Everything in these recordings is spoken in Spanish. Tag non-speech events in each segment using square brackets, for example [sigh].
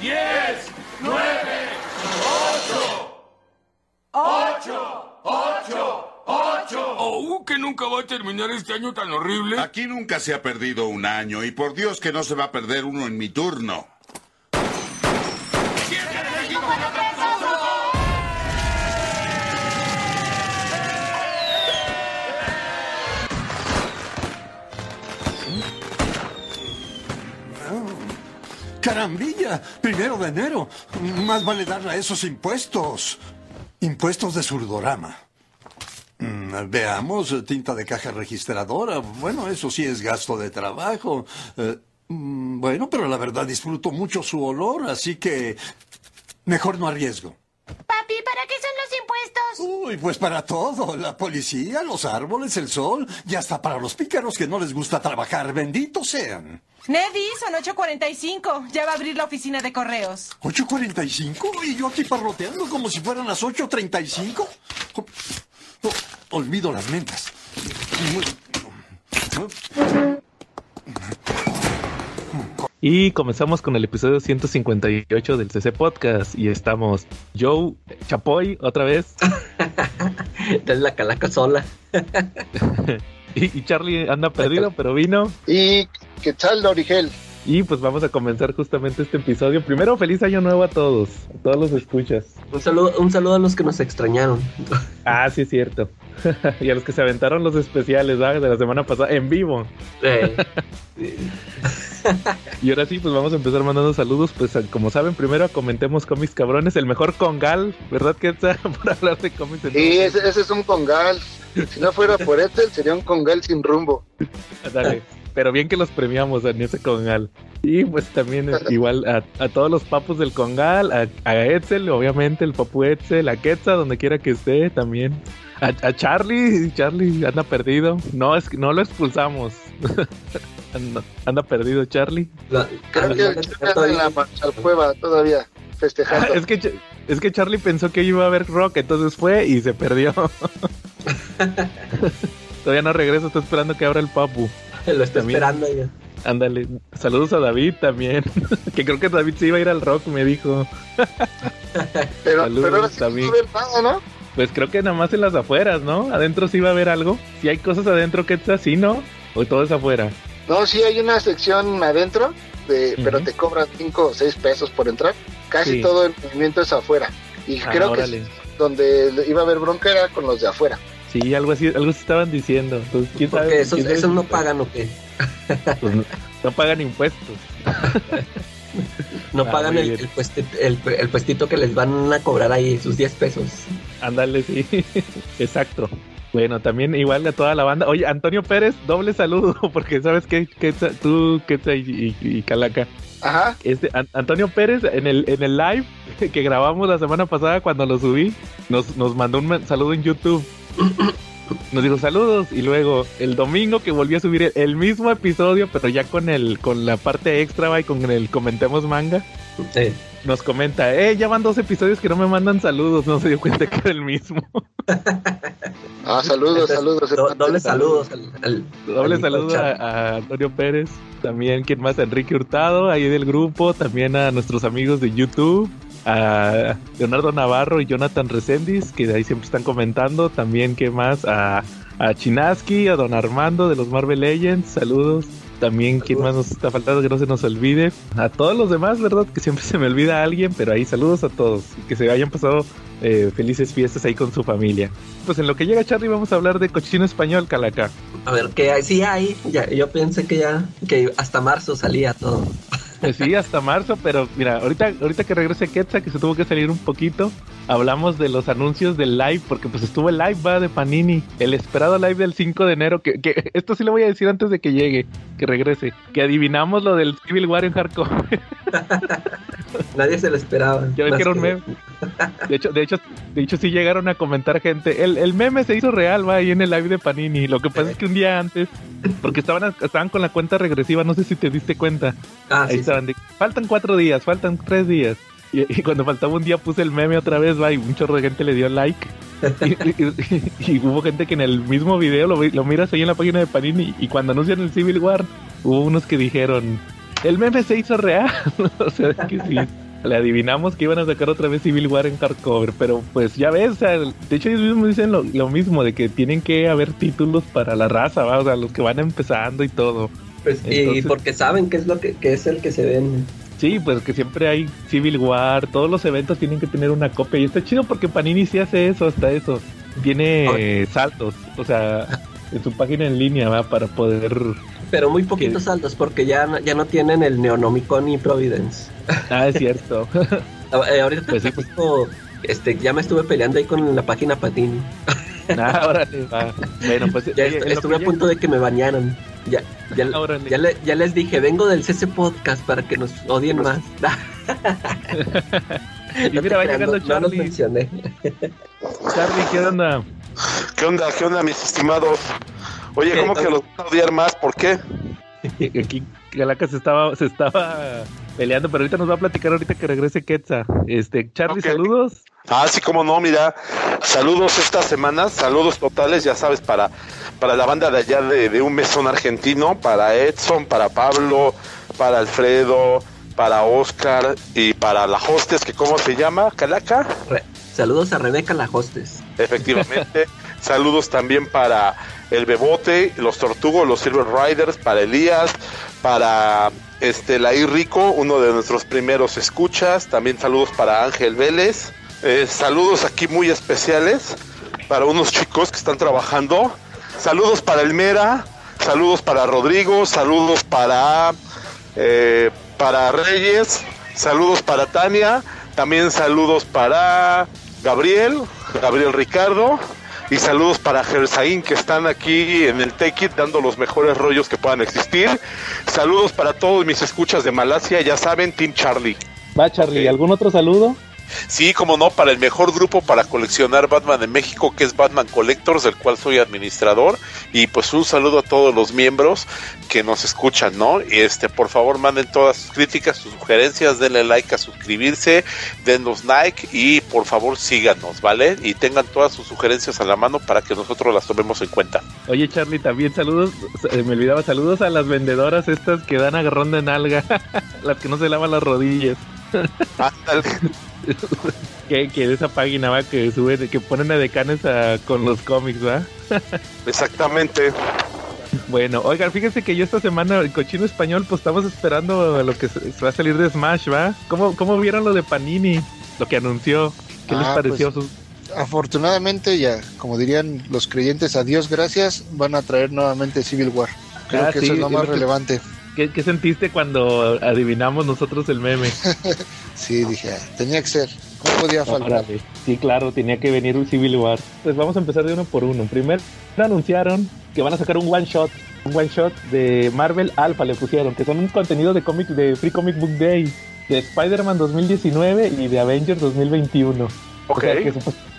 10, 9, 8, 8, 8, 8. Oh, que nunca va a terminar este año tan horrible. Aquí nunca se ha perdido un año y por Dios que no se va a perder uno en mi turno. ¡Carambilla! Primero de enero. Más vale darle a esos impuestos. Impuestos de surdorama. Mm, veamos, tinta de caja registradora. Bueno, eso sí es gasto de trabajo. Eh, mm, bueno, pero la verdad disfruto mucho su olor, así que mejor no arriesgo. Papi, ¿para qué son los impuestos? Uy, pues para todo. La policía, los árboles, el sol y hasta para los pícaros que no les gusta trabajar. Benditos sean. Neddy, son 8.45. Ya va a abrir la oficina de correos. ¿8.45? ¿Y yo aquí parroteando como si fueran las 8.35? Oh, oh, olvido las mentas. Y comenzamos con el episodio 158 del CC Podcast. Y estamos Joe Chapoy otra vez. [laughs] es la calaca sola. [laughs] y, Charlie anda perdido, pero vino. Y que tal, Origel. Y pues vamos a comenzar justamente este episodio. Primero, feliz año nuevo a todos, a todos los escuchas. Un saludo, un saludo a los que nos extrañaron. Ah, sí, es cierto. [laughs] y a los que se aventaron los especiales ¿verdad? de la semana pasada en vivo. Eh. [laughs] y ahora sí, pues vamos a empezar mandando saludos. Pues como saben, primero comentemos cómics cabrones, el mejor congal, ¿verdad que está [laughs] por hablar de cómics? Sí, ese, ese, es un congal. Si no fuera por Ethel, sería un congal sin rumbo. Dale. Pero bien que los premiamos en ese congal. Y pues también [laughs] igual a, a, todos los papus del congal, a, a Etzel, obviamente, el papu Etzel, a Quetzal, donde quiera que esté también. A, a, Charlie, Charlie anda perdido. No, es no lo expulsamos. [laughs] anda, anda, perdido Charlie. La, Creo que está en la cueva todavía festejando. Ah, es que es que Charlie pensó que iba a ver rock, entonces fue y se perdió. [laughs] Todavía no regreso, está esperando que abra el papu. [laughs] Lo está También. esperando ya. Ándale, saludos a David también. [laughs] que creo que David se iba a ir al rock, me dijo. [laughs] pero, Saludos, pero ahora sí David. no nada, ¿no? Pues creo que nada más en las afueras, ¿no? Adentro sí va a haber algo. Si hay cosas adentro que es así, ¿no? O todo es afuera. No, sí hay una sección adentro, de, pero te cobran 5 o 6 pesos por entrar. Casi Sí. todo el movimiento es afuera. Y Ah, creo órale. que donde iba a haber bronca era con los de afuera. Sí, algo así, algo se estaban diciendo. Entonces, ¿quién sabe? Porque esos, ¿Quién sabe esos no pagan o qué. pues, no, no pagan impuestos. [laughs] No Ah, pagan el, el, puesti- el, el puestito que les van a cobrar ahí, sus 10 pesos. Ándale, sí. [laughs] Exacto. Bueno, también igual a toda la banda. Oye, Antonio Pérez, doble saludo, [laughs] porque sabes que, que tú, que y, y, y Calaca. Ajá. Este, An- Antonio Pérez en el, en el live que grabamos la semana pasada cuando lo subí, nos, nos mandó un men- saludo en YouTube. Nos dijo saludos y luego el domingo que volvió a subir el, el mismo episodio, pero ya con el con la parte extra y con el comentemos manga, Eh, nos comenta, eh, ya van dos episodios que no me mandan saludos, no se dio cuenta que era el mismo. Ah, [laughs] saludos, entonces, saludos. do- doble saludos al, al- Doble al saludo a, a Antonio Pérez, también quien más, Enrique Hurtado, ahí del grupo, también a nuestros amigos de YouTube, a Leonardo Navarro y Jonathan Reséndiz, que de ahí siempre están comentando, también que más, a, a Chinaski, a Don Armando de los Marvel Legends, saludos. También, quien más nos está faltando, que no se nos olvide. A todos los demás, ¿verdad? Que siempre [laughs] se me olvida a alguien, pero ahí saludos a todos. Y que se hayan pasado eh, felices fiestas ahí con su familia. Pues en lo que llega Charlie vamos a hablar de cochino español, Calaca. A ver, ¿qué hay? Sí hay. Ya, yo pensé que ya, que hasta marzo salía todo. Pues Sí, hasta marzo, pero mira, ahorita, ahorita que regrese Quetzal, que se tuvo que salir un poquito, hablamos de los anuncios del live, porque pues estuvo el live, va, de Panini, el esperado live del 5 de enero, que, que esto sí lo voy a decir antes de que llegue, que regrese, que adivinamos lo del Civil War en Hardcore, [laughs] Nadie se lo esperaba. ya ven Más que era un meme. De hecho, de hecho, de hecho sí llegaron a comentar gente, el, el meme se hizo real, va, ahí en el live de Panini, lo que pasa es que un día antes, porque estaban, estaban con la cuenta regresiva, no sé si te diste cuenta, Ah, Ahí sí, sí. estaban de, faltan cuatro días, faltan tres días. Y, y cuando faltaba un día puse el meme otra vez, va, y un chorro de gente le dio like. [laughs] Y, y- y- y hubo gente que en el mismo video lo, lo miras ahí en la página de Panini y cuando anuncian el Civil War, hubo unos que dijeron, el meme se hizo real. [laughs] o sea, que sí. le adivinamos que iban a sacar otra vez Civil War en hardcover, pero pues ya ves, o sea, de hecho ellos mismos dicen lo, lo mismo, de que tienen que haber títulos para la raza, ¿va? o sea, los que van empezando y todo. Pues, y porque saben que es lo que, que es el que se vende. Sí, pues que siempre hay Civil War, todos los eventos tienen que tener una copia y está chido porque Panini sí hace eso, hasta eso. Tiene eh, saldos, o sea, [laughs] en su página en línea, ¿va? Para poder... Pero muy poquitos saldos porque ya, no- ya no tienen el Neonomicon y Providence. [laughs] Ah, es cierto. [laughs] Eh, ahorita Pues sí, justo, este, ya me estuve peleando ahí con la página Patini. [laughs] ah, órale, va. Bueno, pues... Ya oye, est- estuve a punto de que me bañaran. Ya, ya, Órale. ya, le- ya les dije, vengo del CC Podcast para que nos odien más. [laughs] Y mira, va llegando no, no los Charlie. mencioné. Charlie, ¿qué onda? ¿Qué onda? ¿Qué onda, mis estimados? Oye, ¿cómo ¿Qué? que los van a odiar más? ¿Por qué? [laughs] Aquí Galaca se estaba, se estaba peleando, pero ahorita nos va a platicar ahorita que regrese Quetzal. Este, Charlie, saludos. Ah, sí, como no, mira, saludos esta semana, saludos totales, ya sabes, para, para la banda de allá de, de un mesón argentino, para Edson, para Pablo, para Alfredo, para Oscar y para la hostess, que cómo se llama, Calaca. Re- saludos a Rebeca la hostess. Efectivamente. [laughs] Saludos también para el Bebote, los Tortugos, los Silver Riders, para Elías, para este Laí Rico, uno de nuestros primeros escuchas. También saludos para Ángel Vélez. Eh, saludos aquí muy especiales para unos chicos que están trabajando. Saludos para Elmera, saludos para Rodrigo, saludos para eh, para Reyes, saludos para Tania, también saludos para Gabriel, Gabriel Ricardo, y saludos para Gersaín que están aquí en el Take It dando los mejores rollos que puedan existir. Saludos para todos mis escuchas de Malasia, ya saben, Team Charlie. Va, Charlie, ¿algún otro saludo? Sí, como no, para el mejor grupo para coleccionar Batman de México, que es Batman Collectors, del cual soy administrador. Y pues un saludo a todos los miembros que nos escuchan, ¿no? Y este, por favor, manden todas sus críticas, sus sugerencias, denle like a suscribirse, denos like y por favor síganos, ¿vale? Y tengan todas sus sugerencias a la mano para que nosotros las tomemos en cuenta. Oye, Charlie, también saludos, eh, me olvidaba, saludos a las vendedoras estas que dan agarrón de nalga, [laughs] las que no se lavan las rodillas. Ándale. [laughs] que, que de esa página va que sube, que ponen a decanes a- con los cómics, va. [laughs] Exactamente. Bueno, oigan, fíjense que yo esta semana, el cochino español, pues estamos esperando a lo que se, se va a salir de Smash, ¿va? ¿Cómo, ¿Cómo vieron lo de Panini? Lo que anunció. ¿Qué les Ah, pareció? pues, sus- Afortunadamente, ya, como dirían los creyentes, a Dios gracias, van a traer nuevamente Civil War. Creo Ah, que sí, eso es lo es más que- relevante. ¿Qué, qué sentiste cuando adivinamos nosotros el meme? [laughs] Sí, dije, ah, tenía que ser, no podía faltar. Órale. Sí, claro, tenía que venir un Civil War. Pues vamos a empezar de uno por uno. Primero anunciaron que van a sacar un one shot, un one shot de Marvel Alpha le pusieron, que son un contenido de cómics de Free Comic Book Day, de Spider-Man 2019 y de Avengers 2021. Ok. O sea, que es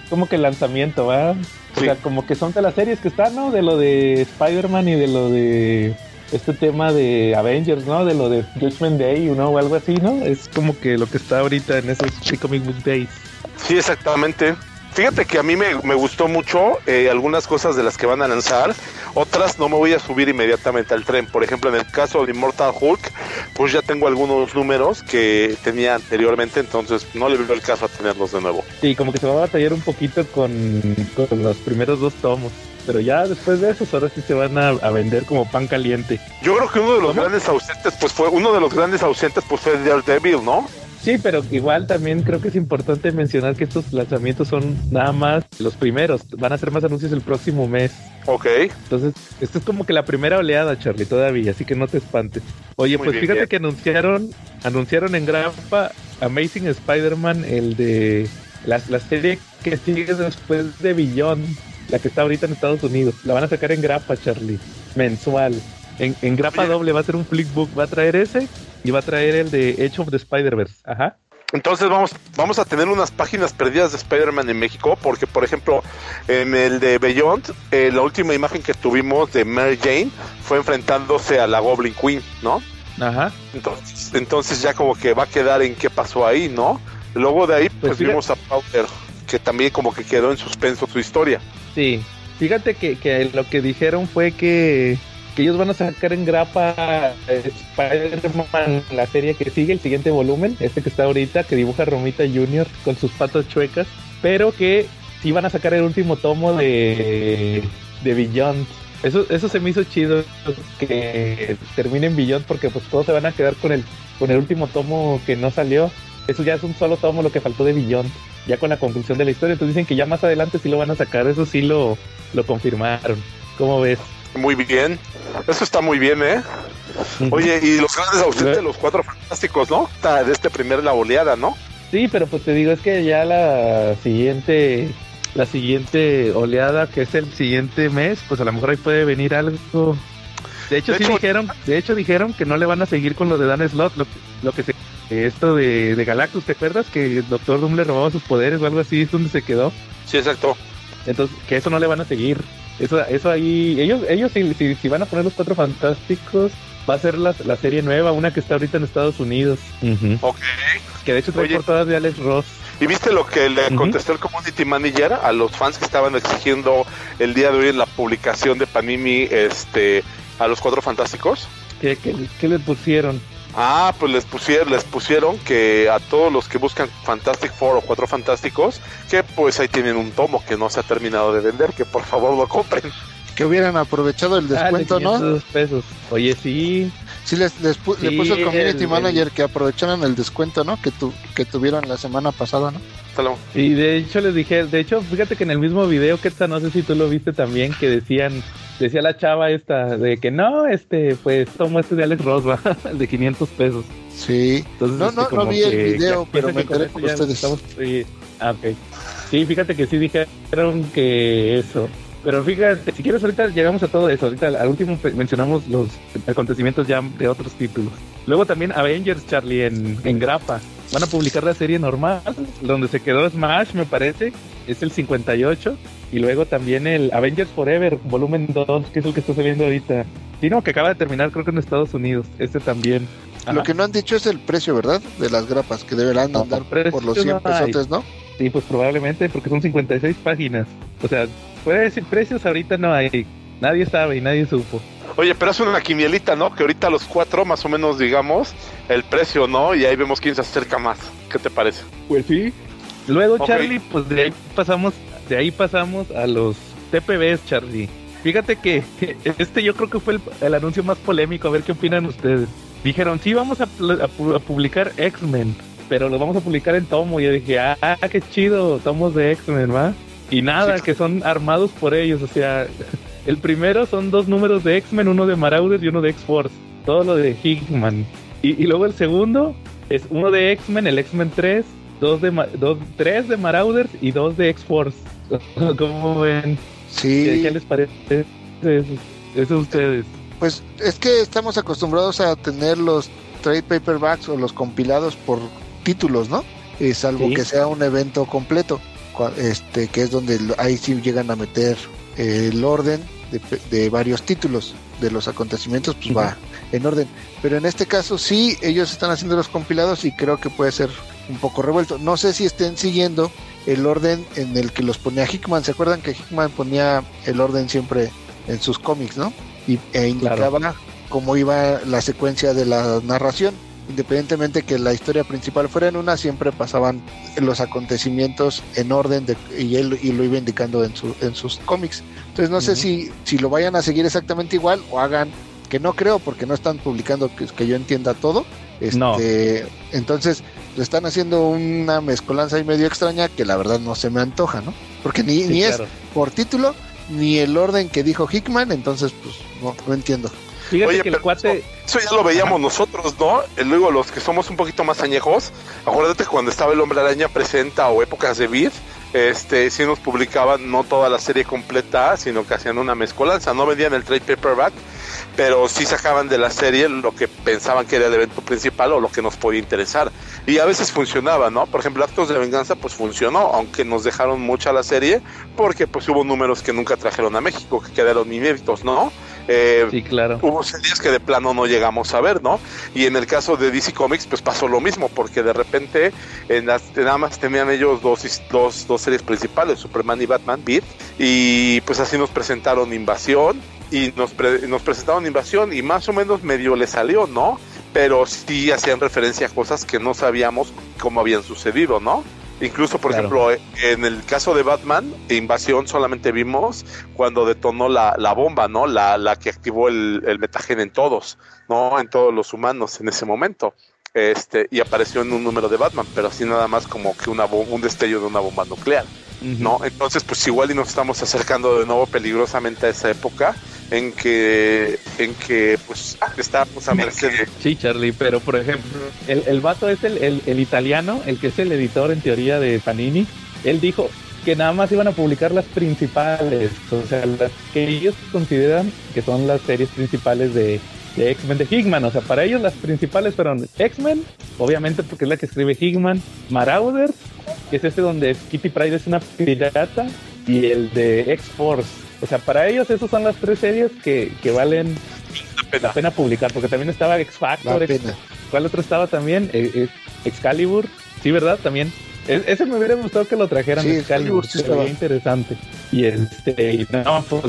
como que el lanzamiento, ¿va? O Sí. sea, como que son de las series que están, ¿no? De lo de Spider-Man y de lo de este tema de Avengers, ¿no? De lo de Judgment Day, ¿no? O algo así, ¿no? Es como que lo que está ahorita en esos Comic Book Days. Sí, exactamente. Fíjate que a mí me, me gustó mucho eh, algunas cosas de las que van a lanzar, otras no me voy a subir inmediatamente al tren. Por ejemplo, en el caso de Immortal Hulk, pues ya tengo algunos números que tenía anteriormente, entonces no le veo el caso a tenerlos de nuevo. Sí, como que se va a batallar un poquito con, con los primeros dos tomos. Pero ya después de esos, ahora sí se van a, a vender como pan caliente. Yo creo que uno de los grandes ausentes, pues fue uno de los grandes ausentes, pues fue Daredevil, ¿no? Sí, pero igual también creo que es importante mencionar que estos lanzamientos son nada más los primeros. Van a hacer más anuncios el próximo mes. Ok. Entonces, esto es como que la primera oleada, Charlie, todavía, así que no te espantes. Oye, Muy pues bien, fíjate bien. que anunciaron, anunciaron en Grapa Amazing Spider-Man, el de la, la serie que sigue después de Beyond, la que está ahorita en Estados Unidos. La van a sacar en Grapa, Charlie, mensual. En, en Grapa doble va a ser un flickbook, va a traer ese y va a traer el de Edge of the Spider-Verse. Ajá. Entonces vamos, vamos a tener unas páginas perdidas de Spider-Man en México, porque por ejemplo, en el de Beyond, eh, la última imagen que tuvimos de Mary Jane fue enfrentándose a la Goblin Queen, ¿no? Ajá. Entonces, entonces ya como que va a quedar en qué pasó ahí, ¿no? Luego de ahí, pues, Pues vimos a Powder, que también como que quedó en suspenso su historia. Sí, fíjate que, que lo que dijeron fue que que ellos van a sacar en grapa Spider-Man, la serie que sigue, el siguiente volumen, este que está ahorita, que dibuja Romita Jr. con sus patas chuecas, pero que sí van a sacar el último tomo de, de Beyond. Eso, eso se me hizo chido que terminen Beyond porque pues todos se van a quedar con el, con el último tomo que no salió. Eso ya es un solo tomo lo que faltó de Beyond, ya con la conclusión de la historia. Entonces dicen que ya más adelante sí lo van a sacar, eso sí lo, lo confirmaron. ¿Cómo ves? Muy bien. Eso está muy bien, ¿eh? Oye, y los grandes ausentes, los cuatro fantásticos, ¿no? De este primer la oleada, ¿no? Sí, pero pues te digo, es que ya la siguiente, la siguiente oleada, que es el siguiente mes, pues a lo mejor ahí puede venir algo. De hecho, De sí hecho- dijeron, de hecho dijeron que no le van a seguir con lo de Dan Slot, lo, lo que se, esto de, de Galactus, ¿te acuerdas? Que el Doctor Doom le robaba sus poderes o algo así, es donde se quedó. Sí, exacto. Entonces, que eso no le van a seguir. Eso, eso ahí, ellos, ellos si, si, si van a poner los cuatro fantásticos, va a ser la, la serie nueva, una que está ahorita en Estados Unidos. Ok. Que de hecho trae Oye. portadas de Alex Ross. ¿Y viste lo que le contestó el community manager a los fans que estaban exigiendo el día de hoy en la publicación de Panini este a los cuatro fantásticos? ¿Qué, qué, qué le pusieron? Ah, pues les pusieron, les pusieron que a todos los que buscan Fantastic Four o Cuatro Fantásticos, que pues ahí tienen un tomo que no se ha terminado de vender, que por favor lo compren. Que hubieran aprovechado el Ah, descuento, de ¿no? 500 pesos. Oye, sí. Sí, les, les pu- le Sí, puso el community el- manager que aprovecharan el descuento, ¿no? Que, tu, que tuvieron la semana pasada, ¿no? Hasta luego. Y de hecho les dije, de hecho, fíjate que en el mismo video que esta, no sé si tú lo viste también, que decían, decía la chava esta, de que no, este, pues tomo este de Alex Ross, [laughs] va, el de 500 pesos. Sí. Entonces, No, este, no, no vi el video, ya pero me con enteré ya ustedes. estamos- sí. Ah. Sí, fíjate que sí dijeron que eso. Pero fíjate, si quieres ahorita llegamos a todo eso. Ahorita al último mencionamos los acontecimientos ya de otros títulos. Luego también Avengers, Charlie, en, en grapa. Van a publicar la serie normal, donde se quedó Smash, me parece. Es el 58. Y luego también el Avengers Forever, volumen 2, que es el que está saliendo ahorita. Sí, no, que acaba de terminar, creo que en Estados Unidos. Este también. Lo que no han dicho es el precio, ¿verdad? De las grapas, que deberán No, andar por los 100 no hay. pesotes, ¿no? Sí, pues probablemente, porque son 56 páginas. O sea, puede decir precios ahorita no hay. Nadie sabe y nadie supo. Oye, pero es una quimielita, ¿no? Que ahorita los cuatro, más o menos, digamos, el precio, ¿no? Y ahí vemos quién se acerca más. ¿Qué te parece? Pues sí. Luego. Charlie, pues de ahí pasamos, de ahí pasamos a los TPBs, Charlie. Fíjate que [laughs] este yo creo que fue el, el anuncio más polémico, a ver qué opinan ustedes. Dijeron, sí, vamos a, publicar X-Men, pero lo vamos a publicar en tomo. Y yo dije, ah, qué chido, tomos de X-Men, ¿va? Y nada, Sí. que son armados por ellos, o sea, el primero son dos números de X-Men, uno de Marauders y uno de X-Force, todo lo de Hickman. Y, y luego el segundo es uno de X-Men, el X-Men 3, dos de, dos, tres de Marauders y dos de X-Force. [laughs] ¿Cómo ven? Sí. ¿Qué, qué les parece eso, eso a ustedes? Pues es que estamos acostumbrados a tener los trade paperbacks o los compilados por títulos, ¿no? Eh, salvo Sí. que sea un evento completo, este que es donde ahí sí llegan a meter el orden de, de varios títulos de los acontecimientos, pues va en orden. Pero en este caso sí, ellos están haciendo los compilados y creo que puede ser un poco revuelto. No sé si estén siguiendo el orden en el que los ponía Hickman. ¿Se acuerdan que Hickman ponía el orden siempre en sus cómics, no? Y, e indicaba cómo iba la secuencia de la narración. Independientemente que la historia principal fuera en una, siempre pasaban los acontecimientos en orden de, y él y lo iba indicando en, su, en sus cómics. Entonces no sé si, si lo vayan a seguir exactamente igual o hagan, que no creo porque no están publicando que, que yo entienda todo. Este, No. Entonces le están haciendo una mezcolanza ahí medio extraña que la verdad no se me antoja, ¿no? Porque ni, Sí, ni claro. es por título ni el orden que dijo Hickman, entonces pues no, no entiendo. Fíjate Oye, que el cuate... Eso ya lo veíamos nosotros, ¿no? Luego los que somos un poquito más añejos, acuérdate cuando estaba el Hombre Araña presenta o épocas de Vid, este, sí nos publicaban no toda la serie completa, sino que hacían una mezcolanza, no vendían el trade paperback, pero sí sacaban de la serie lo que pensaban que era el evento principal o lo que nos podía interesar. Y a veces funcionaba, ¿no? Por ejemplo, Actos de Venganza pues funcionó, aunque nos dejaron mucha la serie, porque pues hubo números que nunca trajeron a México, que quedaron inéditos, ¿no? Eh, Sí, claro. hubo series que de plano no llegamos a ver, ¿no? Y en el caso de DC Comics, pues pasó lo mismo, porque de repente en las, nada más tenían ellos dos, dos series principales, Superman y Batman, Beat, y pues así nos presentaron Invasión, y nos, pre- nos presentaron Invasión y más o menos medio le salió, ¿no? Pero sí hacían referencia a cosas que no sabíamos cómo habían sucedido, ¿no? Incluso, por Claro. ejemplo, en el caso de Batman, Invasión solamente vimos cuando detonó la, la bomba, ¿no? La, la que activó el, el metagen en todos, ¿no? En todos los humanos en ese momento. Este, y apareció en un número de Batman, pero así nada más como que una un destello de una bomba nuclear. ¿No? Entonces, pues igual y nos estamos acercando de nuevo peligrosamente a esa época en que, en que pues estábamos a merced de... Sí, Charlie, pero por ejemplo, el, el vato es el, el, el italiano, el que es el editor en teoría de Panini. Él dijo que nada más iban a publicar las principales, o sea, las que ellos consideran que son las series principales de, de X-Men de Hickman. O sea, para ellos las principales fueron X-Men, obviamente porque es la que escribe Hickman, Marauders, que es este donde Kitty Pryde es una pirata, y el de X-Force. O sea, para ellos esas son las tres series que, que valen la pena publicar, porque también estaba X Factor, La X- pena. ¿cuál otro estaba también? Eh, eh, Excalibur, sí, ¿verdad? También. E- ese me hubiera gustado que lo trajeran Sí, Excalibur, sí se veía estaba. interesante. Y este, y no, pues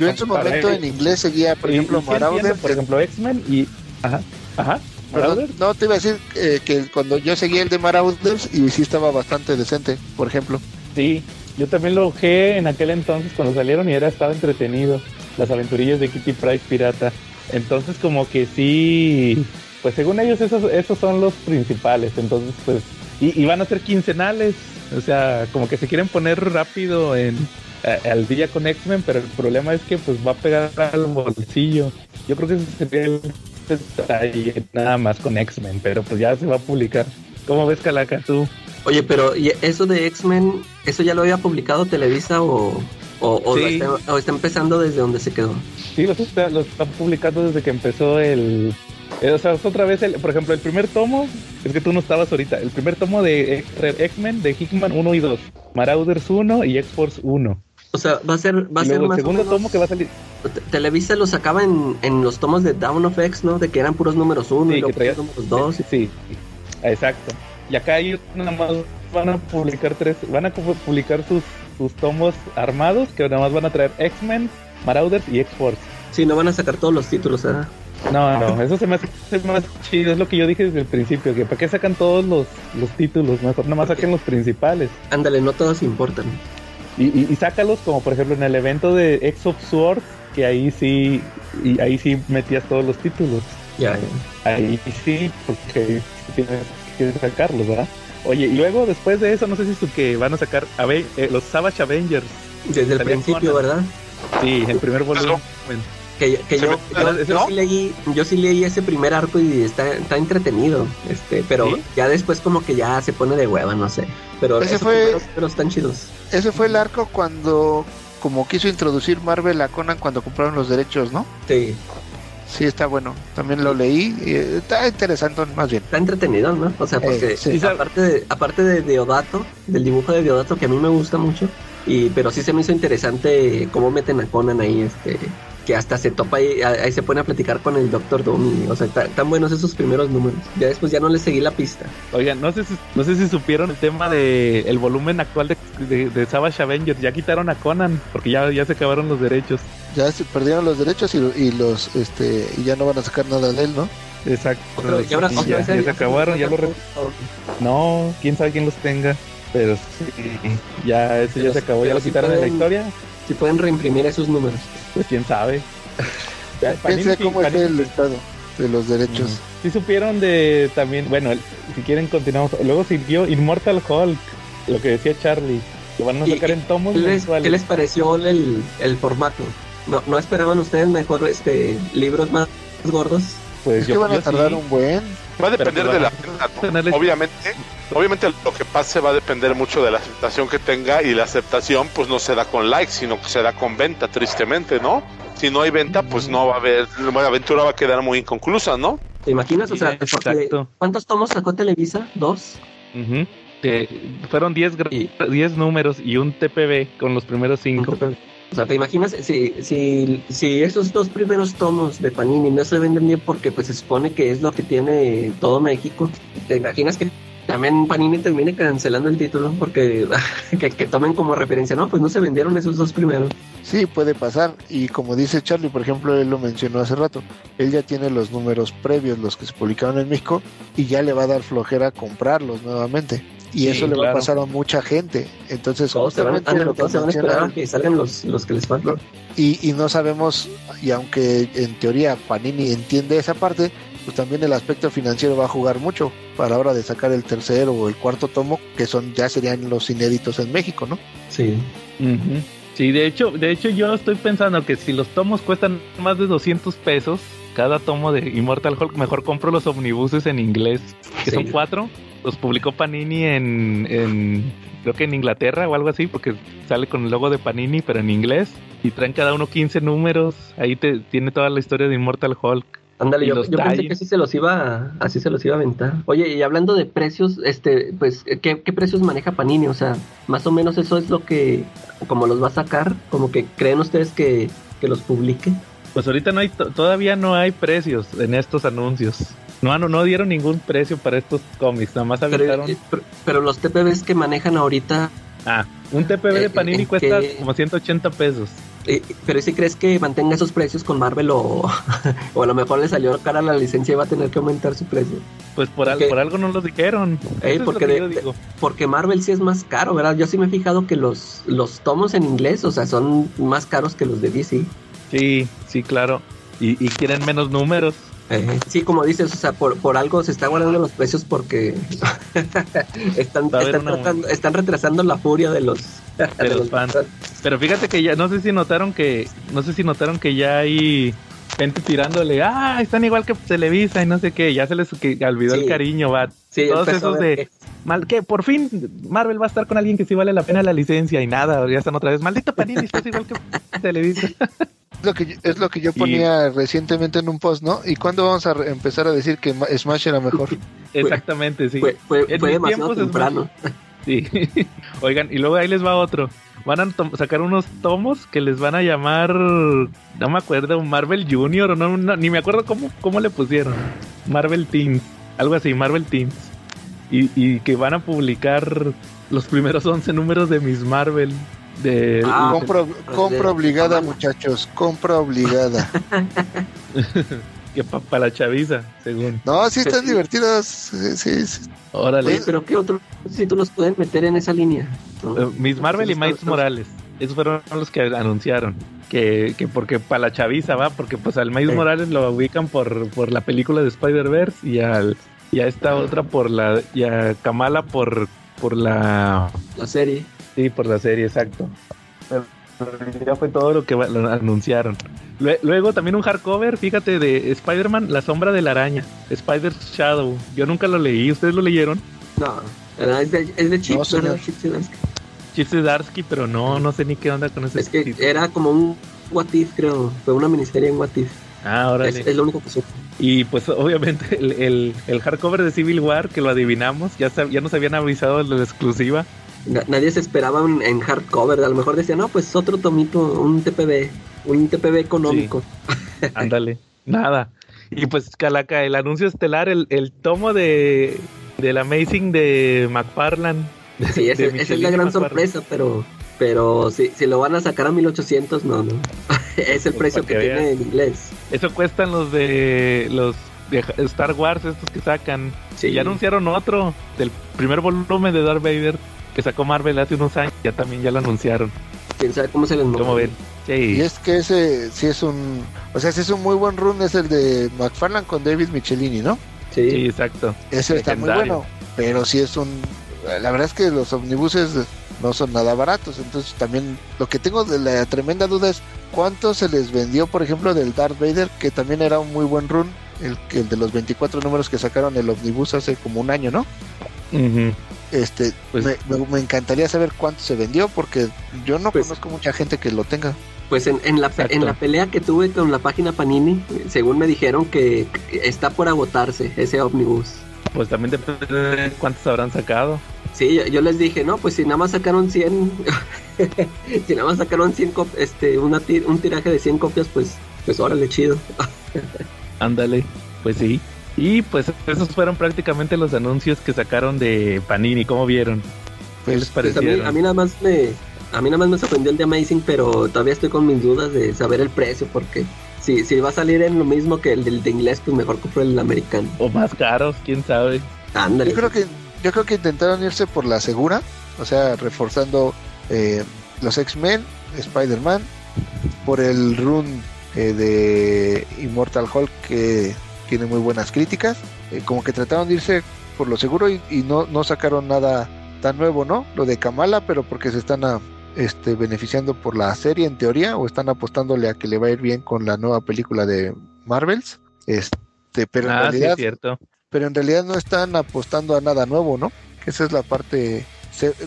Yo en su momento en inglés seguía, por y- ejemplo, Marauder. por ejemplo, X-Men y. Ajá, ajá. Perdón, no, te iba a decir eh, que cuando yo seguía el de Marauders y sí estaba bastante decente, por ejemplo. Sí, yo también lo ojé en aquel entonces cuando salieron y era estaba entretenido. Las aventurillas de Kitty Pryde pirata. Entonces como que sí, pues según ellos esos, esos son los principales. Entonces pues, y, y van a ser quincenales. O sea, como que se quieren poner rápido en a- al día con X-Men, pero el problema es que pues va a pegar al bolsillo. Yo creo que ese sería el detalle nada más con X-Men, pero pues ya se va a publicar. ¿Cómo ves, Calaca, tú? Oye, pero ¿y eso de X-Men, eso ya lo había publicado Televisa o, o, o lo Sí. está, o está empezando desde donde se quedó? Sí, los está, los está publicando desde que empezó el. Eh, o sea, es otra vez, el, por ejemplo, el primer tomo, es que tú no estabas ahorita, el primer tomo de X-Men de Hickman 1 y 2, Marauders 1 y X-Force 1. O sea, va a ser, va a ser el más o segundo menos- tomo que va a salir. Te- Televisa lo sacaba en, en los tomos de Down of X, ¿no? De que eran puros números uno Sí, y luego que traía- números dos. Sí, sí, sí, exacto. Y acá ellos nada más van a publicar tres, van a pu- publicar sus, sus tomos armados, que nada más van a traer X-Men, Marauders y X-Force. Sí, no van a sacar todos los títulos, ¿verdad? No, no, eso se me hace hace chido, es lo que yo dije desde el principio, que para qué sacan todos los, los títulos, mejor nada más saquen los principales. Ándale, no todos importan. Y, y, y sácalos como por ejemplo en el evento de X of Sword, que ahí sí, y ahí sí metías todos los títulos. Ya, ya. Ahí sí, porque tienes que sacarlos, ¿verdad? Oye, y luego después de eso, no sé si es que van a sacar Ave- eh, los Savage Avengers. Desde el principio, Conan. ¿verdad? Sí, el primer volumen. Que, yo, me- yo, yo ¿no? sí leí, yo sí leí ese primer arco y está, está entretenido, este, pero ¿Sí? ya después como que ya se pone de hueva, no sé. Pero Ese fue- pero están chidos. Ese fue el arco cuando, como quiso introducir Marvel a Conan cuando compraron los derechos, ¿no? Sí, Sí, está bueno. También lo leí. y, eh, está interesante, más bien. está entretenido, ¿no? O sea, porque Eh, sí. aparte de, aparte de Deodato, del dibujo de Deodato que a mí me gusta mucho, y pero sí se me hizo interesante cómo meten a Conan ahí, este, que hasta se topa ahí, ahí se pone a platicar con el Doctor Doom, y, o sea, ta- tan buenos esos primeros números. Ya después ya no le seguí la pista. Oigan, no sé si, no sé si supieron el tema de el volumen actual de, de, de Savage Avengers. Ya quitaron a Conan porque ya, ya se acabaron los derechos. Ya se perdieron los derechos y, y los, este, y ya no van a sacar nada de él, ¿no? Exacto. Otro- y ahora- ya, ya se acabaron, ya lo re- No, quién sabe quién los tenga. Pero sí, ya eso ya Pero se acabó, ya pero lo quitaron de la historia. Si pueden reimprimir esos números. Pues quién sabe. Ya, Panini Piensa sí- cómo Panini- el estado de los derechos. Sí supieron de también, bueno, el- si quieren continuamos. Luego siguió Immortal Hulk, lo que decía Charlie. Lo van a ¿Y- sacar en tomos ¿Qué les, mensuales. qué les pareció el, el formato? ¿No, ¿No esperaban ustedes mejor este libros más gordos? Pues Es que yo- van a tardar sí. un buen. Va a depender Pero, de la pues, venta, ¿no? Obviamente, obviamente lo que pase va a depender mucho de la aceptación que tenga y la aceptación pues no se da con likes, sino que se da con venta, tristemente, ¿no? Si no hay venta, pues no va a haber, la aventura va a quedar muy inconclusa, ¿no? ¿Te imaginas? O sea, exacto. ¿cuántos tomos sacó Televisa? ¿Dos? Ujú. Que fueron 10 gra- 10 números y un TPB con los primeros 5. O sea, ¿te imaginas si, si, si esos dos primeros tomos de Panini no se venden bien porque pues se supone que es lo que tiene todo México? ¿Te imaginas que también Panini termine cancelando el título porque [laughs] que, que tomen como referencia, no, pues no se vendieron esos dos primeros. Sí, puede pasar. Y como dice Charlie, por ejemplo, él lo mencionó hace rato, él ya tiene los números previos, los que se publicaron en México, y ya le va a dar flojera comprarlos nuevamente. Y Sí, eso le va a pasar a mucha gente. Entonces, Todos se van, justamente ándale, lo que todos se van a esperar a menciona- que salgan los, los que les faltan. y, y no sabemos, y aunque en teoría Panini entiende esa parte, pues también el aspecto financiero va a jugar mucho para la hora de sacar el tercero o el cuarto tomo, que son ya serían los inéditos en México, ¿no? Sí. Sí, de hecho, de hecho yo estoy pensando que si los tomos cuestan más de 200 pesos, cada tomo de Immortal Hulk, mejor compro los omnibuses en inglés, que Sí. son cuatro. Los publicó Panini en, en, creo que en Inglaterra o algo así, porque sale con el logo de Panini, pero en inglés. Y traen cada uno 15 números. Ahí te tiene toda la historia de Immortal Hulk. Ándale, yo, yo pensé que así se los iba así se los iba a aventar. Oye, y hablando de precios, este, pues, ¿qué, qué precios maneja Panini? O sea, más o menos eso es lo que, como los va a sacar, como que creen ustedes que, que los publique. Pues ahorita no hay, to- todavía no hay precios en estos anuncios. No, no, no dieron ningún precio para estos cómics, nada más aventaron. eh, pero, pero los TPBs que manejan ahorita, Ah, un TPB Eh, de Panini eh, cuesta que- como 180 pesos. eh, pero si crees que mantenga esos precios con Marvel o, [laughs] o a lo mejor le salió cara la licencia y va a tener que aumentar su precio. Pues por, al- por algo no lo dijeron. Eh, lo porque de- digo. Porque Marvel sí es más caro, ¿verdad? Yo sí me he fijado que los, los tomos en inglés, o sea, son más caros que los de DC. Sí, sí, claro. Y, y quieren menos números. Eh, sí, como dices, o sea, por, por algo se está guardando los precios porque [laughs] están, están, tratando- están retrasando la furia de los, [laughs] de los fans. Pero fíjate que ya, no sé si notaron que, no sé si notaron que ya hay gente tirándole, ah, están igual que Televisa y no sé qué, ya se les olvidó Sí. el cariño, va. Sí, Todos esos de, mal, que por fin Marvel va a estar con alguien que sí vale la pena la licencia y nada, ya están otra vez, maldito Panini, estás igual que [laughs] Televisa. Es lo que yo, es lo que yo ponía recientemente en un post, ¿no? ¿Y cuándo vamos a empezar a decir que Ma- Smash era mejor? [laughs] Exactamente, sí. Fue, fue, En fue demasiado temprano. Sí. [laughs] Oigan, y luego ahí les va otro. Van a sacar unos tomos que les van a llamar, no me acuerdo, Marvel Junior o no, no, ni me acuerdo cómo, cómo le pusieron. Marvel Teens, algo así, Marvel Teens. Y, y que van a publicar los primeros 11 números de Miss Marvel. De, Ah, compra, de- compra obligada, muchachos, compra obligada. [laughs] que para la chaviza, según. No, sí están Sí. divertidos. Sí, sí, sí. Órale. Oye, pero ¿qué otros títulos pueden meter en esa línea? ¿No? Eh, Miss Marvel y Miles Morales. Esos fueron los que anunciaron. Que, que porque para la chaviza va, porque pues al Miles Sí. Morales lo ubican por, por la película de Spider-Verse y al y a esta otra por la y a Kamala por por la La serie. sí, por la serie, exacto. Pero ya fue todo lo que lo anunciaron. Lue- Luego también un hardcover, fíjate, de Spider-Man, La sombra de la araña, Spider's Shadow. Yo nunca lo leí, ¿ustedes lo leyeron? No, es de, es de Chip, No. Chip Zdarsky. Pero no, no sé ni qué onda con ese Es que era como un What If, creo. Fue una miniserie en What If. Ah, órale. Es, es lo único que supe. Y pues obviamente [laughs] el, el, el hardcover de Civil War, que lo adivinamos, ya, ya nos habían avisado de la exclusiva. Na- nadie se esperaba un- en hardcover. A lo mejor decía, no, pues otro tomito, un TPB. Un TPB económico. Ándale, nada. Y pues Calaca, el anuncio estelar, el, el tomo de del Amazing de McFarlane. Sí, esa es la gran sorpresa, pero pero si, si lo van a sacar a 1800, no, no. [laughs] es el Pues precio que, que tiene en inglés. Eso cuestan los de los de Star Wars, estos que sacan. Sí. Y ya anunciaron otro del primer volumen de Darth Vader que sacó Marvel hace unos años. Ya también ya lo anunciaron. Quién sabe cómo se les ¿Cómo ven? Y Sí. es que ese sí es un. O sea, sí es un muy buen run, es el de McFarlane con David Michelini, ¿no? Sí. Sí, exacto. Ese está muy bueno. Pero sí es un. La verdad es que los omnibuses no son nada baratos. Entonces también lo que tengo de la tremenda duda es cuánto se les vendió, por ejemplo, del Darth Vader, que también era un muy buen run. El, que- el de los 24 números que sacaron el omnibus hace como un año, ¿no? Este, Pues- me, me- me encantaría saber cuánto se vendió porque yo no Pues- conozco mucha gente que lo tenga. Pues en, en, la, Exacto. en la pelea que tuve con la página Panini, según me dijeron que que está por agotarse ese ómnibus. Pues también depende de cuántos habrán sacado. Sí, yo, yo les dije, no, pues si nada más sacaron 100, [laughs] si nada más sacaron 100 cop- este, una ti- un tiraje de 100 copias, pues, pues órale, chido. [laughs] Ándale, pues sí. Y pues esos fueron prácticamente los anuncios que sacaron de Panini. ¿Cómo vieron? ¿Qué les Pues a, mí, a mí nada más me a mí nada más me sorprendió el de Amazing, pero todavía estoy con mis dudas de saber el precio porque si, si va a salir en lo mismo que el del de inglés, pues mejor compro el americano. O más caros, quién sabe. Ándale. Yo creo que yo creo que intentaron irse por la segura, o sea, reforzando eh, los X-Men, Spider-Man, por el run eh, de Immortal Hulk que tiene muy buenas críticas, eh, como que trataron de irse por lo seguro y, y no, no sacaron nada tan nuevo, ¿no? Lo de Kamala, pero porque se están a- este, beneficiando por la serie en teoría o están apostándole a que le va a ir bien con la nueva película de Marvels. Este, pero en ah, sí, realidad es cierto. pero en realidad no están apostando a nada nuevo, ¿no? Esa es la parte,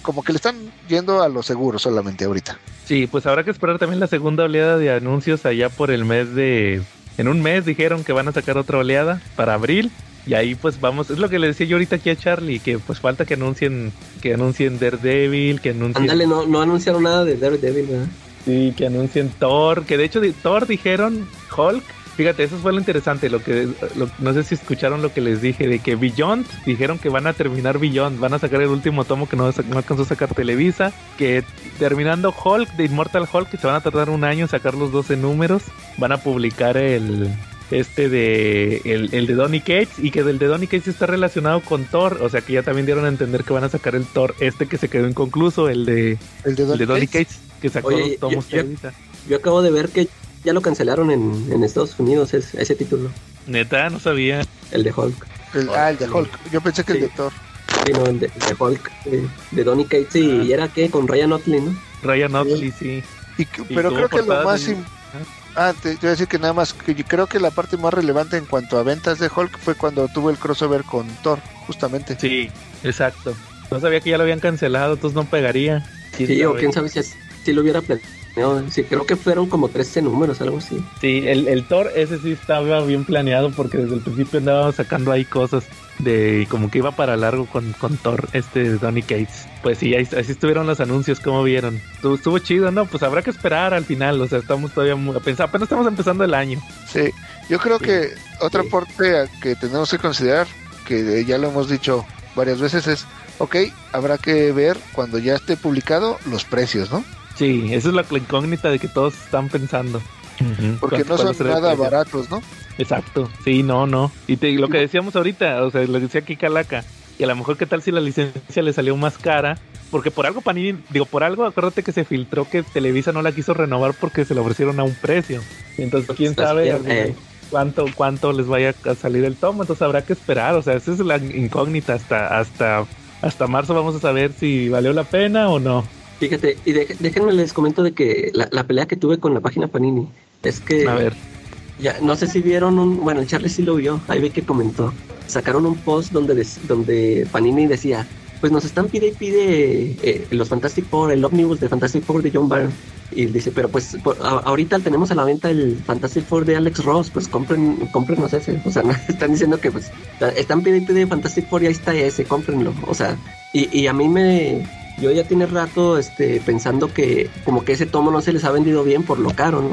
como que le están yendo a lo seguro solamente ahorita. Sí, pues habrá que esperar también la segunda oleada de anuncios allá por el mes de... En un mes dijeron que van a sacar otra oleada para abril. Y ahí pues vamos, es lo que le decía yo ahorita aquí a Charlie, que pues falta que anuncien, que anuncien Daredevil, que anuncien... Ándale, no, no anunciaron nada de Daredevil, ¿verdad? Sí, que anuncien Thor, que de hecho de Thor dijeron Hulk. Fíjate, eso fue lo interesante, lo que lo- no sé si escucharon lo que les dije de que Beyond dijeron que van a terminar Beyond, van a sacar el último tomo que no, no alcanzó a sacar Televisa, que terminando Hulk de Immortal Hulk que se van a tardar un año en sacar los 12 números, van a publicar el este de el, el de Donny Cates y que del de Donny Cates está relacionado con Thor, o sea que ya también dieron a entender que van a sacar el Thor este que se quedó inconcluso, el de El de el de Donny Donny Cates. Cates que sacó Oye, tomos yo- yo- acabo de ver que ya lo cancelaron en, en Estados Unidos es- ese título, Neta, no sabía. el de Hulk. El- ah, el de Hulk. Yo pensé que el de Thor. Sí, no, el de, de Hulk, de, de Donny Cates y, Ah. y era que con Ryan Otley, ¿no? Ryan Otley, sí. Y pero creo que lo más... Ah, te, te iba a decir que nada más, que yo creo que la parte más relevante en cuanto a ventas de Hulk fue cuando tuvo el crossover con Thor, justamente. Sí, exacto. No sabía que ya lo habían cancelado, entonces no pegaría. Sí, o quién sabe si, si lo hubiera planeado. Sí, creo que fueron como 13 números, algo así. Sí, el, el Thor ese sí estaba bien planeado porque desde el principio andaba sacando ahí cosas de como que iba para largo con, con Thor, este de Donny Cates. Pues sí, ahí, así estuvieron los anuncios, como vieron. Estuvo, estuvo chido, ¿no? Pues habrá que esperar al final, o sea, estamos todavía muy... Apenas, apenas estamos empezando el año. Sí, yo creo Sí. que otro Sí. aporte a- que tenemos que considerar, que ya lo hemos dicho varias veces, es, ok, habrá que ver cuando ya esté publicado los precios, ¿no? Sí, esa es la, incógnita de que todos están pensando. Porque ¿Cuánto- no son nada baratos, ¿no? Exacto, sí, no, no. Y te- lo que decíamos ahorita, o sea, le decía aquí Calaca, que a lo mejor qué tal si la licencia le salió más cara, porque por algo Panini, digo, por algo, acuérdate que se filtró que Televisa no la quiso renovar porque se la ofrecieron a un precio. Entonces, quién Pues, sabe eh. cuánto cuánto les vaya a salir el tomo, entonces habrá que esperar, o sea, esa es la incógnita hasta hasta hasta marzo vamos a saber si valió la pena o no. Fíjate, y de- déjenme les comento de que la, la pelea que tuve con la página Panini es que A ver. ya no sé si vieron un, bueno, el Charlie sí lo vio, ahí ve que comentó. Sacaron un post donde donde Panini decía, pues nos están pide y pide eh, los Fantastic Four, el ómnibus de Fantastic Four de John Byrne. Y dice, pero pues por- a- ahorita tenemos a la venta el Fantastic Four de Alex Ross, pues compren, cómprenos ese. O sea, [laughs] no, están diciendo que pues están pide y pide Fantastic Four y ahí está ese, cómprenlo. O sea, y, y a mí me, yo ya tiene rato este, pensando que como que ese tomo no se les ha vendido bien por lo caro, ¿no?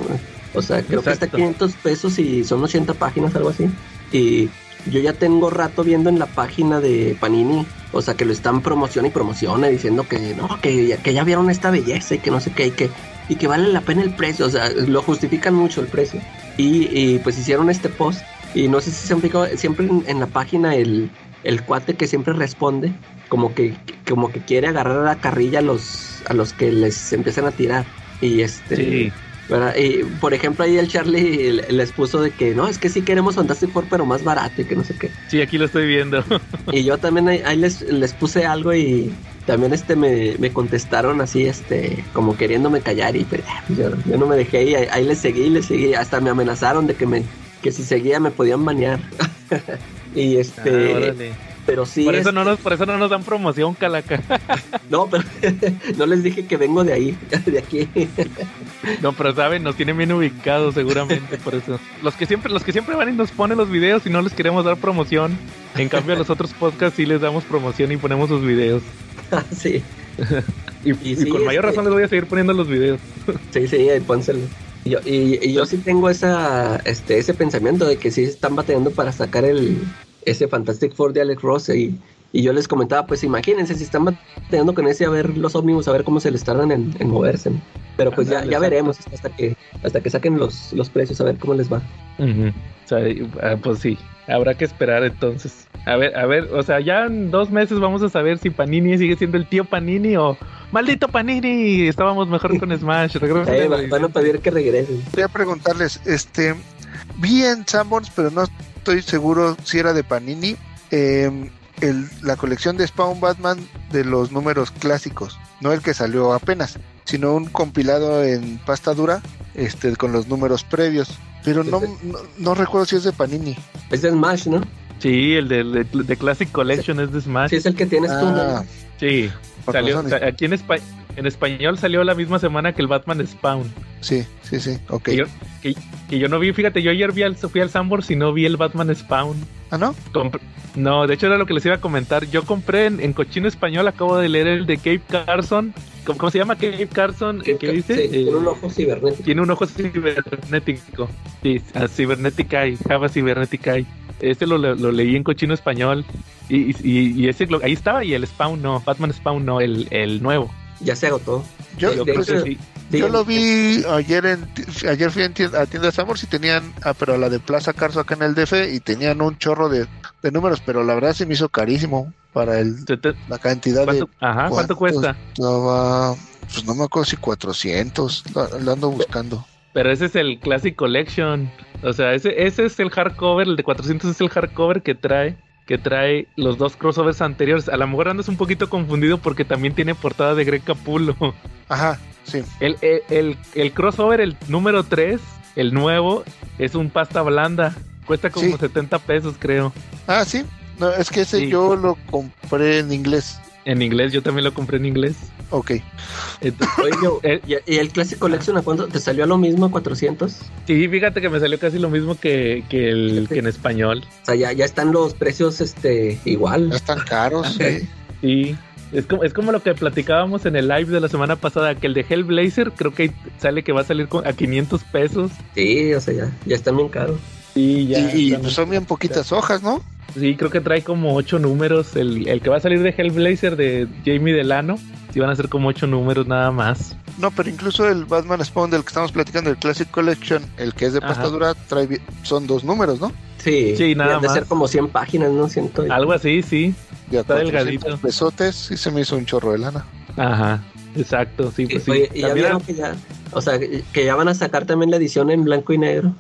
O sea, creo que está Exacto. 500 pesos y son 80 páginas, algo así. Y yo ya tengo rato viendo en la página de Panini, o sea, que lo están promociona y promociona diciendo que no, que, que ya vieron esta belleza y que no sé qué, y que, y que vale la pena el precio, o sea, lo justifican mucho el precio. Y, y, pues hicieron este post, y no sé si se han fijado, siempre en, en la página el, el cuate que siempre responde, como que, como que quiere agarrar a la carrilla a los, a los que les empiezan a tirar. Y este. Sí. ¿Verdad? Y por ejemplo, ahí el Charlie le- les puso de que no, es que sí queremos Fantastic Four, pero más barato y que no sé qué. Sí, aquí lo estoy viendo. [laughs] Y yo también ahí, ahí les, les puse algo y también este me, me contestaron así, este, como queriéndome callar y pues, yo, yo no me dejé y ahí, ahí les seguí, les seguí, hasta me amenazaron de que me, que si seguía me podían banear. [laughs] y este, Ah. Pero sí. por eso este, no nos por eso no nos dan promoción, Calaca. [laughs] no, pero [laughs] no les dije que vengo de ahí, [laughs] de aquí. No, pero saben, nos tienen bien ubicados seguramente por eso. Los que siempre, los que siempre van y nos ponen los videos y no les queremos dar promoción. En cambio a los otros podcasts sí les damos promoción y ponemos sus videos. sí, Y, Y y sí, con mayor este- razón les voy a seguir poniendo los videos. sí, sí, ahí pónselo. Y yo, y, y yo sí tengo esa, este, ese pensamiento de que sí están batallando para sacar el, ese Fantastic Four de Alex Ross y, y yo les comentaba, pues imagínense si están batallando con ese a ver los ómnibus, a ver cómo se les tardan en, en moverse. ¿no? Pero pues ya, ya veremos hasta que hasta que saquen los, los precios, a ver cómo les va. O sea, ah, pues sí, habrá que esperar entonces. A ver, a ver, o sea, ya en dos meses vamos a saber si Panini sigue siendo el tío Panini o maldito Panini, estábamos mejor con [laughs] Smash. Eh, a va- van a pedir que regresen. Quería preguntarles, este, vi en Sanborns, pero no estoy seguro si era de Panini, eh, el- la colección de Spawn Batman de los números clásicos, no el que salió apenas, sino un compilado en pasta dura, este, con los números previos. Pero no, no, no recuerdo si es de Panini. Es de Smash, ¿no? Sí, el de, de- de Classic Collection es de Smash. Sí, es el que tienes tú. Ah, ¿no? Sí, salió, aquí en, espa- en español salió la misma semana que el Batman Spawn. sí, sí, sí, ok. Que yo, que, que yo no vi, fíjate, yo ayer vi al, fui al Sambor y no vi el Batman Spawn. Ah, ¿no? No, de hecho era lo que les iba a comentar. Yo compré en, en Cochino Español, acabo de leer el de Cape Carson. ¿Cómo, cómo se llama Cape Carson? Que- ¿Qué dice? sí, Eh, tiene un ojo cibernético. tiene un ojo cibernético. Sí, a Cybernetic Eye, Java Cybernetic Eye. Este lo, lo- lo leí en cochino español. Y, y, y ese ahí estaba, y el Spawn no, Batman Spawn no, el, el nuevo. Ya se agotó. Yo, Yo de creo hecho, que sí. Sí, yo lo vi ayer en ayer fui en tienda, a tienda Sanborns y tenían, ah, pero la de Plaza Carso acá en el DF y tenían un chorro de, de números, pero la verdad se me hizo carísimo para el, la cantidad de ¿Cuánto, ajá, ¿cuánto cuesta? Estaba, pues no me acuerdo si 400, la, la ando buscando. Pero ese es el Classic Collection. O sea, ese, ese es el hardcover, el de 400 es el hardcover que trae que trae los dos crossovers anteriores. A lo mejor andas un poquito confundido porque también tiene portada de Greg Capullo. Ajá, sí. El, el, el, el crossover, el número 3, el nuevo, es un pasta blanda. Cuesta como Sí. 70 pesos, creo. Ah, sí. No, es que ese Sí. yo lo compré en inglés. En inglés, yo también lo compré en inglés. Ok. Entonces, [laughs] Oye, yo- eh, ¿y, y el Classic Collection a cuánto? ¿Te salió a lo mismo a 400? sí, fíjate que me salió casi lo mismo que, que, el, que en español. O sea, ya, ya están los precios este igual. Ya están caros, sí. Sí. Es como, es como lo que platicábamos en el live de la semana pasada, que el de Hellblazer creo que sale que va a salir con- a 500 pesos. Sí, o sea, ya, ya están bien caros. Y ya. y pues, son bien poquitas hojas, ¿no? Sí, creo que trae como ocho números. El, el que va a salir de Hellblazer de Jamie Delano. Van a ser como ocho números nada más. No, pero incluso el Batman Spawn del que estamos platicando, el Classic Collection, el que es de pasta Ajá. dura, trae, son dos números, ¿no? Sí, Sí, nada deben de más. ser como 100 páginas, ¿no? Siento. Algo así, sí. De a Está 400 delgadito. pesotes y se me hizo un chorro de lana. Ajá. Exacto, sí, pues sí. Oye, y ya vieron que ya, o sea, que ya van a sacar también la edición en blanco y negro.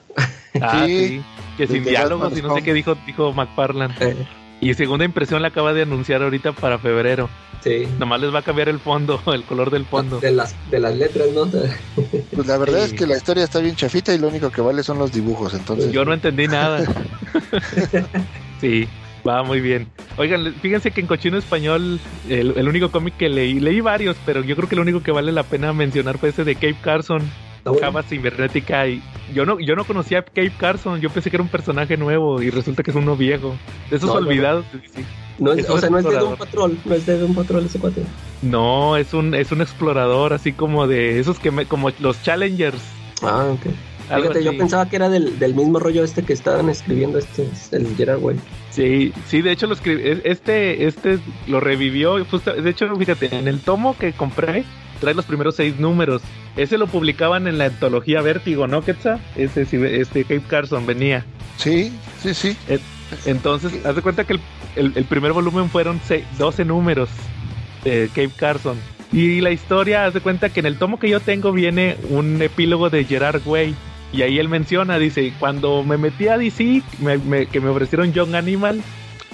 Ah, Sí. sí. Que sin diálogos y no sé qué dijo, dijo McFarland. Eh, Y segunda impresión la acaba de anunciar ahorita para febrero. sí. Nomás les va a cambiar el fondo, [laughs] el color del fondo. De las, de las letras, ¿no? Pues la verdad Sí. es que la historia está bien chafita y lo único que vale son los dibujos, entonces. Yo no entendí nada. [laughs] [laughs] sí, va muy bien. Oigan, fíjense que en Cochino Español, el, el único cómic que leí, leí varios, pero yo creo que lo único que vale la pena mencionar fue ese de Cape Carson. Java Cibernética. Y yo no, yo no conocía a Cape Carson, yo pensé que era un personaje nuevo y resulta que es uno viejo. De esos No, no, no. olvidados. sí. No es- Es un o sea, no es de explorador. Patrol, no es de Doom Patrol ese cuate. No, es un, es un explorador, así como de esos que me, como los Challengers. Ah, ok. Fíjate, yo pensaba que era del, del mismo rollo este que estaban escribiendo este, el Gerard Way. Sí, sí, de hecho lo escribí, es- este, este lo revivió, justo- de hecho, fíjate, en el tomo que compré, trae los primeros seis números. Ese lo publicaban en la antología Vértigo, ¿no, Quetzal? Ese, este Cape Carson venía. Sí, sí, sí. Entonces, haz de cuenta que el, el- el primer volumen fueron se- 12 números de Cape Carson. Y la historia, haz de cuenta que en el tomo que yo tengo viene un epílogo de Gerard Way. Y ahí él menciona, dice, cuando me metí a DC, me- me- que me ofrecieron Young Animal,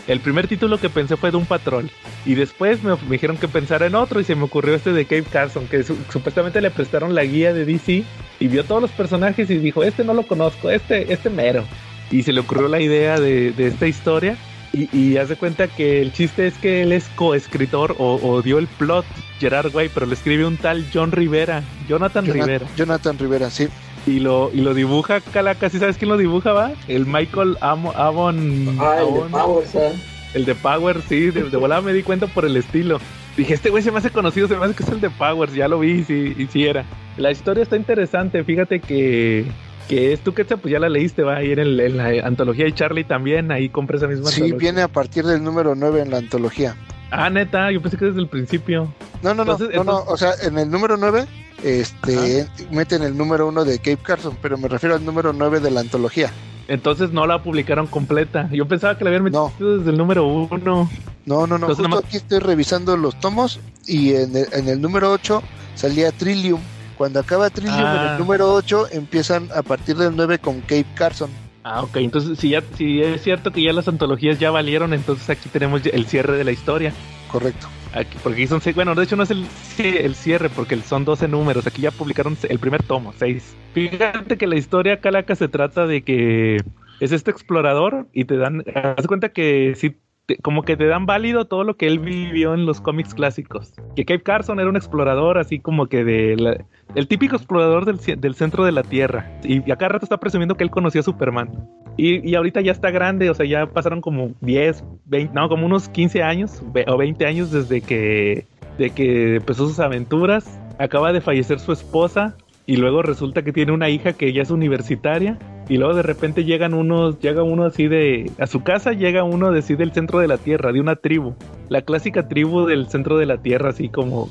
el primer título que pensé fue de un patrón. Y después me, me dijeron que pensara en otro y se me ocurrió este de Cape Carson, que su- supuestamente le prestaron la guía de DC y vio todos los personajes y dijo, este no lo conozco, este, este mero. Y se le ocurrió la idea de, de esta historia. Y, de cuenta que el chiste es que él es coescritor o, o dio el plot, Gerard Way, pero le escribe un tal John Rivera, Jonathan Jonathan, Rivera. Jonathan Rivera, sí. Y lo, y lo dibuja Calaca, ¿sí sabes quién lo dibuja, va? El Michael Amo- Avon. Ah, el de. Powers, ¿ah? El de Power, sí, de, de volada me di cuenta por el estilo. Dije, este güey se me hace conocido, se me hace que es el de Powers, ya lo vi, sí, y sí era. La historia está interesante, fíjate que Que es tú que pues ya la leíste, va ahí en, el, en la antología de Charlie también, ahí compré esa misma Sí, antología. viene a partir del número 9 en la antología. Ah, neta, yo pensé que desde el principio. No, no, no, Entonces- no, o sea, en el número 9 este, meten el número 1 de Cape Carson, pero me refiero al número 9 de la antología. Entonces no la publicaron completa. Yo pensaba que la habían metido No. desde el número uno. No, no, no, Entonces, justo nomás- aquí estoy revisando los tomos y en el, en el número 8 salía Trillium. Cuando acaba Trillium en Ah. el número 8 empiezan a partir del 9 con Cape Carson. Ah, ok. Entonces, si ya si es cierto que ya las antologías ya valieron, entonces aquí tenemos el cierre de la historia. Correcto. Aquí, porque aquí son seis. Bueno, de hecho no es el, el cierre, porque son 12 números. Aquí ya publicaron el primer tomo, seis. Fíjate que la historia Calaca se trata de que es este explorador y te dan. Haz cuenta que sí. Como que te dan válido todo lo que él vivió en los cómics clásicos. Que Cape Carson era un explorador así como que de el típico explorador del, del centro de la Tierra. Y, y a cada rato está presumiendo que él conoció a Superman. Y, y ahorita ya está grande, o sea, ya pasaron como 10, 20, no, como unos 15 años o 20 años desde que, de que empezó sus aventuras. Acaba de fallecer su esposa y luego resulta que tiene una hija que ya es universitaria. Y luego de repente llegan unos, llega uno así de, a su casa llega uno de así del centro de la tierra, de una tribu. La clásica tribu del centro de la tierra, así como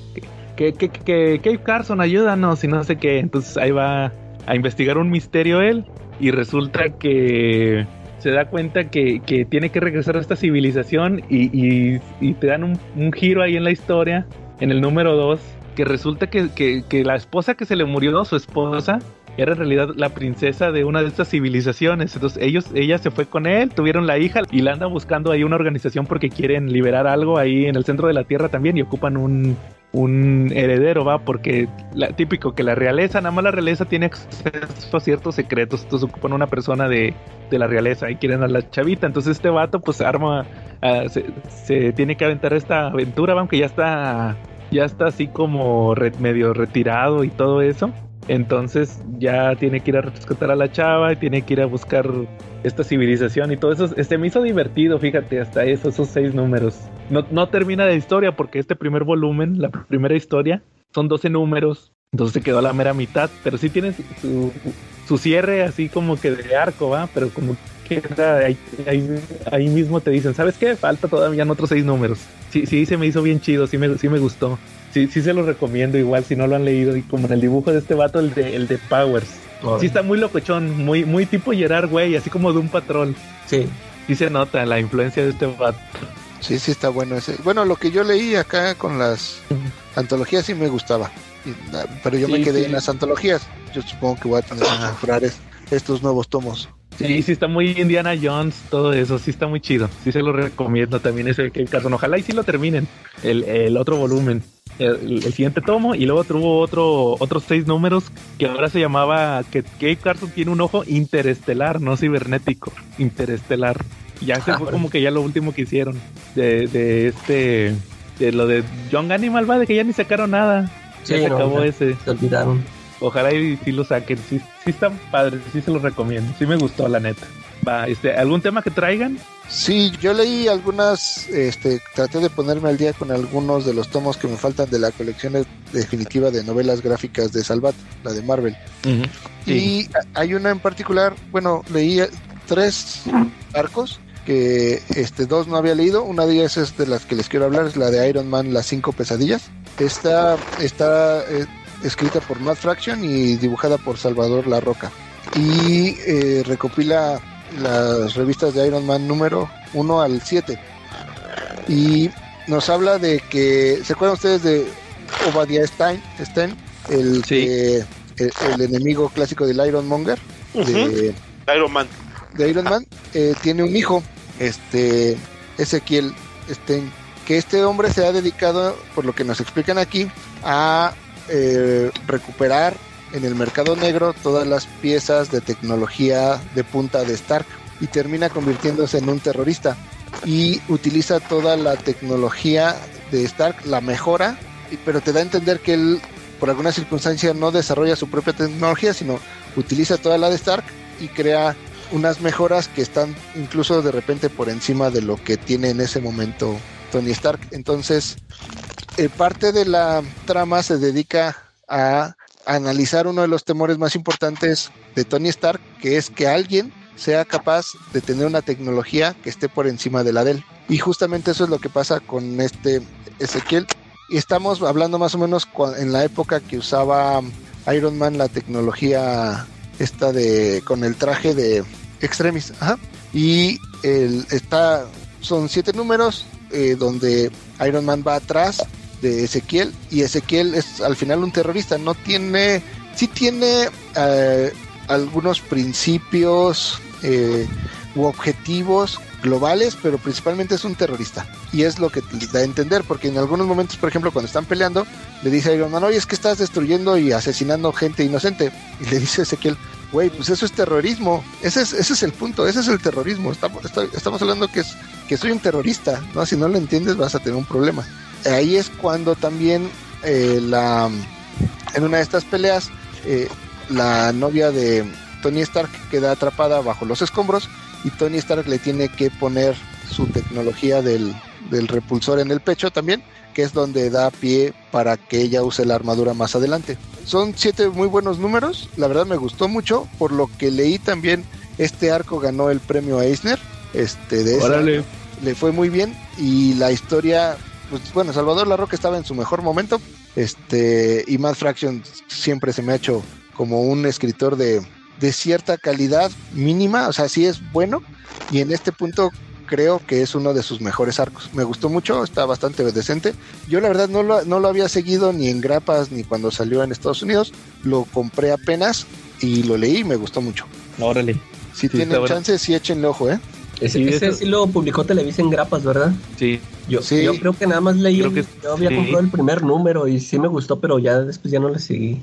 que, que, que, que Carson, ayúdanos y no sé qué. Entonces ahí va a investigar un misterio él y resulta que se da cuenta que, que tiene que regresar a esta civilización y, y- y te dan un, un giro ahí en la historia, en el número 2, que resulta que, que- que la esposa que se le murió, su esposa, era en realidad la princesa de una de estas civilizaciones. Entonces ellos, ella se fue con él, tuvieron la hija y la anda buscando ahí una organización porque quieren liberar algo ahí en el centro de la Tierra también y ocupan un, un heredero, va, porque típico que la realeza, nada más la realeza tiene acceso a ciertos secretos, entonces ocupan una persona de, de la realeza y quieren a la chavita, entonces este vato pues arma, ah, se, se tiene que aventar esta aventura, va, aunque ya está, ya está así como medio retirado y todo eso. Entonces ya tiene que ir a rescatar a la chava y tiene que ir a buscar esta civilización y todo eso. Este me hizo divertido, fíjate, hasta eso, esos seis números. No, no termina la historia porque este primer volumen, la primera historia, son 12 números. Entonces se quedó a la mera mitad, pero sí tiene su, su- cierre así como que de arco, ¿va? Pero como que ahí- ahí mismo te dicen, ¿sabes qué? Falta todavía en otros seis números. Sí, sí, se me hizo bien chido, sí me, sí me gustó. Sí, sí se lo recomiendo igual si no lo han leído. Y como en el dibujo de este vato, el de, el de Powers. Sí está muy locochón, muy, muy tipo Gerard, güey, así como de un patrón. Sí. Sí se nota la influencia de este vato. Sí, sí está bueno ese. Bueno, lo que yo leí acá con las antologías sí me gustaba. Y, ah, pero yo me quedé sí. en las antologías. Yo supongo que voy a tener que comprar es- estos nuevos tomos. Sí, sí está muy Indiana Jones, todo eso, sí está muy chido. Sí se lo recomiendo también ese Cape Carson. Ojalá y sí lo terminen, el, el otro volumen, el, el siguiente tomo, y luego tuvo otro, otros seis números que ahora se llamaba que Cape Carson tiene un ojo interestelar, no cibernético, interestelar. Ya se fue como que ya lo último que hicieron de, de este, de lo de Young Animal, va, de que ya ni sacaron nada. Sí, ya se no, acabó ese. Se olvidaron. Ojalá y sí lo saquen. Sí, sí están padres, sí se los recomiendo. Sí me gustó, la neta. Va, este, ¿algún tema que traigan? Sí, yo leí algunas, este, traté de ponerme al día con algunos de los tomos que me faltan de la colección de- definitiva de novelas gráficas de Salvat, la de Marvel. Y hay una en particular, bueno, leí tres arcos que este dos no había leído. Una de ellas es de las que les quiero hablar, es la de Iron Man, las cinco pesadillas. Esta está eh, escrita por Matt Fraction y dibujada por Salvador La Roca. Y eh, recopila las revistas de Iron Man número 1 al 7. Y nos habla de que, ¿se acuerdan ustedes de Obadiah Stein? Stein el, que- el, el enemigo clásico del Iron Monger. de, Iron Man. de Iron Man, eh, tiene un hijo, este Ezequiel Stein, que este hombre se ha dedicado, por lo que nos explican aquí, a eh, recuperar en el mercado negro todas las piezas de tecnología de punta de Stark y termina convirtiéndose en un terrorista y utiliza toda la tecnología de Stark, la mejora, pero te da a entender que él por alguna circunstancia no desarrolla su propia tecnología, sino utiliza toda la de Stark y crea unas mejoras que están incluso de repente por encima de lo que tiene en ese momento Tony Stark. Entonces, eh, parte de la trama se dedica a analizar uno de los temores más importantes de Tony Stark, que es que alguien sea capaz de tener una tecnología que esté por encima de la de él. Y justamente eso es lo que pasa con este Ezequiel. Y estamos hablando más o menos en la época que usaba Iron Man la tecnología esta de con el traje de Extremis. Y el, está, son siete números eh, donde Iron Man va atrás de Ezequiel y Ezequiel es al final un terrorista, no tiene, sí tiene eh, algunos principios eh, u objetivos globales, pero principalmente es un terrorista. Y es lo que da a entender, porque en algunos momentos, por ejemplo, cuando están peleando, le dice a Iron Man, oye, es que estás destruyendo y asesinando gente inocente. Y le dice Ezequiel, güey, pues eso es terrorismo. Ese es, ese es el punto, ese es el terrorismo. Estamos, hablando que, es, que soy un terrorista, ¿no? Si no lo entiendes vas a tener un problema. Ahí es cuando también eh, la, en una de estas peleas, eh, la novia de Tony Stark queda atrapada bajo los escombros y Tony Stark le tiene que poner su tecnología del, repulsor en el pecho también, que es donde da pie para que ella use la armadura más adelante. Son siete muy buenos números, la verdad me gustó mucho, por lo que leí también este arco ganó el premio Eisner, este de le fue muy bien y la historia, pues bueno, Salvador Larroque estaba en su mejor momento, este y Matt Fraction siempre se me ha hecho como un escritor de, de cierta calidad mínima, o sea, sí es bueno, y en este punto creo que es uno de sus mejores arcos. Me gustó mucho, está bastante decente. Yo la verdad no lo, no lo había seguido ni en grapas ni cuando salió en Estados Unidos, lo compré apenas y lo leí y me gustó mucho. Órale. Si tienen chance, sí échenle ojo, ¿eh? Ese, sí, lo publicó Televisa en grapas, ¿verdad? Sí. Yo, yo creo que nada más leí, yo había comprado el primer número y sí me gustó, pero ya después ya no le seguí.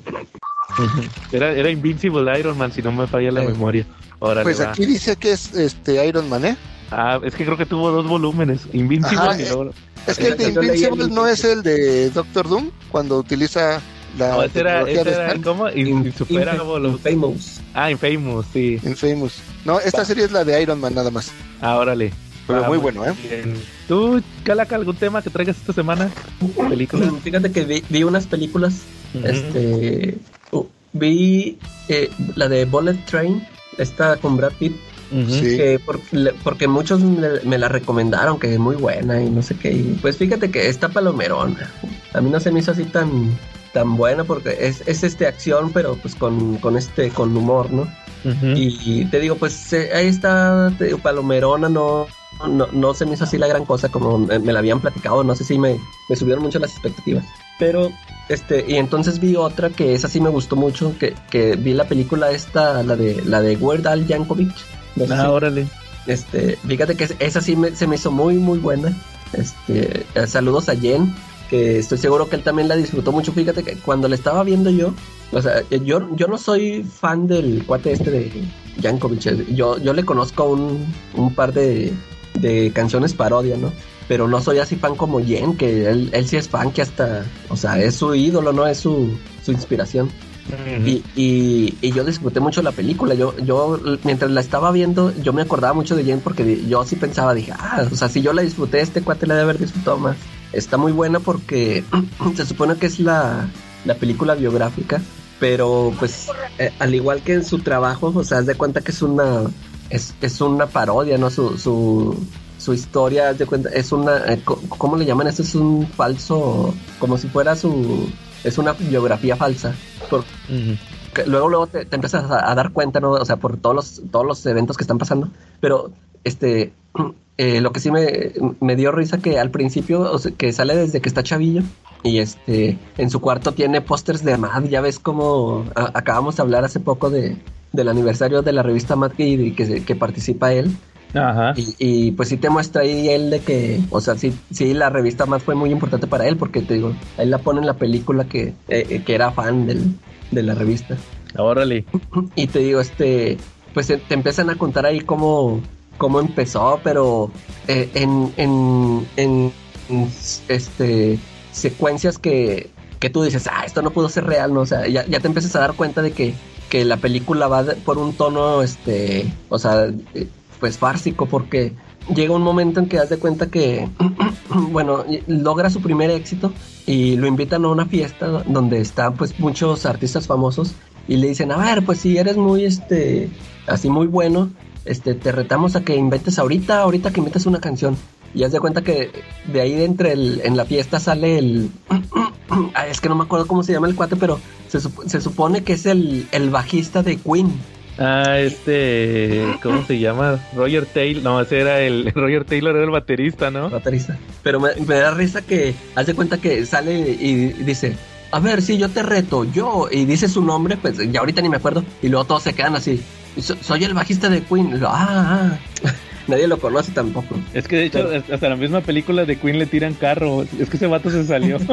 [laughs] Era, era Invincible Iron Man, si no me falla la memoria. pues aquí dice que es este Iron Man, ¿eh? Ah, es que creo que tuvo dos volúmenes, Invincible y luego... Es que el de Invincible no es el de Doctor Doom, cuando utiliza la no, ese era, ese era ¿cómo? Infamous. Ah, Infamous, sí. Infamous. No, esta serie es la de Iron Man nada más. Ah, órale. Pero muy bueno, ¿eh? ¿Tú, Calaca, algún tema que traigas esta semana? ¿Películas? Fíjate que vi, unas películas. Este. Uh, vi eh, la de Bullet Train, esta con Brad Pitt. Que porque muchos me, la recomendaron, que es muy buena y no sé qué. Y pues fíjate que está palomerona. A mí no se me hizo así tan, tan buena porque es, es este acción, pero pues con, con este, con humor, ¿no? y, te digo, pues eh, ahí está, palomerona, no, no, no se me hizo así la gran cosa como me, la habían platicado, no sé si me, me subieron mucho las expectativas. Pero, este, y entonces vi otra que esa sí me gustó mucho, que, que vi la película esta, la de, la de Weird Al Yankovic. Ah, órale. Este, fíjate que esa sí me, se me hizo muy, muy buena. Este, eh, saludos a Jen, que estoy seguro que él también la disfrutó mucho. Fíjate que cuando la estaba viendo yo, o sea, yo, yo no soy fan del cuate este de Yankovic. Yo, yo le conozco un, un par de, de canciones parodia, ¿no? pero no soy así fan como Jen, que él, él sí es fan, que hasta, o sea, es su ídolo, ¿no? Es su, su inspiración. Y, y, yo disfruté mucho la película. Yo, yo, mientras la estaba viendo, yo me acordaba mucho de Jen porque yo sí pensaba, dije, ah, o sea, si yo la disfruté, este cuate la debe haber disfrutado más. Está muy buena porque [clears throat] se supone que es la, la película biográfica, pero pues eh, al igual que en su trabajo, o sea, haz de cuenta que es una, es, es una parodia, ¿no? Su, su, su historia, de cuenta, es una, eh, ¿cómo le llaman? Esto es un falso, como si fuera su, es una biografía falsa. Por, luego, luego te, empiezas a, dar cuenta, ¿no? O sea, por todos los, todos los eventos que están pasando. Pero, este, [clears throat] eh, lo que sí me, me, dio risa que al principio, que sale desde que está chavillo. Y este, en su cuarto tiene pósters de Mad. Ya ves como acabamos de hablar hace poco de, del aniversario de la revista Mad que, que participa él. Ajá. Y, pues sí te muestra ahí él de que, o sea, sí, sí, la revista más fue muy importante para él, porque te digo, él la pone en la película que, eh, que era fan del, de la revista. Órale. [clears throat] Y te digo, este, pues te empiezan a contar ahí cómo, cómo empezó, pero eh, en, en, en, este, secuencias que, que tú dices, ah, esto no pudo ser real, ¿no? O sea, ya, ya te empiezas a dar cuenta de que, que la película va por un tono, este, o sea, pues fársico porque llega un momento en que das de cuenta que, [clears throat] bueno, logra su primer éxito y lo invitan a una fiesta donde están pues muchos artistas famosos y le dicen, a ver, pues si eres muy, este, así muy bueno, este, te retamos a que inventes ahorita, ahorita que inventes una canción. Y haz de cuenta que de ahí de entre el, en la fiesta sale el... [clears throat] Es que no me acuerdo cómo se llama el cuate, pero se, se supone que es el, el bajista de Queen. Ah, este, ¿cómo se llama? Roger Taylor, no, ese era el, [laughs] Roger Taylor era el baterista, ¿no? Baterista. Pero me, me da risa que haz de cuenta que sale y dice, a ver, si yo te reto, yo, y dice su nombre, pues ya ahorita ni me acuerdo, y luego todos se quedan así. "So- soy el bajista de Queen. Y lo, ah, ah. [laughs] Nadie lo conoce tampoco. Es que de hecho, hasta la misma película de Queen le tiran carro. Es que ese vato se salió. [laughs]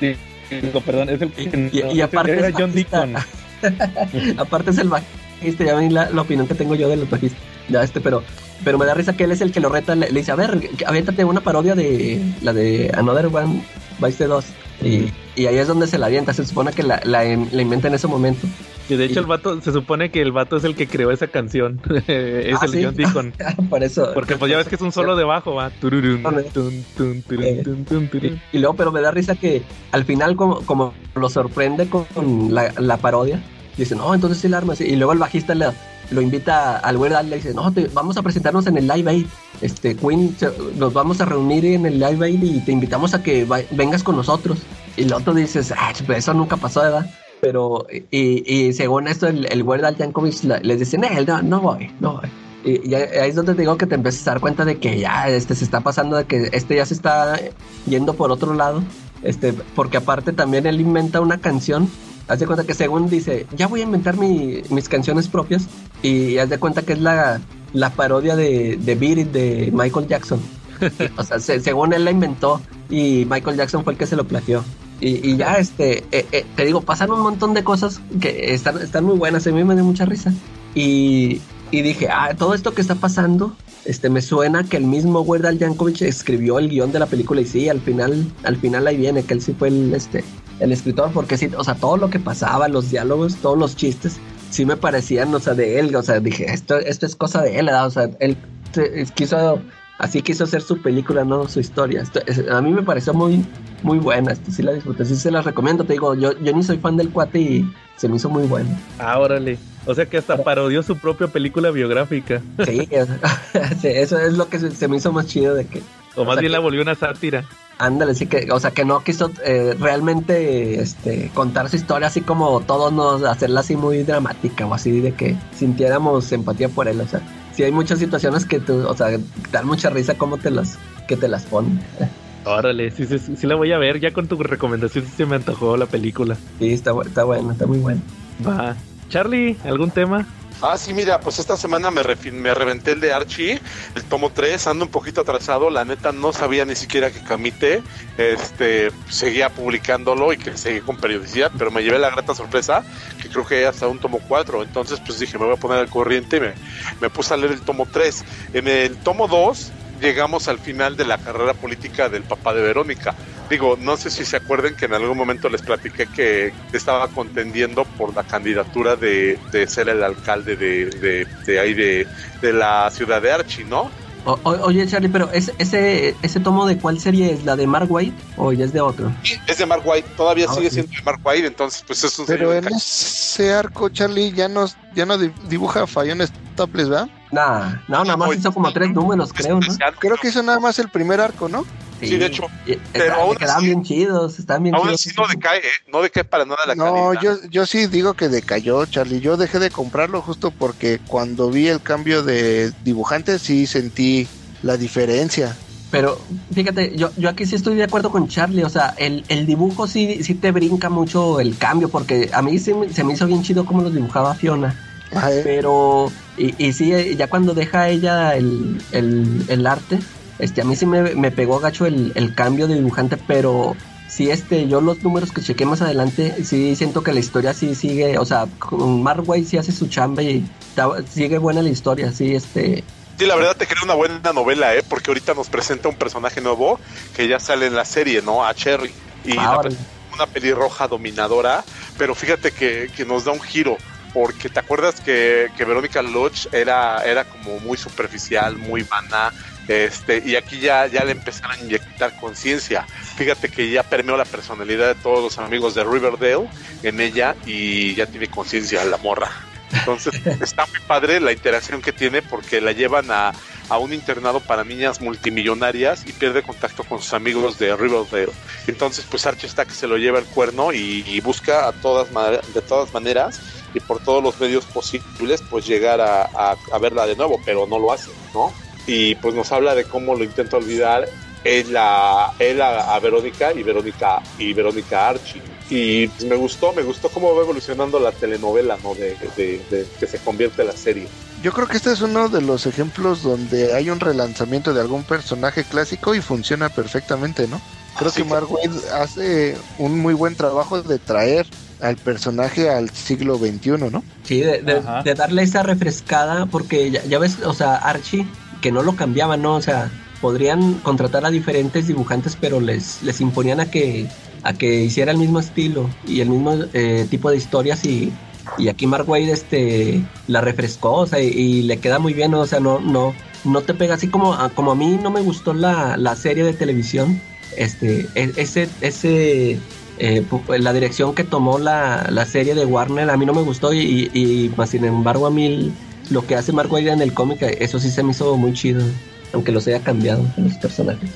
Sí, digo, perdón, es el que. Y, no, y ese aparte era John bajista. Deacon. [laughs] aparte es el bajista, ya ven la, opinión que tengo yo de los bajistas. Ya este, pero, pero me da risa que él es el que lo reta, le, dice, a ver, aviéntate una parodia de la de Another One Vice 2. Y, y ahí es donde se la avienta, se supone que la inventa en ese momento. Y de hecho, el vato, se supone que el vato es el que creó esa canción. [laughs] es Ah, el ¿sí? John Deacon. [laughs] Por eso. Porque pues ya ves que es un solo de bajo, va. Tururún, tun, tun, turun, tun, tun, turun. Y luego, pero me da risa que al final, como, como lo sorprende con la, la parodia, dice, no, entonces sí la arma. Y luego el bajista le, lo invita al Weird Al, le dice, no, te, vamos a presentarnos en el Live Aid. Este, Queen, se- nos vamos a reunir en el Live Aid y te invitamos a que va- vengas con nosotros. Y el otro dices, ah, pues eso nunca pasó, ¿verdad? Pero, y, y según esto, el, el Weird Al Yankovic les dice, no, no, no voy, no voy. Y, y ahí ahí es donde te digo que te empiezas a dar cuenta de que ya este se está pasando, de que este ya se está yendo por otro lado. Este, porque aparte también él inventa una canción. Haz de cuenta que según dice, ya voy a inventar mi- mis canciones propias. Y haz de cuenta que es la, la parodia de, de Beat It de Michael Jackson. [laughs] o sea, se- según él la inventó y Michael Jackson fue el que se lo plagió. Y, y ya, este, eh, eh, te digo, pasan un montón de cosas que están, están muy buenas. A mí me dio mucha risa. Y, y dije, ah, todo esto que está pasando, este, me suena que el mismo Weird Al Yankovic escribió el guion de la película. Y sí, al final, al final ahí viene que él sí fue el, este, el escritor, porque sí, o sea, todo lo que pasaba, los diálogos, todos los chistes, sí me parecían, o sea, de él. O sea, dije, esto, esto es cosa de él, ¿verdad? O sea, él quiso, así quiso hacer su película, no su historia. Esto- es- a mí me pareció muy, muy buena. Esto sí la disfruté, sí se la recomiendo. Te digo, yo, yo ni soy fan del cuate y se me hizo muy bueno. Ah, órale. O sea que hasta parodió su propia película biográfica. [laughs] Sí, eso es lo que se, se me hizo más chido de que. O más sea, bien que- la volvió una sátira. Ándale, sí que, o sea, que no quiso eh, realmente este, contar su historia así como todos nos, hacerla así muy dramática o así de que sintiéramos empatía por él, o sea, sí hay muchas situaciones que tú, o sea, dan mucha risa como te las, que te las ponen. [laughs] Órale, sí, sí, sí, la voy a ver. Ya con tu recomendación sí se me antojó la película. Sí, está, está bueno, está muy bueno. Va. Charlie, ¿algún tema? Ah, sí, mira, pues esta semana me, me reventé el de Archie, el tomo 3, ando un poquito atrasado, la neta no sabía ni siquiera que Camite este, seguía publicándolo y que seguía con periodicidad, pero me llevé la grata sorpresa que creo que hasta un tomo 4, entonces pues dije, me voy a poner al corriente y me, me puse a leer el tomo 3. En el tomo 2 llegamos al final de la carrera política del papá de Verónica. Digo, no sé si se acuerden que en algún momento les platiqué que estaba contendiendo por la candidatura de, de ser el alcalde de, de, de ahí de, de la ciudad de Archie, ¿no? O- o- oye, Charlie, pero ese, ese, ese tomo de cuál serie es, la de Mark White o ya es de otro? Es de Mark White, todavía Ah, sigue siendo de Mark White, entonces pues es un Pero en ese arco, Charlie, ya no, ya no di- dibuja fallones topless, ¿verdad? Nah, no, nada más hizo como tres números, creo, ¿no? Creo que hizo nada más el primer arco, ¿no? Sí, de hecho, Y- pero está- aún quedaban así- bien chidos, estaban bien Aún chidos. así no decae, ¿eh? No decae para nada la No, calidad. yo, yo sí digo que decayó, Charlie. Yo dejé de comprarlo justo porque cuando vi el cambio de dibujante sí sentí la diferencia. Pero fíjate, yo, yo aquí sí estoy de acuerdo con Charlie, o sea, el, el dibujo sí, sí te brinca mucho el cambio, porque a mí sí me- se me hizo bien chido cómo los dibujaba Fiona. Ajá, ¿eh? Pero, y, y sí, ya cuando deja ella el, el, el arte, este, a mí sí me, me pegó gacho el, el cambio de dibujante, pero sí, este, yo los números que chequé más adelante, sí siento que la historia sí sigue, o sea, White sí hace su chamba y sigue buena la historia, sí, este, Sí, la verdad te crea una buena novela, ¿eh? Porque ahorita nos presenta un personaje nuevo que ya sale en la serie, ¿no? A Cherry. Y Ah, una pelirroja dominadora, pero fíjate que, que nos da un giro. porque te acuerdas que, que Verónica Lodge era, era como muy superficial, muy vana, este, y aquí ya, ya le empezaron a inyectar conciencia. Fíjate que ya permeó la personalidad de todos los amigos de Riverdale en ella y ya tiene conciencia la morra. Entonces [laughs] está muy padre la interacción que tiene porque la llevan a, a un internado para niñas multimillonarias y pierde contacto con sus amigos de Riverdale. Entonces pues Archie está que se lo lleva el cuerno y, y busca a todas de todas maneras y por todos los medios posibles pues llegar a, a, a verla de nuevo, pero no lo hace, ¿no? Y pues nos habla de cómo lo intenta olvidar él a, él a, a Verónica y Verónica y Verónica Archie. Y pues, me gustó me gustó cómo va evolucionando la telenovela no de, de, de, que se convierte en la serie. Yo creo que este es uno de los ejemplos donde hay un relanzamiento de algún personaje clásico y funciona perfectamente no creo Así que Mark Wade hace un muy buen trabajo de traer al personaje al siglo XXI, ¿no? Sí, de, de, de darle esa refrescada, porque ya, ya, ves, o sea, Archie que no lo cambiaban, ¿no? O sea, podrían contratar a diferentes dibujantes, pero les, les imponían a que, a que hiciera el mismo estilo y el mismo eh, tipo de historias y, y aquí Mark Wade este, la refrescó, o sea, y, le queda muy bien, ¿no? o sea, no, no, no te pega así como, como a mí no me gustó la, la serie de televisión, este, ese, ese eh, la dirección que tomó la, la, serie de Warner a mí no me gustó y, y, sin embargo a mí lo que hace Mark Wade en el cómic, eso sí se me hizo muy chido, aunque los haya cambiado los personajes.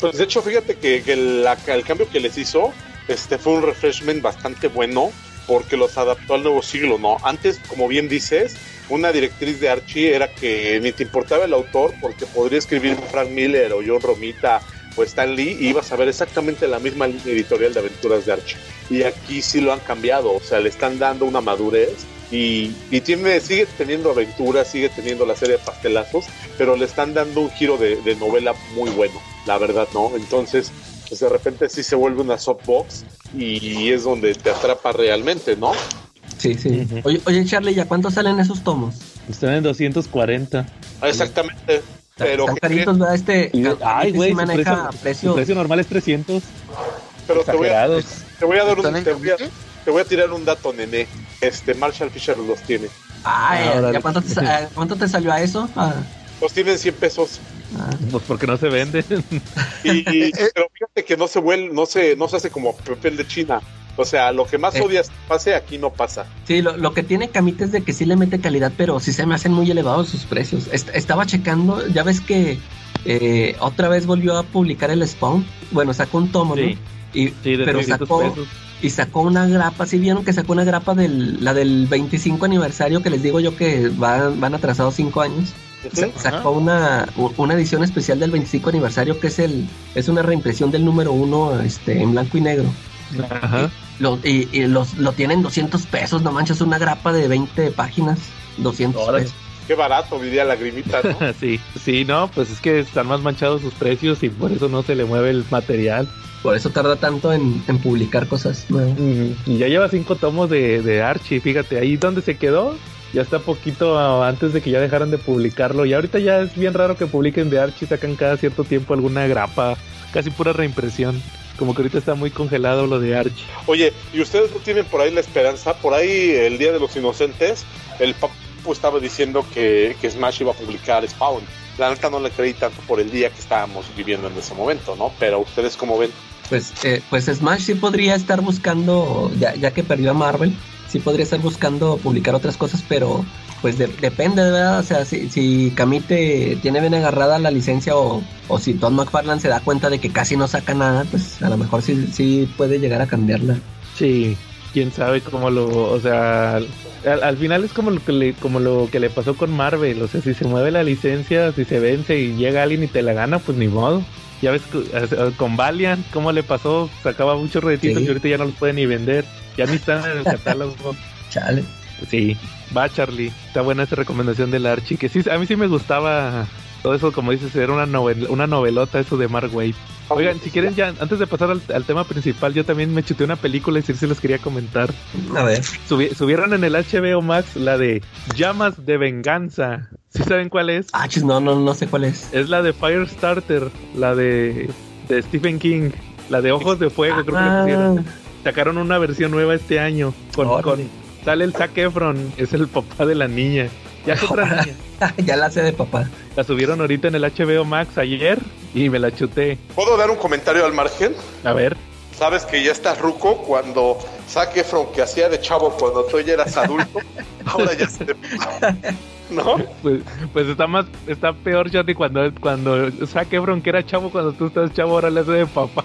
Pues de hecho, fíjate que, el cambio que les hizo este fue un refreshment bastante bueno porque los adaptó al nuevo siglo, ¿no? Antes, como bien dices, una directriz de Archie era que ni te importaba el autor porque podría escribir Frank Miller o John Romita o Stan Lee y ibas a ver exactamente la misma editorial de aventuras de Archie. Y aquí sí lo han cambiado, o sea, le están dando una madurez y, y, tiene, sigue teniendo aventuras, sigue teniendo la serie de pastelazos, pero le están dando un giro de, de novela muy bueno, la verdad, ¿no? Entonces, pues de repente sí se vuelve una softbox y es donde te atrapa realmente, ¿no? Sí, sí. Uh -huh. oye, oye, Charlie, ¿ya cuántos salen esos tomos? Están en 240. Ah, exactamente. Pero Están caritos, ¿verdad? Este, Ay, güey, su, precio, precio... normal es 300. Pero te voy, a, te voy a dar un... Te voy a, te voy a tirar un dato, nene. Este, Marshall Fisher los tiene. Ay, ah, ¿ya cuánto, te, ¿cuánto te salió a eso? Ah. Los tienen 100 pesos. Ah. Pues porque no se venden. [laughs] Y, y, pero fíjate que no se vuelve, no se, no se hace como papel de China. O sea, lo que más eh. odias pase, aquí no pasa. Sí, lo, lo, que tiene Camita es de que sí le mete calidad, pero sí se me hacen muy elevados sus precios. Est estaba checando, ya ves que eh, otra vez volvió a publicar el Spawn. Bueno, sacó un tomo, sí. ¿no? Y, sí, pero sacó, pesos. Y sacó una grapa, ¿sí vieron que sacó una grapa de la del 25 aniversario que les digo yo que van, van atrasados 5 años? ¿Sí? Sacó una, una edición especial del 25 aniversario que es el es una reimpresión del número 1 este, en blanco y negro. Ajá. Y, lo, y, y los, lo tienen 200 pesos, no manches, una grapa de 20 páginas, 200 Ahora, pesos. Qué barato, diría Lagrimita, ¿no? [laughs] sí, sí, no, pues es que están más manchados sus precios y por eso no se le mueve el material. Por eso tarda tanto en, en publicar cosas nuevas. Y ya lleva cinco tomos de, de Archie, fíjate, ahí donde se quedó, ya está poquito antes de que ya dejaran de publicarlo. Y ahorita ya es bien raro que publiquen de Archie, sacan cada cierto tiempo alguna grapa, casi pura reimpresión. Como que ahorita está muy congelado lo de Archie. Oye, ¿y ustedes no tienen por ahí la esperanza? Por ahí el Día de los Inocentes, el Papu estaba diciendo que, que Smash iba a publicar Spawn. La neta no le creí tanto por el día que estábamos viviendo en ese momento, ¿no? Pero ustedes cómo ven? Pues, eh, pues Smash sí podría estar buscando, ya, ya que perdió a Marvel, sí podría estar buscando publicar otras cosas, pero pues de, depende, ¿verdad? O sea, si, si Camite tiene bien agarrada la licencia o, o si Todd McFarlane se da cuenta de que casi no saca nada, pues a lo mejor sí, sí puede llegar a cambiarla. Sí, quién sabe cómo lo, o sea, al, al, final es como lo que le, como lo que le pasó con Marvel, o sea, si se mueve la licencia, si se vence y llega alguien y te la gana, pues ni modo. Ya ves con Valiant, cómo le pasó, sacaba muchos retitos sí. y ahorita ya no los puede ni vender, ya ni están en el [laughs] catálogo. Chale. Sí, va Charlie, está buena esa recomendación del Archie, que sí, a mí sí me gustaba todo eso, como dices, era una, novel, una novelota eso de Mark Wade. Oigan, si quieren ya, antes de pasar al, al, tema principal, yo también me chuté una película y sí se los quería comentar. A ver. Subi, subieron en el HBO Max la de Llamas de Venganza. ¿Sí saben cuál es? Ah, chis, no, no, no sé cuál es. Es la de Firestarter, la de, de Stephen King, la de Ojos de Fuego, ah, creo que le pusieron. Sacaron una versión nueva este año con, con Sale el Zac Efron, es el papá de la niña. Ya es otra niña. ya la hace de papá. La subieron ahorita en el HBO Max ayer y me la chuté. ¿Puedo dar un comentario al margen? A ver. Sabes que ya estás ruco cuando Zac Efron, que hacía de chavo cuando tú ya eras adulto, [laughs] ahora ya se... [laughs] ¿No? Pues, pues está más, está peor, Johnny, cuando, cuando Zac Efron, que era chavo cuando tú estás chavo, ahora le hace de papá.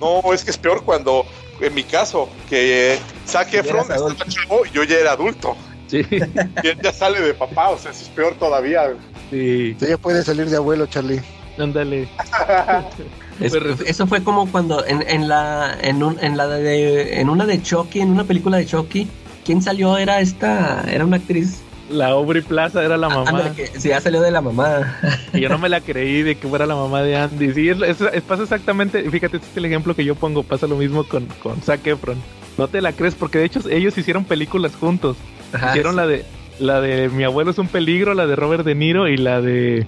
No, es que es peor cuando, en mi caso, que Zac Efron estaba chavo y yo ya era adulto. Sí. [laughs] Él ya sale de papá, o sea, eso es peor todavía. Sí. Ya puedes salir de abuelo, Charlie. Ándale. [laughs] Es- eso fue como cuando en, en la en, un- en la de en una de Chucky, en una película de Chucky, ¿quién salió? Era esta, era una actriz. La Aubrey Plaza era la mamá. Ándale, que sí, ya salió de la mamá. [laughs] Y yo no me la creí de que fuera la mamá de Andy. Sí, es, es- es- pasa exactamente, fíjate, este es el ejemplo que yo pongo, pasa lo mismo con, con Zac Efron. No te la crees, porque de hecho ellos hicieron películas juntos. Ajá, hicieron sí. la de la de Mi abuelo es un peligro, la de Robert De Niro y la de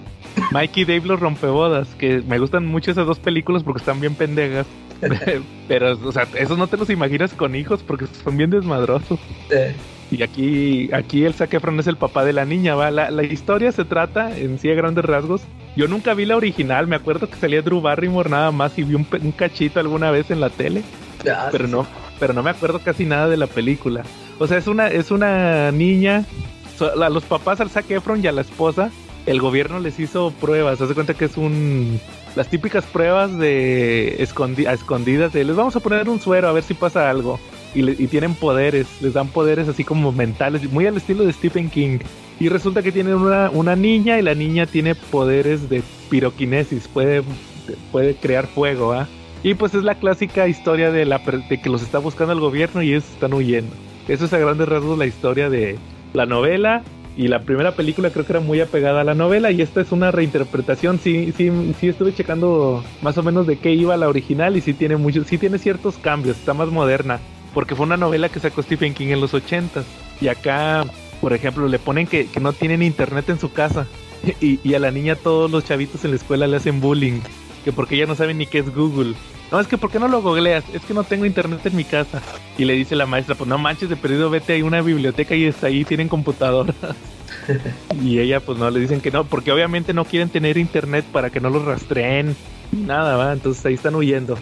Mikey Dave los rompebodas, que me gustan mucho esas dos películas porque están bien pendejas. [laughs] Pero, o sea, esos no te los imaginas con hijos porque son bien desmadrosos. Eh, Y aquí, aquí el Zac Efron es el papá de la niña, ¿va? La, la historia se trata, en sí a grandes rasgos. Yo nunca vi la original, me acuerdo que salía Drew Barrymore nada más y vi un, cachito alguna vez en la tele, ya, pero no, pero no me acuerdo casi nada de la película. O sea, es una, es una niña, a los papás al Zac Efron y a la esposa, el gobierno les hizo pruebas, haz de cuenta que es un... Las típicas pruebas de escondi- a escondidas de les vamos a poner un suero a ver si pasa algo y, tienen poderes, les dan poderes así como mentales, muy al estilo de Stephen King. Y resulta que tienen una, una niña y la niña tiene poderes de piroquinesis, puede, puede crear fuego, ¿ah? Y pues es la clásica historia de, la, de que los está buscando el gobierno y ellos están huyendo. Eso es a grandes rasgos la historia de la novela. Y la primera película creo que era muy apegada a la novela y esta es una reinterpretación. Sí, sí, sí estuve checando más o menos de qué iba la original y sí tiene muchos, sí tiene ciertos cambios, está más moderna. Porque fue una novela que sacó Stephen King en los 80 Y acá, por ejemplo, le ponen que, que no tienen internet en su casa. [laughs] Y a la niña todos los chavitos en la escuela le hacen bullying. Que porque ella no sabe ni qué es Google. No, es que ¿por qué no lo googleas? Es que no tengo internet en mi casa. Y le dice la maestra, pues no manches, de perdido vete a una biblioteca y está ahí, tienen computadora. [laughs] y ella pues no, le dicen que no, porque obviamente no quieren tener internet para que no los rastreen. Nada, va, entonces ahí están huyendo.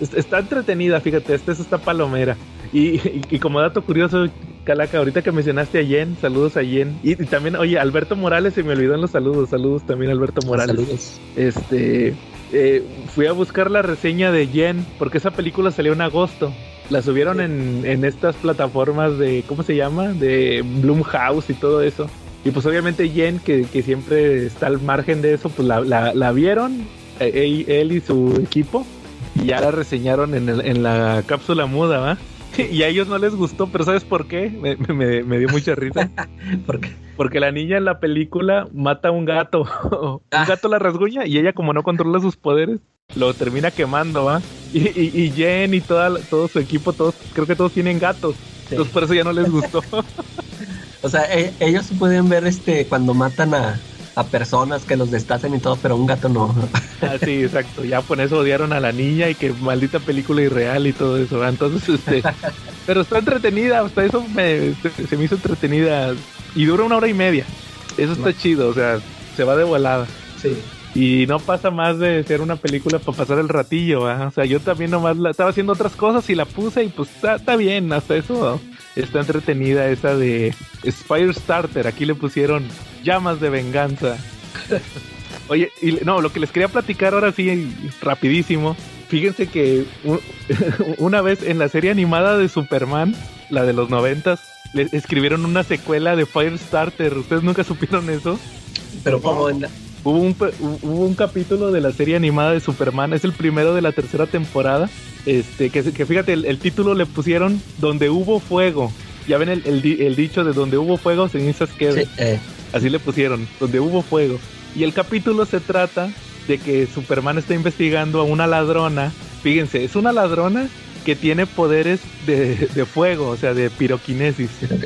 Es- Está entretenida, fíjate, esta es esta palomera. Y, y- y como dato curioso, Calaca, ahorita que mencionaste a Jen, saludos a Jen. Y, y también, oye, Alberto Morales se me olvidó en los saludos. Saludos también, Alberto Morales. Saludos. Este, eh, fui a buscar la reseña de Jen, porque esa película salió en agosto. La subieron en, en estas plataformas de, ¿cómo se llama? De Bloomhouse y todo eso. Y pues obviamente Jen, que, que siempre está al margen de eso, pues la, la- la vieron, eh, él, él y su equipo, y ya la reseñaron en, el- en la cápsula muda, ¿va? [laughs] Y a ellos no les gustó, pero ¿sabes por qué? Me, me- me dio mucha risa. [laughs] ¿Por qué? Porque la niña en la película mata a un gato. [laughs] un Ah. gato la rasguña y ella como no controla sus poderes, lo termina quemando, ¿va? Y, y, y Jen y toda, todo su equipo, todos, creo que todos tienen gatos. Entonces por eso ya no les gustó. O sea, e- ellos pueden ver este cuando matan a, a personas que los destacen y todo, pero un gato no. [laughs] Ah, sí, exacto. Ya por eso odiaron a la niña y que maldita película irreal y todo eso. ¿va? Entonces, este... [laughs] Pero está entretenida, hasta eso me, se, se me hizo entretenida. Y dura una hora y media. Eso está chido, o sea, se va de volada. Sí. Y no pasa más de ser una película para pasar el ratillo, ¿va? O sea, yo también nomás la, estaba haciendo otras cosas y la puse y pues está, está bien, hasta eso está entretenida esa de Spire Starter. Aquí le pusieron llamas de venganza. [laughs] Oye, y no, lo que les quería platicar ahora sí, rapidísimo. Fíjense que [laughs] una vez en la serie animada de Superman, la de los noventas, le escribieron una secuela de Firestarter. ¿Ustedes nunca supieron eso? Pero como en la- Hubo un, hubo un capítulo de la serie animada de Superman, es el primero de la tercera temporada. Este, que, que fíjate, el, el título le pusieron Donde hubo fuego. Ya ven el, el el dicho de donde hubo fuego, cenizas quedan. Sí, eh, Así le pusieron, donde hubo fuego. Y el capítulo se trata de que Superman está investigando a una ladrona. Fíjense, es una ladrona que tiene poderes de, de fuego, o sea, de piroquinesis. ok.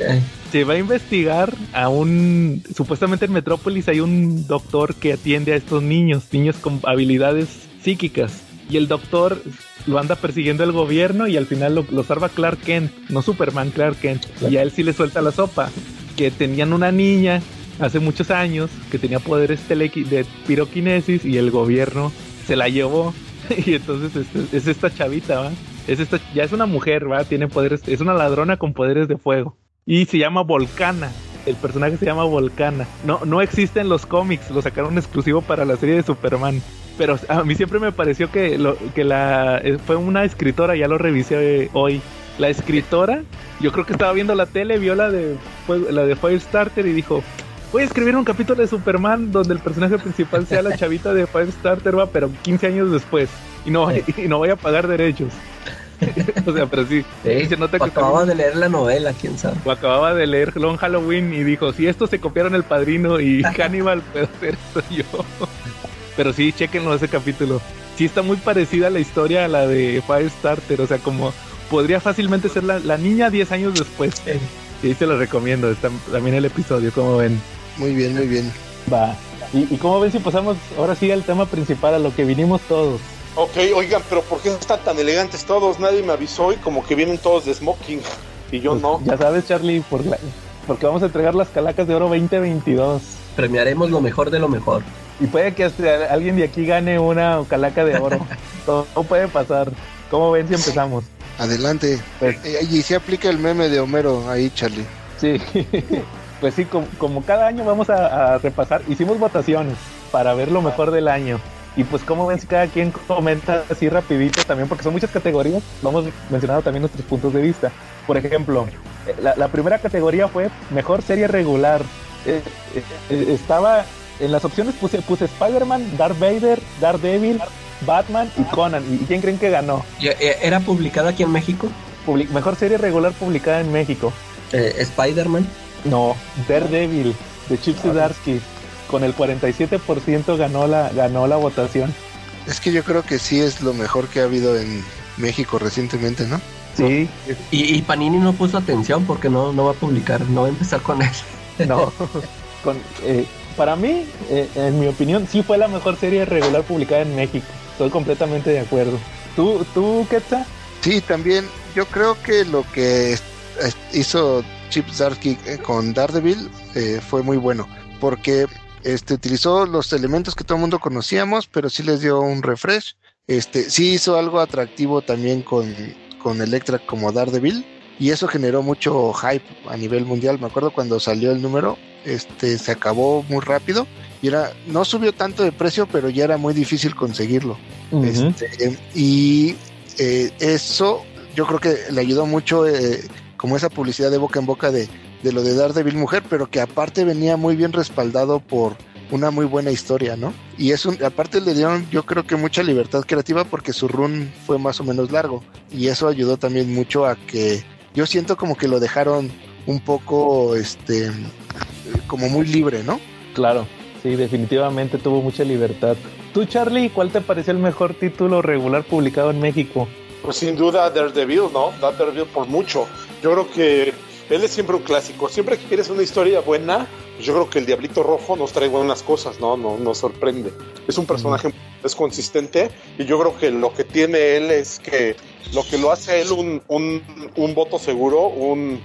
Se va a investigar a un... Supuestamente en Metrópolis hay un doctor que atiende a estos niños, niños con habilidades psíquicas. y el doctor lo anda persiguiendo el gobierno y al final lo, salva Clark Kent, no Superman, Clark Kent. Y a él sí le suelta la sopa, que tenían una niña hace muchos años que tenía poderes de piroquinesis y el gobierno se la llevó. [laughs] Y entonces es, es esta chavita, ¿va? Es esta, ya es una mujer, ¿va? Tiene poderes, es una ladrona con poderes de fuego. Y se llama Volcana. El personaje se llama Volcana. No, no existe en los cómics, lo sacaron exclusivo para la serie de Superman. Pero a mí siempre me pareció que, lo, que la eh, fue una escritora, ya lo revisé hoy. La escritora, yo creo que estaba viendo la tele, vio la de, fue- la de Firestarter y dijo, voy a escribir un capítulo de Superman donde el personaje principal sea la [laughs] chavita de Firestarter, va, pero 15 años después. Y no, y no voy a pagar derechos. [laughs] o sea, pero sí. Sí, se nota o que acababa de leer la novela, quién sabe. o acababa de leer Long Halloween y dijo, si estos se copiaron el padrino y [laughs] Hannibal, puedo hacer esto yo. Pero sí, chequenlo ese capítulo. Sí está muy parecida la historia a la de Firestarter, o sea, como podría fácilmente ser la, la niña 10 años después. Sí, se lo recomiendo, está también el episodio, como ven. Muy bien, muy bien. Va. ¿Y, y cómo ven si pasamos ahora sí al tema principal, a lo que vinimos todos? Ok, oigan, pero ¿por qué están tan elegantes todos? Nadie me avisó y como que vienen todos de smoking. Y yo no. Ya sabes, Charlie, por la- porque vamos a entregar las calacas de oro 2022. Premiaremos lo mejor de lo mejor. Y puede que hasta alguien de aquí gane una calaca de oro. [laughs] Todo puede pasar. ¿Cómo ven si empezamos? Adelante. Pues- Eh, y se aplica el meme de Homero ahí, Charlie. Sí. [laughs] Pues sí, como, como cada año vamos a, a repasar. Hicimos votaciones para ver lo mejor del año. Y pues como ven si cada quien comenta así rapidito también, porque son muchas categorías. Vamos mencionando también nuestros puntos de vista. Por ejemplo, la, la primera categoría fue mejor serie regular. Eh, eh, eh, estaba en las opciones puse, puse Spider-Man, Darth Vader, Daredevil, Batman y Conan. ¿Y quién creen que ganó? ¿Y, eh, ¿Era publicada aquí en México? Publi- mejor serie regular publicada en México. Eh, Spider-Man. No, Daredevil de Chip Zdarsky con el 47% ganó la ganó la votación. Es que yo creo que sí es lo mejor que ha habido en México recientemente, ¿no? Sí, Y, y Panini no puso atención porque no, no va a publicar, no va a empezar con él. [laughs] no. Con, eh, para mí, eh, en mi opinión, sí fue la mejor serie regular publicada en México. Estoy completamente de acuerdo. ¿Tú, tú Ketza? Sí, también yo creo que lo que hizo Chip Zdarsky eh, con Daredevil eh, fue muy bueno, porque este utilizó los elementos que todo el mundo conocíamos, pero sí les dio un refresh. Este, sí hizo algo atractivo también con, con Electra como Daredevil, y eso generó mucho hype a nivel mundial. Me acuerdo cuando salió el número, este se acabó muy rápido y era no subió tanto de precio, pero ya era muy difícil conseguirlo. Este, y eh, eso yo creo que le ayudó mucho eh, como esa publicidad de boca en boca de, de lo de Daredevil mujer, pero que aparte venía muy bien respaldado por una muy buena historia, ¿no? Y es un, aparte le dieron yo creo que mucha libertad creativa porque su run fue más o menos largo y eso ayudó también mucho a que yo siento como que lo dejaron un poco este como muy libre, ¿no? Claro, sí, definitivamente tuvo mucha libertad. ¿Tú, Charlie, cuál te pareció el mejor título regular publicado en México? Pues sin duda Daredevil, ¿no? Daredevil por mucho. Yo creo que él es siempre un clásico. Siempre que quieres una historia buena, pues yo creo que el Diablito Rojo nos trae buenas cosas, ¿no? no nos sorprende. Es un personaje es consistente y yo creo que lo que tiene él es que lo que lo hace a él un, un, un voto seguro, un,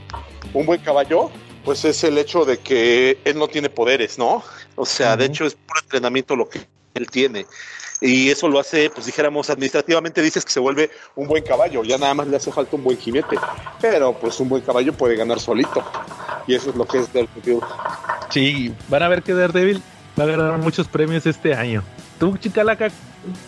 un buen caballo, pues es el hecho de que él no tiene poderes, ¿no? O sea, de hecho es puro entrenamiento lo que él tiene. Y eso lo hace, pues dijéramos, administrativamente dices que se vuelve un buen caballo, ya nada más le hace falta un buen jinete. Pero pues un buen caballo puede ganar solito. Y eso es lo que es Daredevil. Sí, van a ver que Daredevil va a ganar muchos premios este año. Tú, Chicalaca,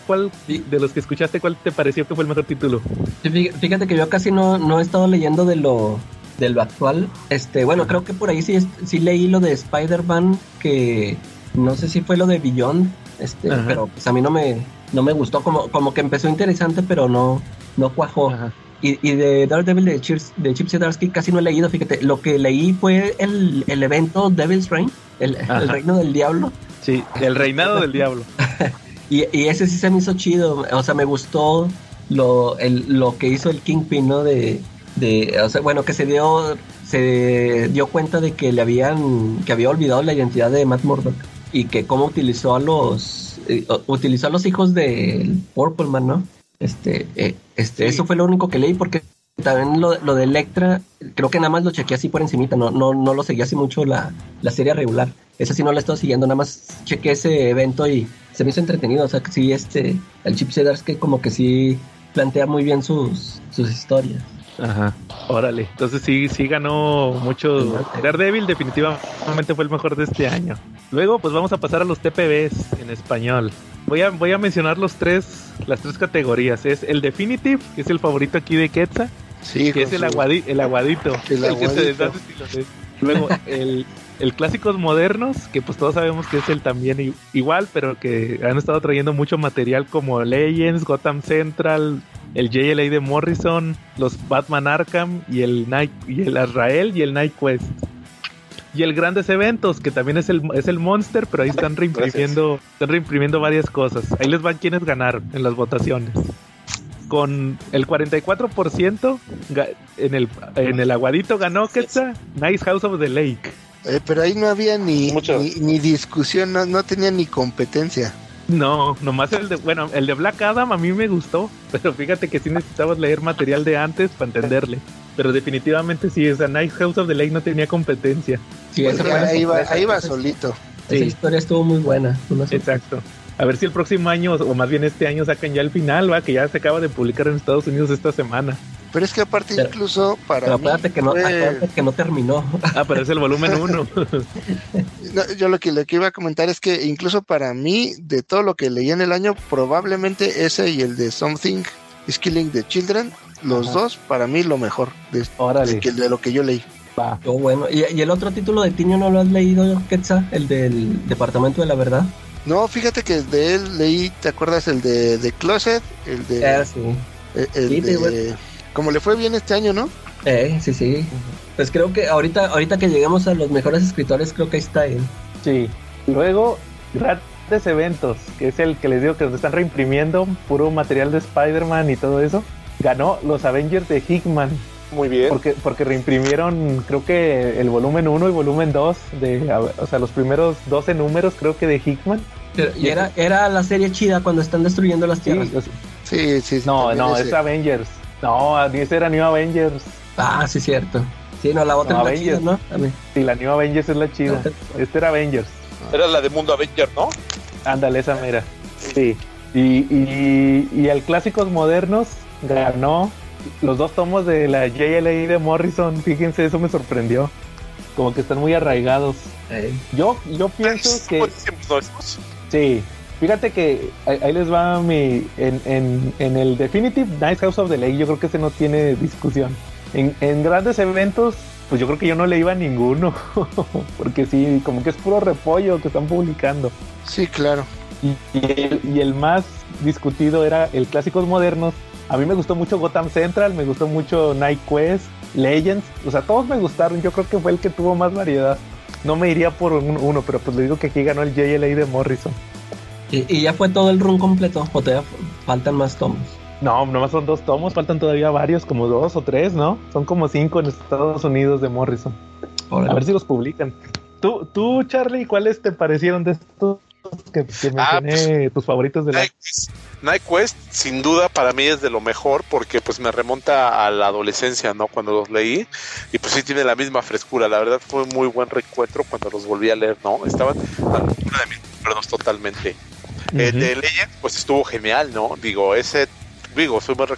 ¿cuál de los que escuchaste, cuál te pareció que fue el mejor título? Fíjate que yo casi no, no he estado leyendo de lo, de lo actual. Este, bueno, creo que por ahí sí, sí leí lo de Spider-Man, que no sé si fue lo de Beyond, este, Ajá. pero pues a mí no me, no me gustó, como, como que empezó interesante, pero no, no cuajó. Y, y de Daredevil de Chip, de Chip Zdarsky casi no he leído, fíjate, lo que leí fue el, el evento Devil's Reign, el, reino del diablo. Sí, el reinado del diablo. [laughs] Y, y ese sí se me hizo chido. O sea, me gustó lo, el, lo que hizo el Kingpin, ¿no? De, de, o sea, bueno, que se dio, se dio cuenta de que le habían, que había olvidado la identidad de Matt Murdock y que cómo utilizó a los, eh, utilizó a los hijos del Purple Man, ¿no? Este, eh, este, eso fue lo único que leí porque también lo, lo de Electra, creo que nada más lo chequeé así por encimita, no, no, no lo seguí así mucho la, la serie regular. Esa sí no la he estado siguiendo, nada más chequé ese evento y se me hizo entretenido. O sea que sí, este, el Chip que como que sí plantea muy bien sus, sus historias. Ajá, órale. Entonces sí, sí ganó mucho. Daredevil definitivamente fue el mejor de este año. Luego, pues vamos a pasar a los TPBs en español. Voy a, voy a mencionar los tres, las tres categorías. Es el Definitive, que es el favorito aquí de Quetzal. Sí, que es el, aguadi- el aguadito. El El que se aguadito. Luego, el, el Clásicos Modernos, que pues todos sabemos que es el también igual, pero que han estado trayendo mucho material como Legends, Gotham Central, el JLA de Morrison, los Batman Arkham y el Night y el Azrael y el Night Quest. Y el Grandes Eventos, que también es el, es el Monster, pero ahí [laughs] están reimprimiendo, están reimprimiendo varias cosas. Ahí les van quienes ganaron en las votaciones. Con el 44% ga- en el, en el aguadito ganó Quetzal, Nice House of the Lake. Eh, pero ahí no había ni, ni, ni discusión, no, no tenía ni competencia. No, nomás el de, bueno, el de Black Adam a mí me gustó, pero fíjate que sí necesitabas leer material de antes para entenderle. Pero definitivamente sí, o sea, Nice House of the Lake no tenía competencia. Sí, Pues esa ahí, fue- ahí va, esa- ahí va esa- solito. Esa Sí. historia estuvo muy buena. Exacto. A ver si el próximo año, o más bien este año, sacan ya el final, va, que ya se acaba de publicar en Estados Unidos esta semana. Pero es que aparte Pero- incluso para Pero mí acuérdate que no, fue- acuérdate que no terminó. Ah, pero es el volumen 1. [laughs] No, yo lo que, lo que iba a comentar es que incluso para mí, de todo lo que leí en el año, probablemente ese y el de Something is Killing the Children, los Ajá. dos, para mí lo mejor de, de que- de lo que yo leí. Va. Estuvo bueno. ¿Y, y el otro título de Tiño no lo has leído, Quetzal? El del Departamento de la Verdad. No, fíjate que de él leí, ¿te acuerdas? El de, de Closet, el de... Eh, sí. el- el Sí, de- como le fue bien este año, ¿no? Eh, sí, sí. Pues creo que ahorita, ahorita que lleguemos a los mejores escritores, creo que ahí está él. Sí. Luego, Grandes Eventos, que es el que les digo que nos están reimprimiendo puro material de Spider-Man y todo eso. Ganó los Avengers de Hickman. Muy bien. Porque, porque reimprimieron, creo que el volumen 1 y volumen 2, de, o sea, los primeros 12 números, creo que de Hickman. Pero- y era, era la serie chida cuando están destruyendo las tierras. Sí, sí. sí, no, no, ese. es Avengers. No, ese era New Avengers. Ah, sí, cierto. Sí, no, la otra No, es la chida, Avengers. ¿no? También. Sí, la New Avengers es la chida. Este era Avengers. Era la de Mundo Avenger, ¿no? Ándale, esa mera. Sí. Y, y, y el Clásicos Modernos ganó los dos tomos de la JLA de Morrison. Fíjense, eso me sorprendió. Como que están muy arraigados. Eh, Yo, yo pienso que sí. Fíjate que ahí, ahí les va mi. En, en, en el Definitive Nice House of the Lake, yo creo que ese no tiene discusión. En, en grandes eventos, pues yo creo que yo no le iba a ninguno. [laughs] Porque sí, como que es puro repollo que están publicando. Sí, claro. Y, y el, y el más discutido era el Clásicos Modernos. A mí me gustó mucho Gotham Central, me gustó mucho Night Quest, Legends. O sea, todos me gustaron. Yo creo que fue el que tuvo más variedad. No me iría por un- uno, pero pues le digo que aquí ganó el JLA de Morrison. y, y ya fue todo el run completo, o todavía faltan más tomos. No, nomás son dos tomos, faltan todavía varios, como dos o tres, ¿no? Son como cinco en Estados Unidos de Morrison. A ver si los publican. Tú, tú Charlie, ¿cuáles te parecieron de estos que, que Ah, mencioné, tus favoritos de la... Night Quest, Night Quest, sin duda para mí es de lo mejor porque pues me remonta a la adolescencia, ¿no? Cuando los leí y pues sí tiene la misma frescura. La verdad fue un muy buen reencuentro cuando los volví a leer, ¿no? Estaban a la altura de mis recuerdos totalmente. El de Legends pues estuvo genial, ¿no? Digo, ese digo, soy más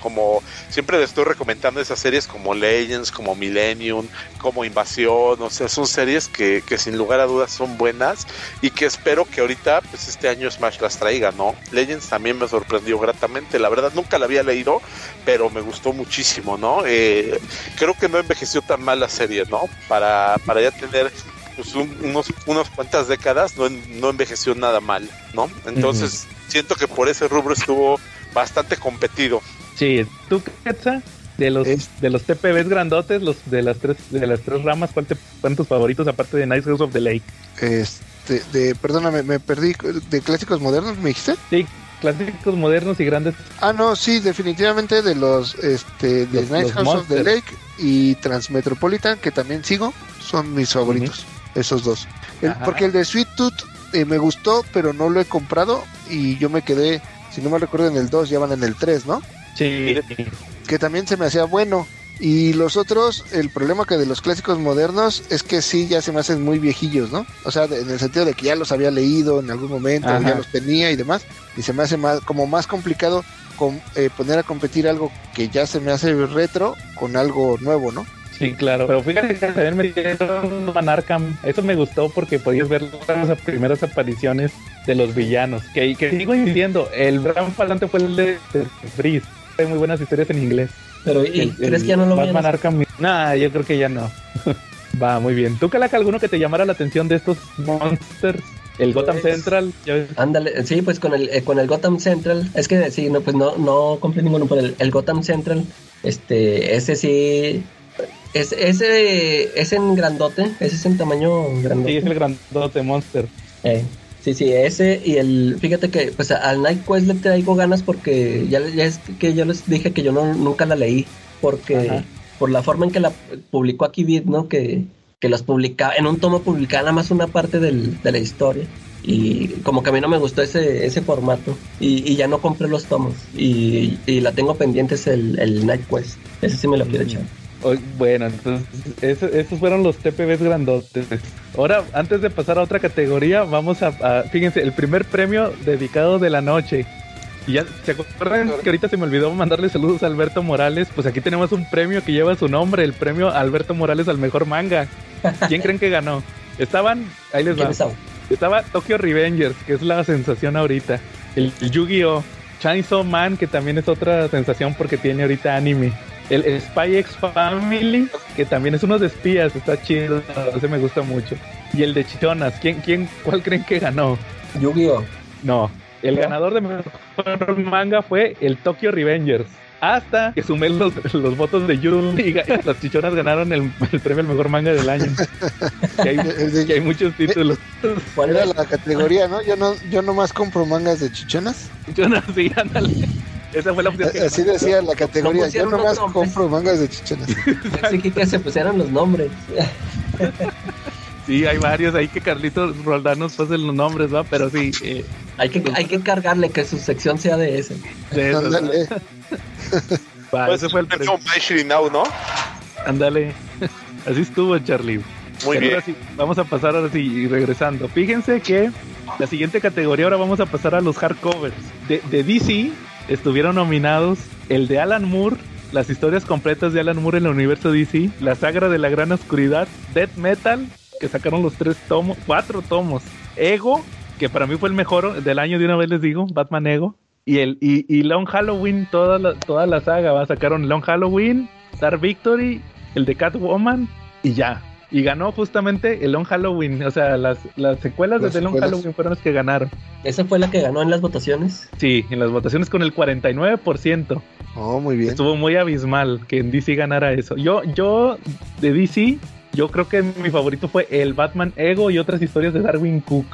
como, siempre le estoy recomendando esas series como Legends, como Millennium, como Invasión, o sea, son series que, que sin lugar a dudas son buenas y que espero que ahorita, pues este año Smash las traiga, ¿no? Legends también me sorprendió gratamente, la verdad nunca la había leído, pero me gustó muchísimo, ¿no? Eh, creo que no envejeció tan mal la serie, ¿no? Para, para ya tener pues, un- unos, unas cuantas décadas, no, no envejeció nada mal, ¿no? Entonces, siento que por ese rubro estuvo bastante competido. Sí, tú Quetzal, de los Es- de los TPBs grandotes, los de las tres de las tres ramas, ¿cuál te tus favoritos aparte de Nice House of the Lake? Este, de, perdóname, me perdí. ¿De clásicos modernos me dijiste? Sí, clásicos modernos y grandes. Ah, no, sí, definitivamente de los, este, de Los- Nice los House of the. Lake y Transmetropolitan, que también sigo, son mis favoritos, esos dos. El- porque el de Sweet Tooth eh, me gustó, pero no lo he comprado y yo me quedé, si no me recuerdo, en el 2, ya van en el 3, ¿no? Sí. Que también se me hacía bueno. Y los otros, el problema que de los clásicos modernos es que sí, ya se me hacen muy viejillos, ¿no? O sea, de- en el sentido de que ya los había leído en algún momento, Ajá. ya los tenía y demás, y se me hace más, como más complicado con, eh, poner a competir algo que ya se me hace retro con algo nuevo, ¿no? Sí, claro. Pero fíjate que también me dieron Van Arkham. Eso me gustó porque podías ver las primeras apariciones de los villanos. Que, que sigo insistiendo, el gran falante fue el de, de Freeze. Hay muy buenas historias en inglés. Pero, ¿y El- crees el que ya no lo Batman? Arkham. Nah, yo creo que ya no. [laughs] Va, muy bien. ¿Tú, Calaca, alguno que te llamara la atención de estos monsters? El Gotham Pues- Central. Ándale, sí, pues con el, eh, con el Gotham Central, es que sí, no, pues no, no compré ninguno, pero el, el Gotham Central, este, ese sí, es, ese es en grandote, ese es en tamaño grandote. Sí, es el grandote monster. Eh, sí, sí, ese y el, fíjate que pues al Night Quest le traigo ganas porque ya, ya es que yo les dije que yo no, nunca la leí, porque Ajá. por la forma en que la publicó aquí Vid, ¿no? Que, que los publicaba, en un tomo publicaba nada más una parte del- de la historia. Y como que a mí no me gustó ese, ese formato. Y, y ya no compré los tomos. Y, y la tengo pendiente es el, el Night Quest. Ese sí me lo quiero echar. Bueno, entonces eso- esos fueron los TPBs grandotes. Ahora, antes de pasar a otra categoría, vamos a, a- fíjense, el primer premio dedicado de la noche. Y ya, ¿se acuerdan que ahorita se me olvidó mandarle saludos a Alberto Morales? Pues aquí tenemos un premio que lleva su nombre, el premio Alberto Morales al mejor manga. ¿Quién creen que ganó? Estaban, ahí les va. Estaba Tokyo Revengers, que es la sensación ahorita. El, el Yu-Gi-Oh! Chainsaw Man, que también es otra sensación porque tiene ahorita anime. El, Spy X Family, que también es uno de espías, está chido, ese me gusta mucho. Y el de Chichonas, ¿quién, quién, ¿cuál creen que ganó? Yu-Gi-Oh! No, el ganador de mejor manga fue el Tokyo Revengers. Hasta que sumé los, los votos de Yu y las chichonas ganaron el, el premio al mejor manga del año. que, hay, [laughs] El de- que hay muchos títulos. ¿Cuál Era era? la categoría, ¿no? Yo no, yo nomás compro mangas de chichonas. Chichonas, sí, ándale. Esa fue la opción que Así decía la categoría. Yo pusieron nomás compro mangas de chichonas. Así [laughs] que, se pusieran los nombres. [laughs] Sí, hay varios ahí que Carlitos Roldán nos pase los nombres, ¿va? Pero sí, eh, Hay que, hay que cargarle que su sección sea de ese. de [laughs] va, Pues ese fue el premio premio. By Shiri Now, ¿no? Ándale. Así estuvo, Charlie. Muy Pero bien. ahora sí, vamos a pasar ahora sí, y regresando. Fíjense que la siguiente categoría ahora vamos a pasar a los hardcovers. De, de DC estuvieron nominados el de Alan Moore, las historias completas de Alan Moore en el universo DC, la saga de la gran oscuridad, Death Metal, que sacaron los tres tomos, cuatro tomos, Ego, que para mí fue el mejor del año de una vez les digo, Batman Ego, y el y, y Long Halloween, toda la, toda la saga, ¿va? sacaron Long Halloween, Dark Victory, el de Catwoman y ya. Y ganó justamente el Long Halloween, o sea, las, las secuelas Las de The Long. Halloween fueron las que ganaron. Esa fue la que ganó en las votaciones. Sí, en las votaciones con el 49%. Oh, muy bien. Estuvo muy abismal que en DC ganara eso. Yo, yo, de DC, yo creo que mi favorito fue el Batman Ego y otras historias de Darwin Cook.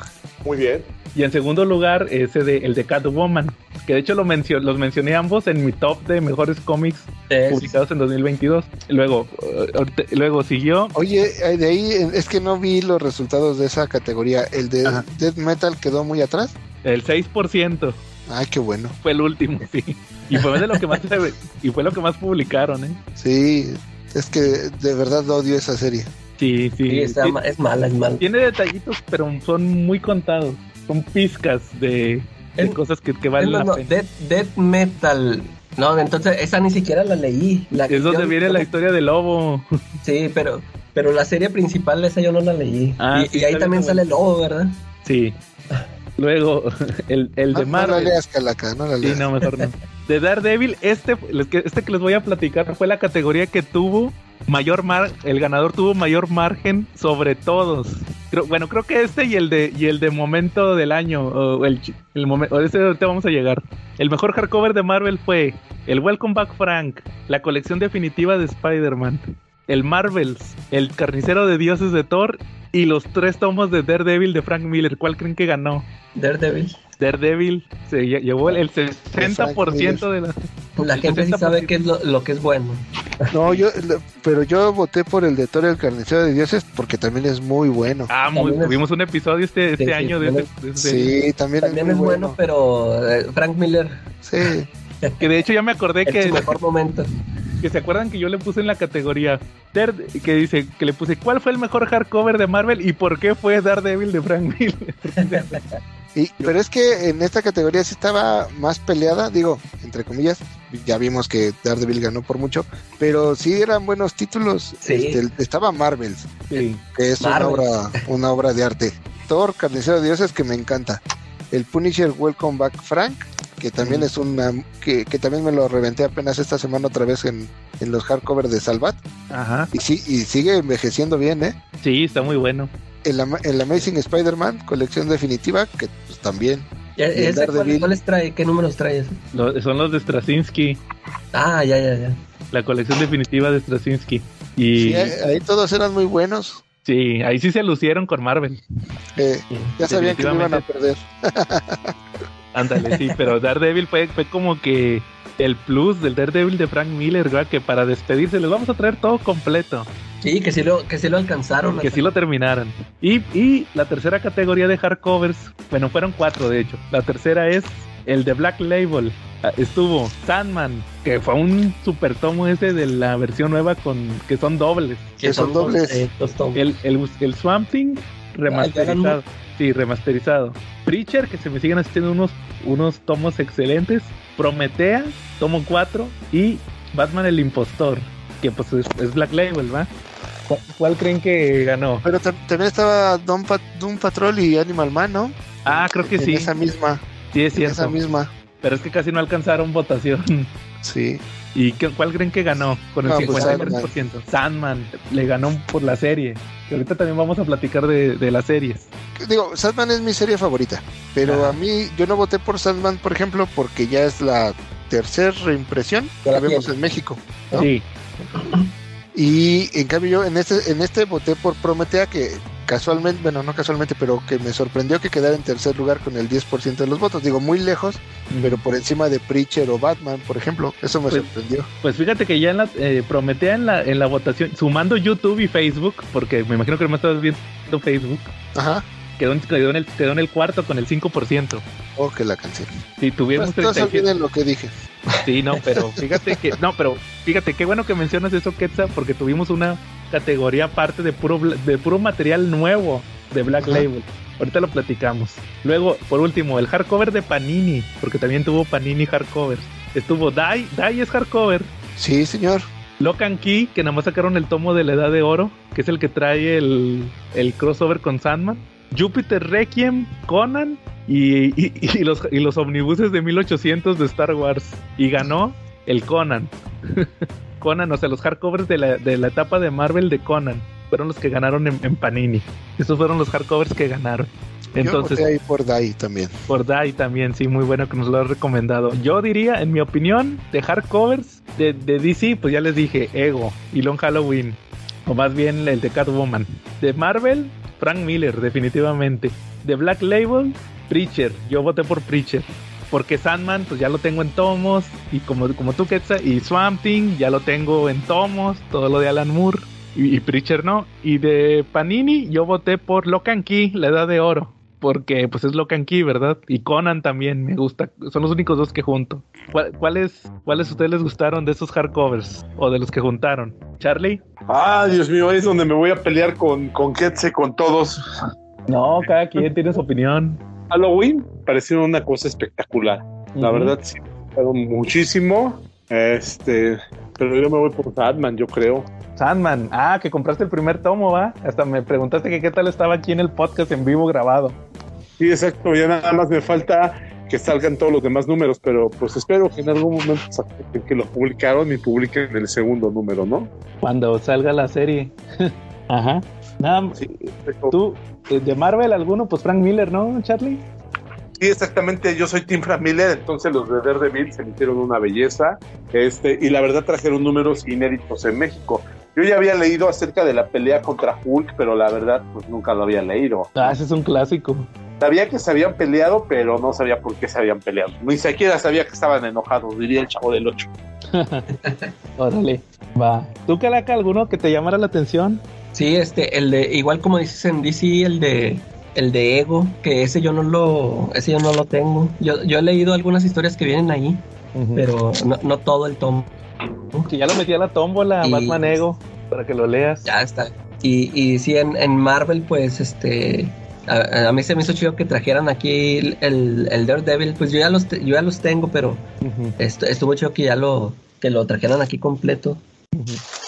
Muy bien. Y en segundo lugar, ese de el de Catwoman, que de hecho lo mencio- los mencioné ambos en mi top de mejores cómics Es- publicados en 2022. Luego, ahorita- luego siguió Oye, eh, de ahí eh, es que no vi los resultados de esa categoría. El de Ajá. Death Metal quedó muy atrás. el 6%, Ay, qué bueno. fue el último, sí. Y fue de lo que más se- y fue lo que más publicaron, ¿eh? Sí, es que de verdad odio esa serie. Sí, sí. sí, está Sí, ma- es mala, es mala. Tiene detallitos, pero son muy contados. Son pizcas de, de Es- cosas que, que valen más, la no, pena. Death, Death Metal. No, entonces esa ni siquiera la leí. La, Es donde viene la historia del lobo. Sí, pero, pero la serie principal esa yo no la leí. Ah, y, sí, y ahí también sale el lobo, ¿verdad? Sí. Luego, [laughs] el, el No, de no la Marvel. leas, Calaca, no la Sí, leas. no, mejor no. [laughs] De Daredevil, este, este que les voy a platicar fue la categoría que tuvo mayor mar, el ganador tuvo mayor margen sobre todos. Bueno, creo que este y el de y el de momento del año o el, el momento, vamos a llegar. El mejor hardcover de Marvel fue el Welcome Back Frank, la colección definitiva de Spider-Man, el Marvels, el carnicero de dioses de Thor y los tres tomos de Daredevil de Frank Miller. ¿Cuál creen que ganó? Daredevil. Daredevil se lle- llevó el 60% de la... La gente sí 60%. sabe qué es lo, lo que es bueno. No, yo, lo- pero yo voté por el de Thor el Carnicero de Dioses porque también es muy bueno. Ah, muy, es- tuvimos un episodio este, este Sí, sí, año de, también serie. Sí, también, También es es bueno, pero eh, Frank Miller Sí, [laughs] Que de hecho ya me acordé que, mejor momento. que se acuerdan que yo le puse en la categoría que dice que le puse ¿cuál fue el mejor hardcover de Marvel y por qué fue Daredevil de Frank Miller? [laughs] y, pero es que en esta categoría sí estaba más peleada, digo, entre comillas, ya vimos que Daredevil ganó por mucho, pero sí eran buenos títulos. Sí. Este, estaba Marvels, Sí. que es una obra, una obra de arte. Thor, Carnicero de Dioses, que me encanta. El Punisher Welcome Back Frank, que también es una que, que también me lo reventé apenas esta semana otra vez en, en los hardcovers de Salvat. Ajá. Y sí, y sigue envejeciendo bien, ¿eh? Sí, está muy bueno. El, el Amazing Spider-Man, colección definitiva, que pues también. ¿Ese cuál-. ¿Cuáles trae? ¿Qué números trae son los de Straczynski, Ah, ya, ya, ya. la colección definitiva de Straczynski. Y Sí, ahí, todos eran muy buenos. sí, ahí sí se lucieron con Marvel. Eh, ya sabían que lo iban a perder. [laughs] Ándale, sí, pero Daredevil fue, fue como que el plus del Daredevil de Frank Miller, ¿verdad? que para despedirse les vamos a traer todo completo. Sí, que sí lo, que sí lo alcanzaron. que sí lo terminaran. Y, y la tercera categoría de hardcovers, bueno, fueron cuatro de hecho. La tercera es el de Black Label. Ah, Estuvo Sandman, que fue un super tomo ese de la versión nueva con que son dobles. Que son dobles. eh, los tomos. El, el, el Swamp Thing remasterizado. Sí, remasterizado. Preacher, que se me siguen haciendo unos, unos tomos excelentes. Prometea, tomo 4. Y Batman el Impostor, que pues es, es Black Label, ¿va? ¿Cuál, cuál creen que ganó? Pero tam- también estaba Doom, Pat- Doom Patrol y Animal Man, ¿no? Ah, creo que en sí. esa misma. Sí, es en esa cierto. misma. Pero es que casi no alcanzaron votación. Sí. ¿Y qué- cuál creen que ganó? Con el No, pues 53%. Sandman. le ganó por la serie. Que ahorita también vamos a platicar de, de las series. Digo, Sandman es mi serie favorita. Pero Ajá. a mí, yo no voté por Sandman, por ejemplo, porque ya es la tercera reimpresión que la vemos en México. ¿no? Sí. Y en cambio yo en este, en este voté por Prometea que casualmente, bueno, no casualmente, pero que me sorprendió que quedara en tercer lugar con el 10% de los votos. Digo, muy lejos, pero por encima de Preacher o Batman, por ejemplo. Eso me Pues- sorprendió. Pues fíjate que ya en la, eh, Prometea en la, en la votación, sumando YouTube y Facebook, porque me imagino que me estás viendo Facebook, Ajá. quedó, en- quedó, en el, quedó en el cuarto con el 5%. Oh, que la canción. Si tuviéramos Pues, todos 37 olviden lo que dije. Sí, no, pero fíjate que, no, pero fíjate qué bueno que mencionas eso, Quetzal, porque tuvimos una categoría aparte de puro, de puro material nuevo de Black Ajá. Label. Ahorita lo platicamos. Luego, por último, el hardcover de Panini, porque también tuvo Panini hardcover. Estuvo Dai, Dai es hardcover. Sí, señor. Lock and Key, que nada más sacaron el tomo de la Edad de Oro, que es el que trae el, el crossover con Sandman. Jupiter Requiem, Conan y, y- y los, y los omnibuses de 1800 de Star Wars. Y ganó el Conan. [laughs] Conan, o sea, los hardcovers de la, de la etapa de Marvel de Conan. Fueron los que ganaron en, en Panini. Estos fueron los hardcovers que ganaron. yo Entonces, ahí por Dai también. por Dai también, sí, muy bueno que nos lo ha recomendado. Yo diría, en mi opinión, de hardcovers de, de DC, pues ya les dije, Ego y Long Halloween. O más bien el de Catwoman. De Marvel, Frank Miller, definitivamente. De Black Label, Preacher. Yo voté por Preacher. Porque Sandman, pues ya lo tengo en tomos. Y como, como tú, Quetzal, y Swamp Thing, ya lo tengo en tomos. Todo lo de Alan Moore. Y, y Preacher no. Y de Panini, yo voté por Lock and Key, la edad de oro. Porque pues es Lock and Key, ¿verdad? Y Conan también me gusta. Son los únicos dos que junto. ¿Cuál- ¿Cuáles, ¿Cuáles ustedes les gustaron de esos hardcovers? O de los que juntaron. ¿Charlie? Ah, Dios mío, es donde me voy a pelear con, con Ketze, con todos. No, cada quien tiene su opinión. Halloween pareció una cosa espectacular. La Ujú. verdad, sí, muchísimo. Este, pero yo me voy por Batman, yo creo. Sandman. Ah, que compraste el primer tomo, ¿va? Hasta me preguntaste que qué tal estaba aquí en el podcast en vivo grabado. Sí, exacto, ya nada más me falta que salgan todos los demás números, pero pues espero que en algún momento saquen que lo publicaron y publiquen el segundo número, ¿no? Cuando salga la serie. [laughs] Ajá. Nada, Sí, tú, eh, de Marvel alguno, pues Frank Miller, ¿no, Charlie? Sí, exactamente. Yo soy Tim Frank Miller, entonces los de Daredevil se hicieron una belleza. Este, y la verdad trajeron números inéditos en México. Yo ya había leído acerca de la pelea contra Hulk, pero la verdad, pues nunca lo había leído. Ah, ese es un clásico. Sabía que se habían peleado, pero no sabía por qué se habían peleado. Ni siquiera sabía que estaban enojados, diría el chavo del 8. [laughs] Órale, va. ¿Tú, Calaca, alguno que te llamara la atención? Sí, este, el de, igual como dices en DC, el de el de Ego, que ese yo no lo, ese yo no lo tengo. Yo, yo he leído algunas historias que vienen ahí, pero no, no todo el tomo. Que ya lo metí a la tómbola, Y- Batman Ego, para que lo leas. Ya está. Y, y sí, en, en Marvel, pues, este, a, a mí se me hizo chido que trajeran aquí el, el, el Daredevil, pues yo ya los, yo ya los tengo, pero estuvo chido que ya lo, que lo trajeran aquí completo.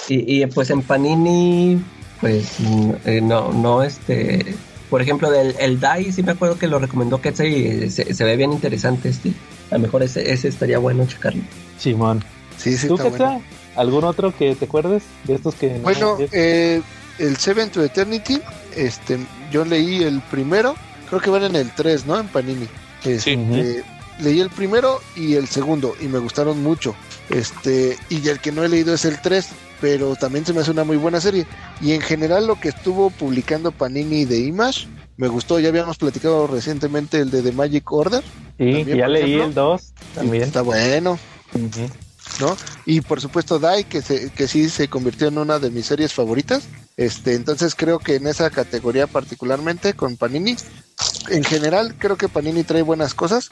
Y, y, pues en Panini, pues eh, no, no, este, por ejemplo, del el Dai, sí me acuerdo que lo recomendó Ketsa y se, se ve bien interesante este. A lo mejor ese, ese estaría bueno checarlo. Simón. Sí, sí, ¿Tú, está Quetzal? bueno. ¿Algún otro que te acuerdes de estos que no- Bueno, eh, el Seven to Eternity, este, yo leí el primero, creo que van en el 3, ¿no? En Panini. Este, Ujú. Leí el primero y el segundo y me gustaron mucho. Este, y el que no he leído es el 3, pero también se me hace una muy buena serie. Y en general lo que estuvo publicando Panini de Image, me gustó, ya habíamos platicado recientemente el de The Magic Order. Sí, también, ya leí ejemplo. el 2 también. Está bueno. ¿no? Y por supuesto Dai, que, se, que sí se convirtió en una de mis series favoritas. Este, entonces creo que en esa categoría particularmente con Panini, en general creo que Panini trae buenas cosas,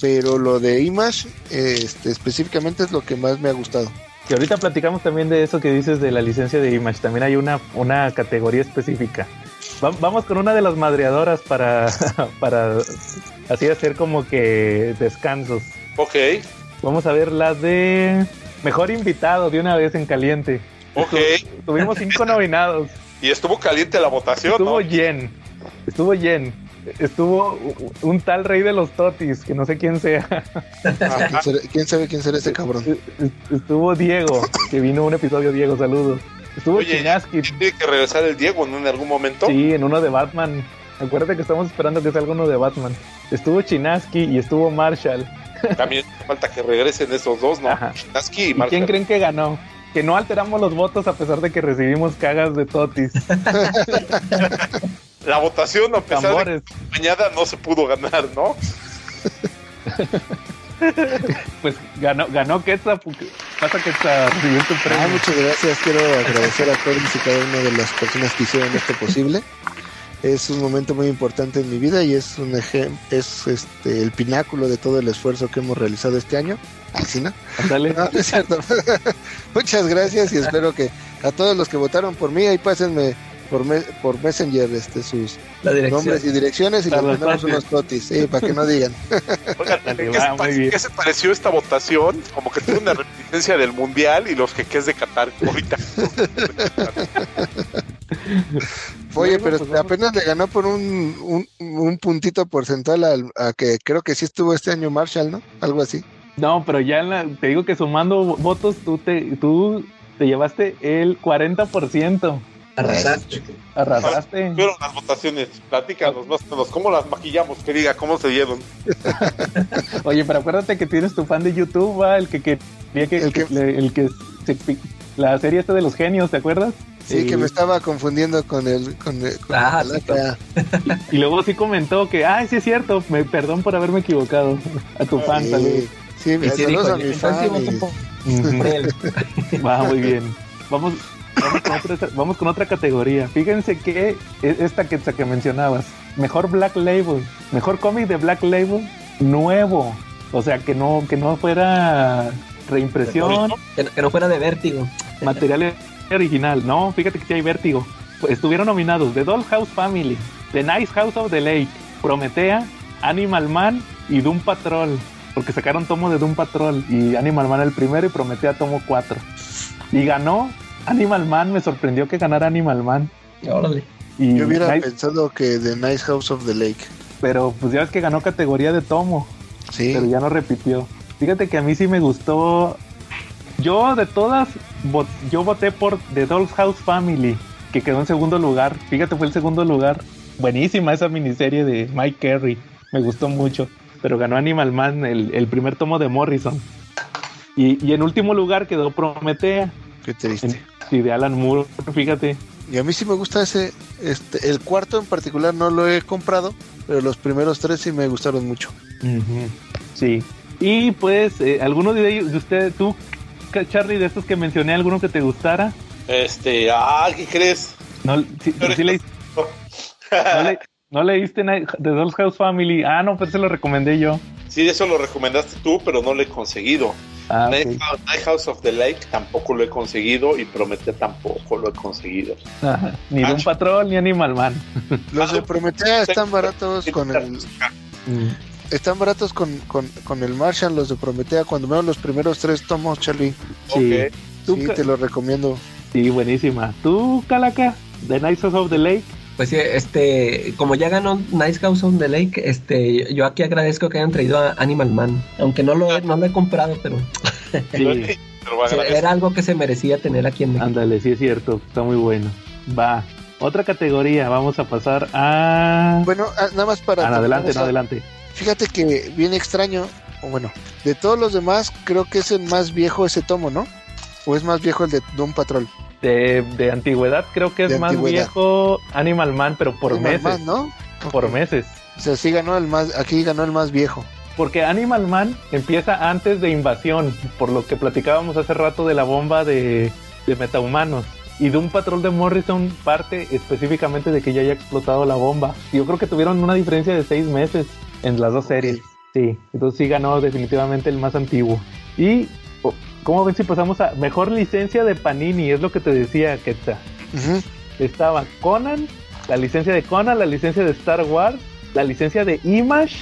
pero lo de Image este, específicamente es lo que más me ha gustado. Y ahorita platicamos también de eso que dices de la licencia de Image. También hay una, una categoría específica. Va- vamos con una de las madreadoras para, [laughs] para así hacer como que descansos. Ok, Vamos a ver la de mejor invitado de una vez en caliente. Ok. Tuvimos cinco nominados. Y estuvo caliente la votación, Estuvo ¿no? Jen. Estuvo Jen. Estuvo un tal rey de los totis, que no sé quién sea. ¿Quién, será- quién sabe quién será ese cabrón? Estuvo Diego, que vino un episodio Diego, saludos. Estuvo Oye, Chinaski, Tiene que regresar el Diego, ¿no? En algún momento. sí, en uno de Batman. Acuérdate que estamos esperando que salga uno de Batman. Estuvo Chinaski y estuvo Marshall. También falta que regresen esos dos, ¿no? Chinaski y ¿Y quién Marshall. creen que ganó? Que no alteramos los votos a pesar de que recibimos cagas de totis. La votación, a pesar de que mañana no se pudo ganar, ¿no? Pues ganó, ganó Quetzal. Pasa Quetzal recibió tu Ah, premio. muchas gracias. Quiero agradecer a todos y cada una de las personas que hicieron esto posible. Es un momento muy importante en mi vida y es un ejem- es este el pináculo de todo el esfuerzo que hemos realizado este año. Así, ¿no? Ándale. No, no es cierto. [laughs] Muchas gracias y espero que a todos los que votaron por mí ahí pásenme por me- por Messenger este sus nombres y direcciones y les mandamos unos totis, sí, para que no digan. [laughs] Oigan, Dale, ¿qué, va, se qué pareció esta votación? Como que tuvo una reminiscencia del Mundial y los jeques de Qatar ahorita. [laughs] Oye, pero pues apenas le ganó por un, un, un puntito porcentual al, a que creo que sí estuvo este año Marshall, ¿no? Algo así. No, pero ya en la- te digo que sumando votos, tú te, tú te llevaste el 40%. Arrasaste. Arrasaste. Fueron las votaciones. Platícanos más o menos. ¿Cómo las maquillamos? Que diga, ¿cómo se dieron? [laughs] Oye, pero acuérdate que tienes tu fan de YouTube, ¿va? el que quería que, El que- le- el que se la serie esta de los genios, ¿te acuerdas? Sí, Y- que me estaba confundiendo con el... Con el con Ah, la sí, calaca. Y luego sí comentó que, ay, sí es cierto, me, perdón por haberme equivocado. A tu fan, Sí, saludos. Sí, Y dijo, a mi. [laughs] Va muy bien. Vamos, vamos, con otra, vamos con otra categoría. Fíjense que es esta que, que mencionabas. Mejor Black Label. Mejor cómic de Black Label nuevo. O sea, que no, que no fuera reimpresión, Que, no- que no fuera de vértigo. material original. No, fíjate que sí hay vértigo. Estuvieron nominados The Dollhouse Family, The Nice House of the Lake, Prometea, Animal Man y Doom Patrol. Porque sacaron tomo de Doom Patrol y Animal Man el primero y Prometea tomo 4. Y ganó Animal Man, me sorprendió que ganara Animal Man. Órale. Y Yo hubiera Nice- pensado que The Nice House of the Lake. pero pues ya ves que ganó categoría de tomo. Sí. pero ya no repitió. Fíjate que a mí sí me gustó. Yo de todas, yo voté por The Doll's House Family, que quedó en segundo lugar. Fíjate, fue el segundo lugar. Buenísima esa miniserie de Mike Carey. Me gustó mucho. Pero ganó Animal Man, el, el primer tomo de Morrison. Y, y en último lugar quedó Prometea, Qué triste. y de Alan Moore. Fíjate. Y a mí sí me gusta ese, este, el cuarto en particular no lo he comprado, pero los primeros tres sí me gustaron mucho. Sí. Y pues, eh, ¿alguno de ellos, de ustedes, tú, Charlie, de estos que mencioné, alguno que te gustara? Este, ah, ¿qué crees? No, sí, pero sí leíste, [laughs] no, le- no leíste Night- The Doll's House Family. Ah, no, pues se lo recomendé yo. Sí, eso lo recomendaste tú, pero no lo he conseguido. Ah, Night. House- Night House of the Lake tampoco lo he conseguido y Prometeo tampoco lo he conseguido. Ajá, Ni Ah, Doom Patrol ni Animal Man. Los de Prometea están baratos con el, Mm. están baratos con, con, con el Marshall, los de Prometea. Cuando veo los primeros tres tomos, Charlie, Sí. Ok. ¿Tú, sí, te lo recomiendo. sí, buenísima. ¿Tú, Calaca? The Nights of the Lake. Pues sí, este, como ya ganó Nice House on the Lake, este, yo aquí agradezco que hayan traído a Animal Man, aunque no lo he, no lo he comprado, pero [laughs] Sí, [laughs] era algo que se merecía tener aquí en México. ándale, sí es cierto. Está muy bueno. Va. Otra categoría, vamos a pasar a... Bueno, ah, nada más para. Ah, adelante, no, adelante. Fíjate que bien extraño, o bueno, de todos los demás, creo que es el más viejo ese tomo, ¿no? ¿O es más viejo el de Doom Patrol? De, de antigüedad creo que es más antigüedad. viejo Animal Man, pero por Animal meses. Man, ¿no? Por meses. O sea, sí ganó el más, aquí ganó el más viejo. Porque Animal Man empieza antes de Invasión, por lo que platicábamos hace rato de la bomba de, de metahumanos. Y de un patrón de Morrison parte específicamente de que ya haya explotado la bomba. Yo creo que tuvieron una diferencia de seis meses en las dos series. Sí, entonces sí ganó definitivamente el más antiguo. Y, ¿cómo ven si pasamos a mejor licencia de Panini? Es lo que te decía, Ketsa. Ujú. Estaba Conan, la licencia de Conan, la licencia de Star Wars, la licencia de Image,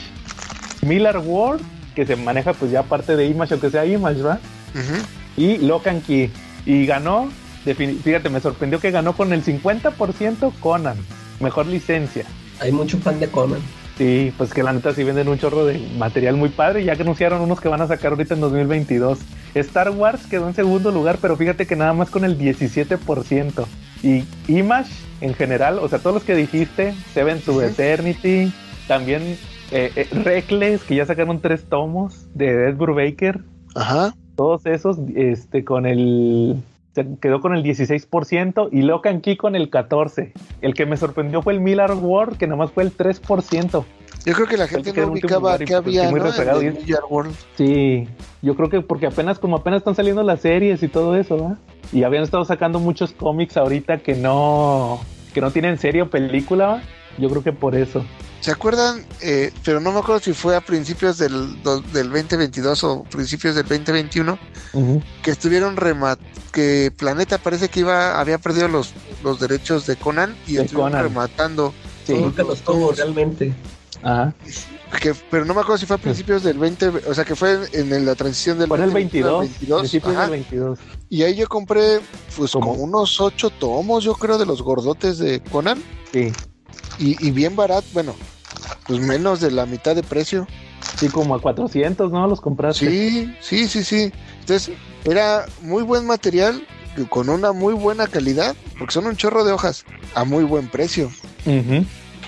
Miller World, que se maneja pues ya parte de Image, aunque sea Image, ¿verdad? Ujú. Y Locan Key. Y ganó, fíjate, me sorprendió que ganó con el 50% Conan, mejor licencia. Hay mucho fan de Conan. Sí, pues que la neta sí venden un chorro de material muy padre, ya que anunciaron unos que van a sacar ahorita en 2022. Star Wars quedó en segundo lugar, pero fíjate que nada más con el 17%. Y Image en general, o sea, todos los que dijiste, Seven to. Eternity, también eh, eh, Reckless, que ya sacaron tres tomos de Ed Brubaker, Ajá. todos esos, este, con el se quedó con el 16% y Locan Key con el 14%. El que me sorprendió fue el Miller World, que nomás fue el 3%. Yo creo que la gente que no ubicaba que pues, había, muy ¿no? El World. Sí, yo creo que porque apenas, como apenas están saliendo las series y todo eso, ¿verdad? Y habían estado sacando muchos cómics ahorita que no, que no tienen serie o película. Yo creo que por eso. ¿Se acuerdan? Eh, pero no me acuerdo si fue a principios del, do- del 2022 o principios del 2021 que estuvieron remat que Planeta parece que iba había perdido los, los derechos de Conan y De estuvieron Conan. rematando Sí. todos Nunca los tuvo realmente. Ajá. que, pero no me acuerdo si fue a principios del 20 o sea que fue en, en la transición del Fue en el 2021 al 22, principios ajá. del 22. y ahí yo compré pues ¿Cómo? como unos ocho tomos yo creo de los gordotes de Conan Sí, y, y bien barato bueno pues menos de la mitad de precio sí, como a 400, ¿no? Los compraste. Sí, sí, sí, sí. Entonces, era muy buen material con una muy buena calidad, porque son un chorro de hojas a muy buen precio. Ujú.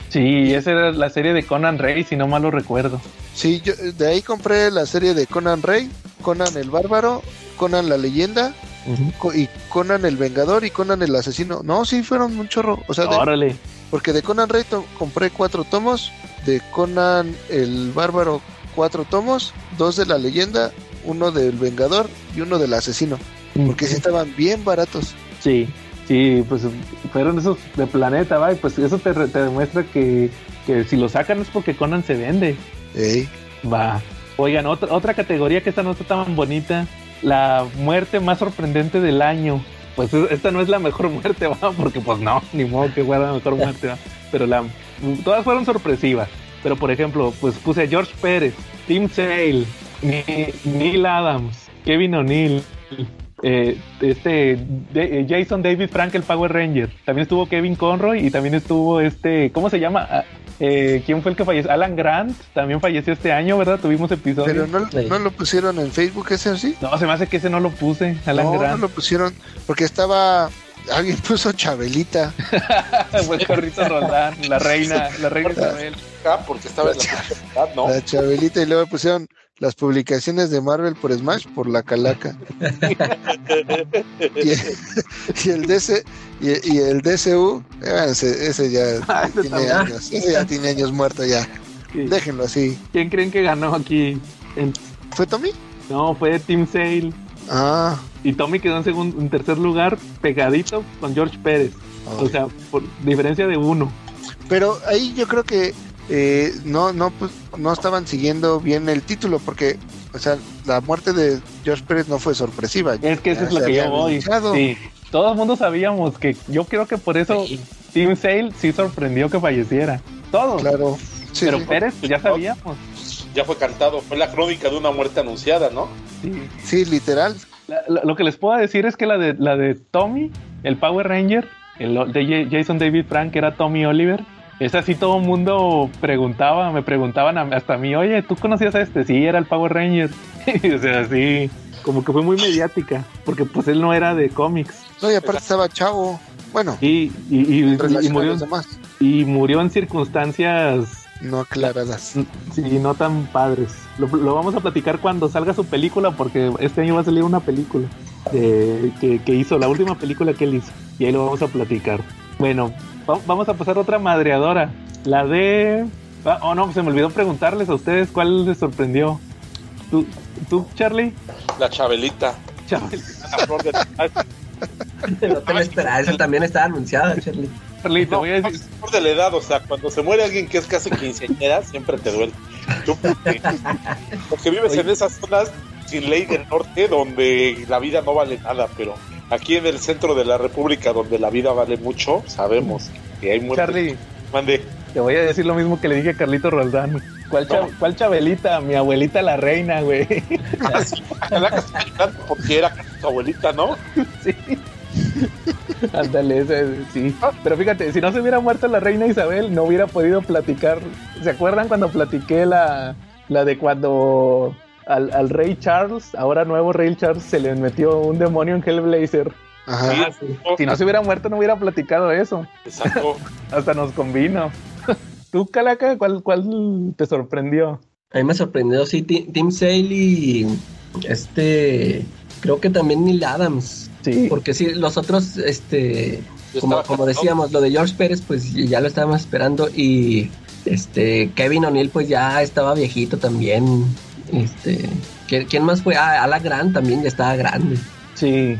Sí, esa era la serie de Conan Rey, si no mal lo recuerdo. Sí, yo de ahí compré la serie de Conan Rey, Conan el Bárbaro, Conan la Leyenda y Conan el Vengador y Conan el Asesino. No, sí, fueron un chorro. O sea, de- Órale. Porque de Conan Rey compré cuatro tomos, de Conan el Bárbaro cuatro tomos, dos de la Leyenda, uno del Vengador y uno del Asesino. Porque sí estaban bien baratos. Sí, sí, pues fueron esos de planeta, va, y pues eso te, re- te demuestra que, que si lo sacan es porque Conan se vende. Ey. Va. Oigan, otra, otra categoría que esta no está tan bonita, la muerte más sorprendente del año. Pues es- esta no es la mejor [laughs] muerte, va, porque pues no, ni modo que fuera la mejor muerte, va. Pero la, todas fueron sorpresivas. Pero por ejemplo, pues puse a George Pérez, Tim Sale, Neil Adams, Kevin O'Neill, eh, este eh, Jason David Frank el Power Ranger. También estuvo Kevin Conroy y también estuvo este, ¿cómo se llama? Eh, ¿Quién fue el que falleció? Alan Grant también falleció este año, ¿verdad? Tuvimos episodio. Pero no, Sí. no lo pusieron en Facebook ese así. No, se me hace que ese no lo puse, Alan No, no Grant. lo pusieron porque estaba. Alguien [laughs] puso Chabelita. [laughs] Fue el Carrito Roldán, la reina, la reina Isabel. Ah, porque estaba en la ¿no? La Chabelita y luego pusieron las publicaciones de Marvel por Smash por la calaca. [laughs] y, y el DC y, y el DCU, eh, ese, ese ya [laughs] Ah, tiene también. años, ese ya tiene años muerto ya. Sí. Déjenlo así. ¿Quién creen que ganó aquí? En- ¿Fue Tommy? No, fue Team Sale. Ah, Y Tommy quedó en, segundo, en tercer lugar, pegadito con George Pérez. O sea, por diferencia de uno. pero ahí yo creo que eh, no, no, pues, no estaban siguiendo bien el título porque, o sea, la muerte de George Pérez no fue sorpresiva. Es que eso Ya es lo que yo voy. Sí. Todo el mundo sabíamos que yo creo que por eso Team Sale sí sorprendió que falleciera. Todos. Claro. Sí, Pero sí. Pérez, pues ya sabíamos. Ya fue cantado, fue la crónica de una muerte anunciada, ¿no? Sí. Sí, literal. La- la- lo que les puedo decir es que la de la de Tommy, el Power Ranger, el de Jason David Frank, que era Tommy Oliver, esa sí todo el mundo preguntaba, me preguntaban hasta a mí, oye, ¿tú conocías a este? Sí, era el Power Ranger. [laughs] o sea, sí, como que fue muy mediática, porque pues él no era de cómics. No, y aparte estaba chavo. Bueno, Y, y, y- y murió, y murió en circunstancias no aclaradas. Sí, no tan padres. Lo, lo vamos a platicar cuando salga su película, porque este año va a salir una película de- que, que hizo, la última película que él hizo. Y ahí lo vamos a platicar. Bueno, vamos a pasar a otra madreadora. La de... ah, oh, no, se me olvidó preguntarles a ustedes cuál les sorprendió. ¿Tú, tú Charlie? La Chabelita. Charlie, [laughs] La flor de- No te lo esperaba, esa también estaba anunciada, Charlie. Charlie, te No, voy a decir... por de la edad, o sea, cuando se muere alguien que es casi quinceañera, siempre te duele. Tú, porque, porque vives en esas zonas sin ley del norte donde la vida no vale nada, pero aquí en el centro de la República donde la vida vale mucho, sabemos que hay muertes. Charlie, Mande. te voy a decir lo mismo que le dije a Carlito Roldán. ¿Cuál, cha- cuál Chabelita? Mi abuelita la reina, güey. [laughs] Así, llorando porque era tu abuelita, ¿no? Sí. Ándale, ese, sí. Pero fíjate, si no se hubiera muerto la reina Isabel, no hubiera podido platicar. ¿Se acuerdan cuando platiqué la, la de cuando al, al rey Charles, ahora nuevo rey Charles, se le metió un demonio en Hellblazer? Ajá. Sí, Si no se hubiera muerto, no hubiera platicado eso. Exacto. [laughs] Hasta nos convino. [laughs] ¿Tú, Calaca, cuál, cuál te sorprendió? A mí me sorprendió, sí, Ti- Tim Sale y este, creo que también Neil Adams. Sí. Porque sí, los otros, este, como, como decíamos, lo de George Pérez, pues ya lo estábamos esperando y este, Kevin O'Neill, pues ya estaba viejito también. Este, ¿quién, quién más fue? Ah, Ala Grant también ya estaba grande. Sí.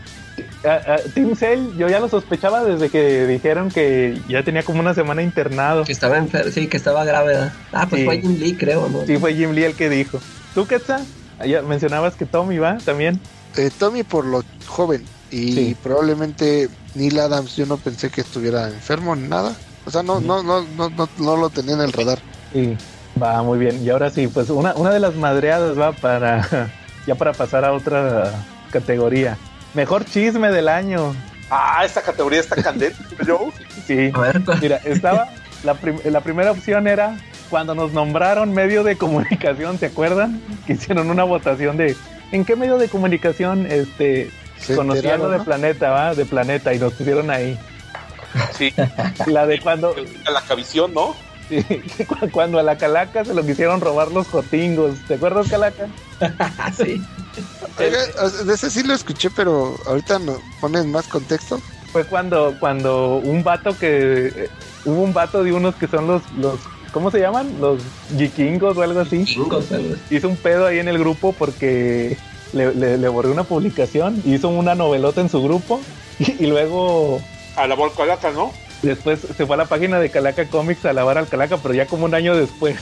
A- a- Tim Cell, yo ya lo sospechaba desde que dijeron que ya tenía como una semana internado. Que estaba enfermo, sí, que estaba grave. ¿verdad? Ah, pues Sí. fue Jim Lee, creo, ¿no? Sí, fue Jim Lee el que dijo. ¿Tú, Quetzal? Ah, mencionabas que Tommy va también. Eh, Tommy por lo joven y Sí. probablemente Neil Adams yo no pensé que estuviera enfermo ni nada. O sea, no, no, no, no, no, no lo tenía en el radar. Sí, va muy bien. Y ahora sí, pues una, una de las madreadas va para [laughs] ya para pasar a otra categoría. Mejor chisme del año. Ah, esta categoría está candente, [laughs] yo. Sí. A ver, ¿cuál? Mira, estaba la, prim- la primera opción era cuando nos nombraron medio de comunicación, ¿se acuerdan? Que hicieron una votación de ¿en qué medio de comunicación este conocían lo de ¿no? Planeta, va? De Planeta y nos pusieron ahí. Sí, La de cuando [laughs] la cabisión, ¿no? [laughs] cuando a la Calaca se lo quisieron robar los jotingos. ¿Te acuerdas, Calaca? [laughs] Sí. Oiga, de ese sí lo escuché, pero ahorita no ponen más contexto. Fue cuando cuando un vato que eh, hubo un vato de unos que son los los ¿cómo se llaman? Los vikingos o algo así. Así. hizo un pedo ahí en el grupo porque le, le, le borré una publicación, hizo una novelota en su grupo [laughs] y, y luego A la volcolaca, ¿no? Después se fue a la página de Calaca Comics a lavar al Calaca, pero ya como un año después.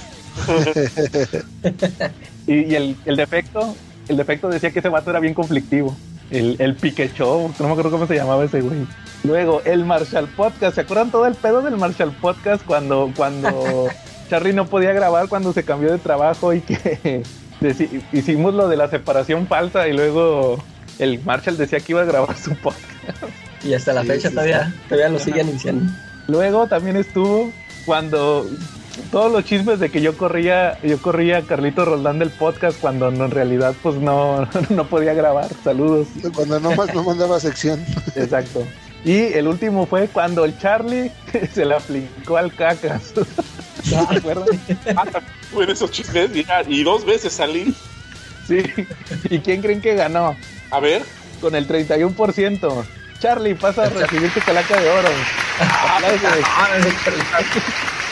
[laughs] y y el, el defecto, el defecto decía que ese vato era bien conflictivo. El, el Pique Show, no me acuerdo cómo se llamaba ese güey. Luego, el Marshall Podcast. ¿Se acuerdan todo el pedo del Marshall Podcast cuando, cuando [laughs] Charlie no podía grabar cuando se cambió de trabajo y que [laughs] hicimos lo de la separación falsa y luego el Marshall decía que iba a grabar su podcast? Y hasta la Sí, fecha sí, todavía, todavía lo siguen iniciando. Luego también estuvo cuando todos los chismes de que yo corría, yo corría a Carlito Roldán del podcast cuando no, en realidad pues no, [laughs] no podía grabar. Saludos. Cuando nomás no mandaba sección. [laughs] Exacto. Y el último fue cuando el Charlie [laughs] se le aplicó al cacas. ¿No? Ah, en esos chismes y, y dos veces salí. Sí. ¿Y quién creen que ganó? A ver. Con el 31%. Charlie, pasa a recibir tu calaca de oro. Aplausos.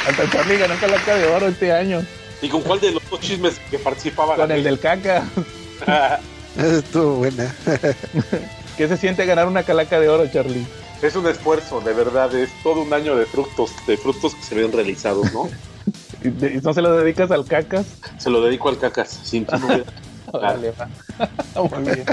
Hasta Charlie ganó calaca de oro este año. ¿Y con cuál de los dos chismes que participaba? Con el del caca. Estuvo buena. [laughs] ¿Qué se siente ganar una calaca de oro, Charlie? Es un esfuerzo, de verdad, es todo un año de frutos, de frutos que se ven realizados, ¿no? [laughs] ¿Y de- y no se lo dedicas al cacas? Se lo dedico al cacas, sin ti no [laughs] hubiera- Órale, va. Muy bien.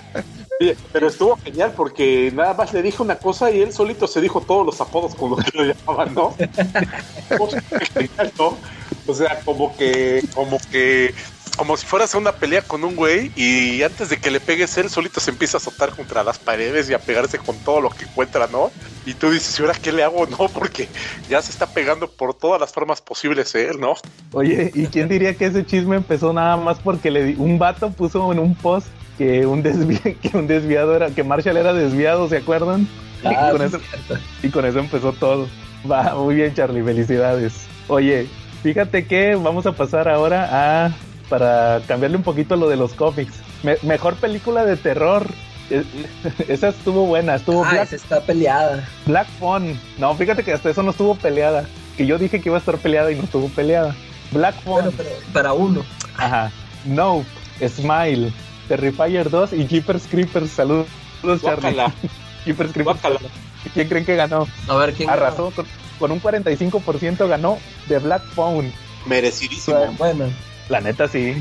Oye, Pero estuvo genial porque nada más le dije una cosa y él solito se dijo todos los apodos con los que lo llamaban, ¿no? [laughs] Genial, ¿no? O sea, como que, como que, como si fueras a una pelea con un güey y antes de que le pegues él solito se empieza a azotar contra las paredes y a pegarse con todo lo que encuentra, ¿no? Y tú dices, ¿y ahora qué le hago? No, porque ya se está pegando por todas las formas posibles él, ¿no? Oye, ¿y quién diría que ese chisme empezó nada más porque le di- un vato puso en un post que un, desvi- [laughs] que un desviado era, que Marshall era desviado, ¿se acuerdan? Ah, y, con sí, eso, y con eso empezó todo. Va, muy bien, Charlie, felicidades. Oye, fíjate que vamos a pasar ahora a, para cambiarle un poquito lo de los cómics. Me- mejor película de terror. Eh, [laughs] Esa estuvo buena, estuvo Ah, Black, esa está peleada. Black Phone. No, fíjate que hasta eso no estuvo peleada. Que yo dije que iba a estar peleada y no estuvo peleada. Black Phone. Bueno, para uno. Ajá. Nope, Smile, Terrifier 2 y Jeepers Creepers. Saludos, Charlie. [laughs] Jeepers Creepers. guácala. ¿Quién creen que ganó? A ver quién. Arrasó con, con un 45% ganó de Black Phone. Merecidísimo. Bueno, La neta sí.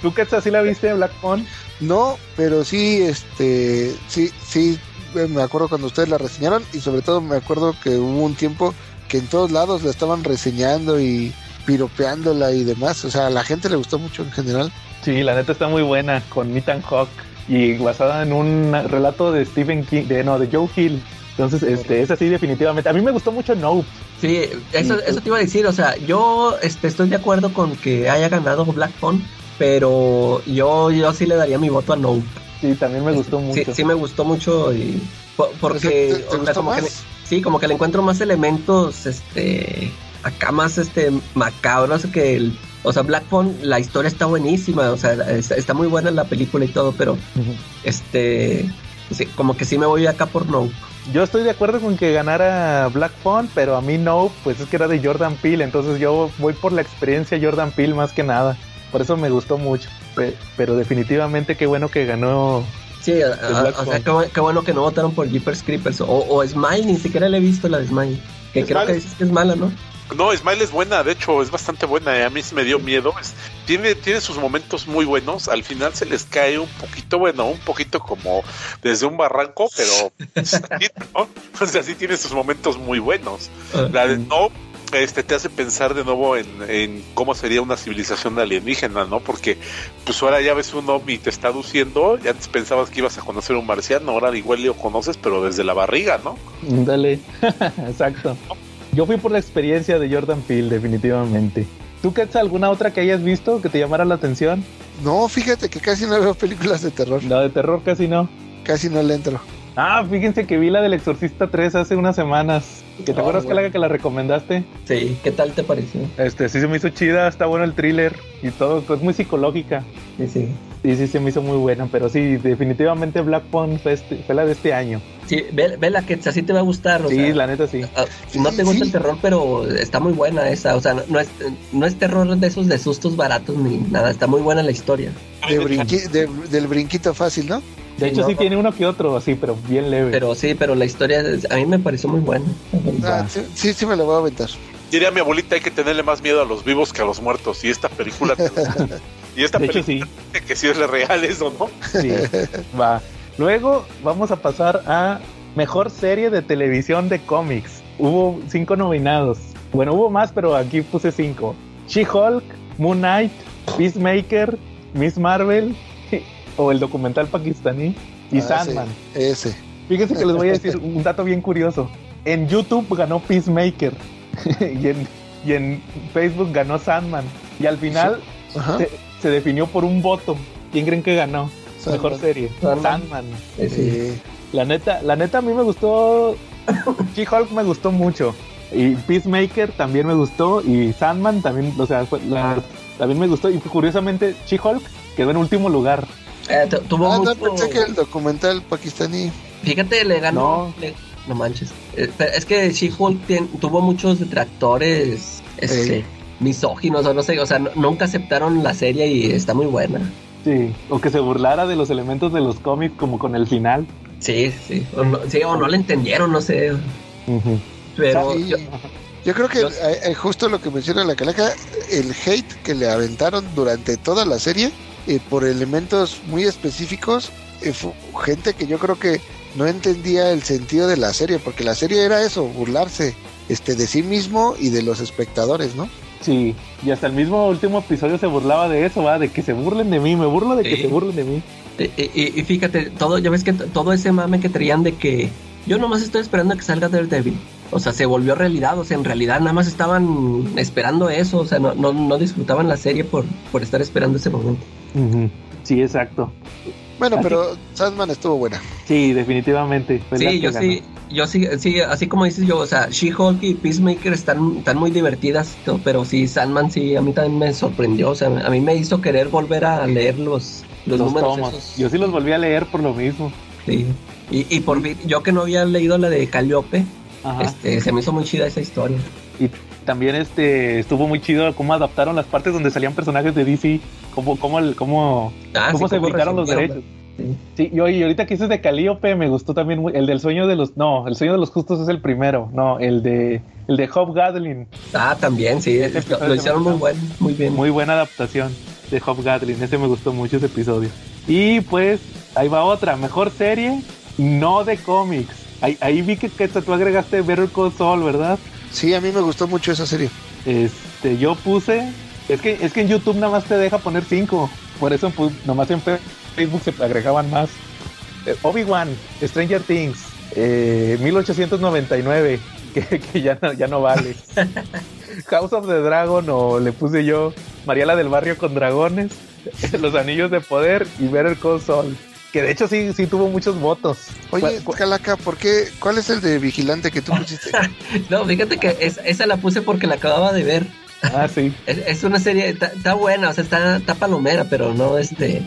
¿Tú qué así la viste, Black Phone? No, pero sí, este, sí, sí, eh, me acuerdo cuando ustedes la reseñaron y sobre todo me acuerdo que hubo un tiempo que en todos lados la estaban reseñando y piropeándola y demás. O sea, a la gente le gustó mucho en general. Sí, la neta está muy buena con Ethan Hawke y basada en un relato de Stephen King, de no, de Joe Hill. Entonces, este, es así definitivamente. A mí me gustó mucho Nope. sí, eso, eso te iba a decir. O sea, yo este, estoy de acuerdo con que haya ganado Black Phone, pero yo, yo sí le daría mi voto a No. Sí, también me gustó Sí, mucho. sí me gustó mucho y po- porque ¿te- te o sea, gustó como que más? le- sí, como que le encuentro más elementos, este, acá más este macabros que el, o sea, Black Phone, la historia está buenísima, o sea, es- está muy buena la película y todo, pero este, como que sí me voy acá por No. Yo estoy de acuerdo con que ganara Black Phone, pero a mí no, pues es que era de Jordan Peele, entonces yo voy por la experiencia Jordan Peele más que nada. Por eso me gustó mucho. Pe- Pero definitivamente qué bueno que ganó. Sí, a- a- Black o sea, Phone. qué, bu- qué bueno que no votaron por Jeepers Creepers o, o Smile, ni siquiera le he visto la de Smile, que creo que dices que es mala, ¿no? No, Smile es buena, de hecho es bastante buena. y A mí sí me dio miedo. Es- tiene, tiene sus momentos muy buenos. Al final se les cae un poquito, bueno, un poquito como desde un barranco, pero [laughs] sí, ¿no? O sea, sí tiene sus momentos muy buenos. La de No este, te hace pensar de nuevo en, en cómo sería una civilización alienígena, ¿no? Porque pues ahora ya ves un ovni y te está aduciendo, y antes pensabas que ibas a conocer un marciano, ahora igual lo conoces, pero desde la barriga, ¿no? Dale. [laughs] Exacto. Yo fui por la experiencia de Jordan Peele, definitivamente. ¿Tú, qué alguna otra que hayas visto que te llamara la atención? No, fíjate que casi no veo películas de terror, La de terror casi no. casi no le entro. Ah, fíjense que vi la del Exorcista 3 hace unas semanas. ¿Que te Ah, acuerdas bueno. que la que la recomendaste? Sí, ¿qué tal te pareció? Este, sí se me hizo chida, está bueno el thriller y todo, es muy psicológica. Sí, sí. Sí, sí, se me hizo muy buena, pero sí, definitivamente Black Phone fue, este- fue la de este año. Sí, ve, ve la que así te va a gustar, o sí, sea, la neta sí. ah, no te gusta sí. el terror, pero está muy buena esa, o sea, no, no es, no es terror de esos de sustos baratos ni nada, está muy buena la historia. De brinqui- de- del brinquito fácil, ¿no? De hecho, no, sí tiene uno que otro, así, pero bien leve. Pero sí, pero la historia es- a mí me pareció muy buena. Ah, sí, sí, sí me lo voy a aventar. Diría mi abuelita, hay que tenerle más miedo a los vivos que a los muertos. Y esta película... te- [laughs] y esta de hecho, película sí. dice que sí es real eso, ¿no? Sí, [laughs] va. Luego vamos a pasar a mejor serie de televisión de cómics. Hubo cinco nominados. Bueno, hubo más, pero aquí puse cinco. She-Hulk, Moon Knight, Peacemaker, Miss Marvel [laughs] o el documental pakistaní y Ah, Sandman. Ese. ese. Fíjense que les voy a decir [laughs] un dato bien curioso. En YouTube ganó Peacemaker y, en, y en Facebook ganó Sandman. Y al final se, se definió por un voto. ¿Quién creen que ganó? Sandman. Mejor serie. Sandman. Sandman. Sí. La neta, la neta a mí me gustó. [coughs] She-Hulk me gustó mucho. Y Peacemaker también me gustó. Y Sandman también, o sea, fue la- también me gustó. Y curiosamente, She-Hulk quedó en último lugar. Eh, tu- tuvo Ah, no, pensé que el documental pakistaní. Fíjate, le ganó. le- no manches. Eh, es que She-Hulk tuvo muchos detractores este. Misóginos o no sé, o sea, nunca aceptaron la serie y está muy buena. Sí, o que se burlara de los elementos de los cómics como con el final. Sí, sí. O no, sí, o no le entendieron, no sé. Pero Sí. yo- Yo creo que eh, eh, justo lo que menciona la calaca, el hate que le aventaron durante toda la serie eh, por elementos muy específicos, eh, fu- gente que yo creo que no entendía el sentido de la serie, porque la serie era eso, burlarse este de sí mismo y de los espectadores, ¿no? Sí, y hasta el mismo último episodio se burlaba de eso, va, de que se burlen de mí, me burlo de que Sí. se burlen de mí. Y, y- y fíjate, todo, ya ves que todo ese mame que traían de que yo nomás estoy esperando a que salga Daredevil. O sea, se volvió realidad, o sea, en realidad nada más estaban esperando eso, o sea, no, no, no disfrutaban la serie por, por estar esperando ese momento. Sí, exacto. Bueno, Así- pero Sandman estuvo buena. Sí, definitivamente. fue Sí, yo sí, yo sí, sí, así como dices yo, o sea, She-Hulk y Peacemaker están, están muy divertidas, pero sí, Sandman sí, a mí también me sorprendió, o sea, a mí me hizo querer volver a leer los, los, Los números esos. Yo sí los volví a leer por lo mismo. Sí. Y, y por yo que no había leído la de Calliope, Ajá. este, se me hizo muy chida esa historia. Y también este estuvo muy chido cómo adaptaron las partes donde salían personajes de DC, cómo, cómo, el- cómo, Ah, cómo sí, se cómo los derechos. Sí, yo, y ahorita que dices de Calíope, me gustó también muy- el del sueño de los. No, el sueño de los justos es el primero. No, el de el de Hobgoblin. Ah, también, sí, Ese lo, hicieron muy buen, muy bien. Muy buena adaptación de Hobgoblin. Ese me gustó mucho ese episodio. Y pues, ahí va otra. Mejor serie, no de cómics. Ahí, ahí vi que, que tú agregaste Better Call Saul, ¿verdad? Sí, a mí me gustó mucho esa serie. Este, yo puse. Es que, es que en YouTube nada más te deja poner cinco. Por eso pu- nomás en Facebook se agregaban más. Eh, Obi-Wan, Stranger Things, eh, 1899, que, que ya, no, ya no vale. [laughs] House of the Dragon, o le puse yo Mariela del Barrio con Dragones, [laughs] Los Anillos de Poder y Better Call Saul. Que de hecho sí, sí tuvo muchos votos. Oye, ¿Cuál- Calaca, ¿por qué? ¿Cuál es el de vigilante que tú pusiste? [laughs] No, fíjate que es- esa la puse porque la acababa de ver. Ah, [laughs] sí. Es, es una serie, está, buena, o sea, está, está palomera, pero no, este,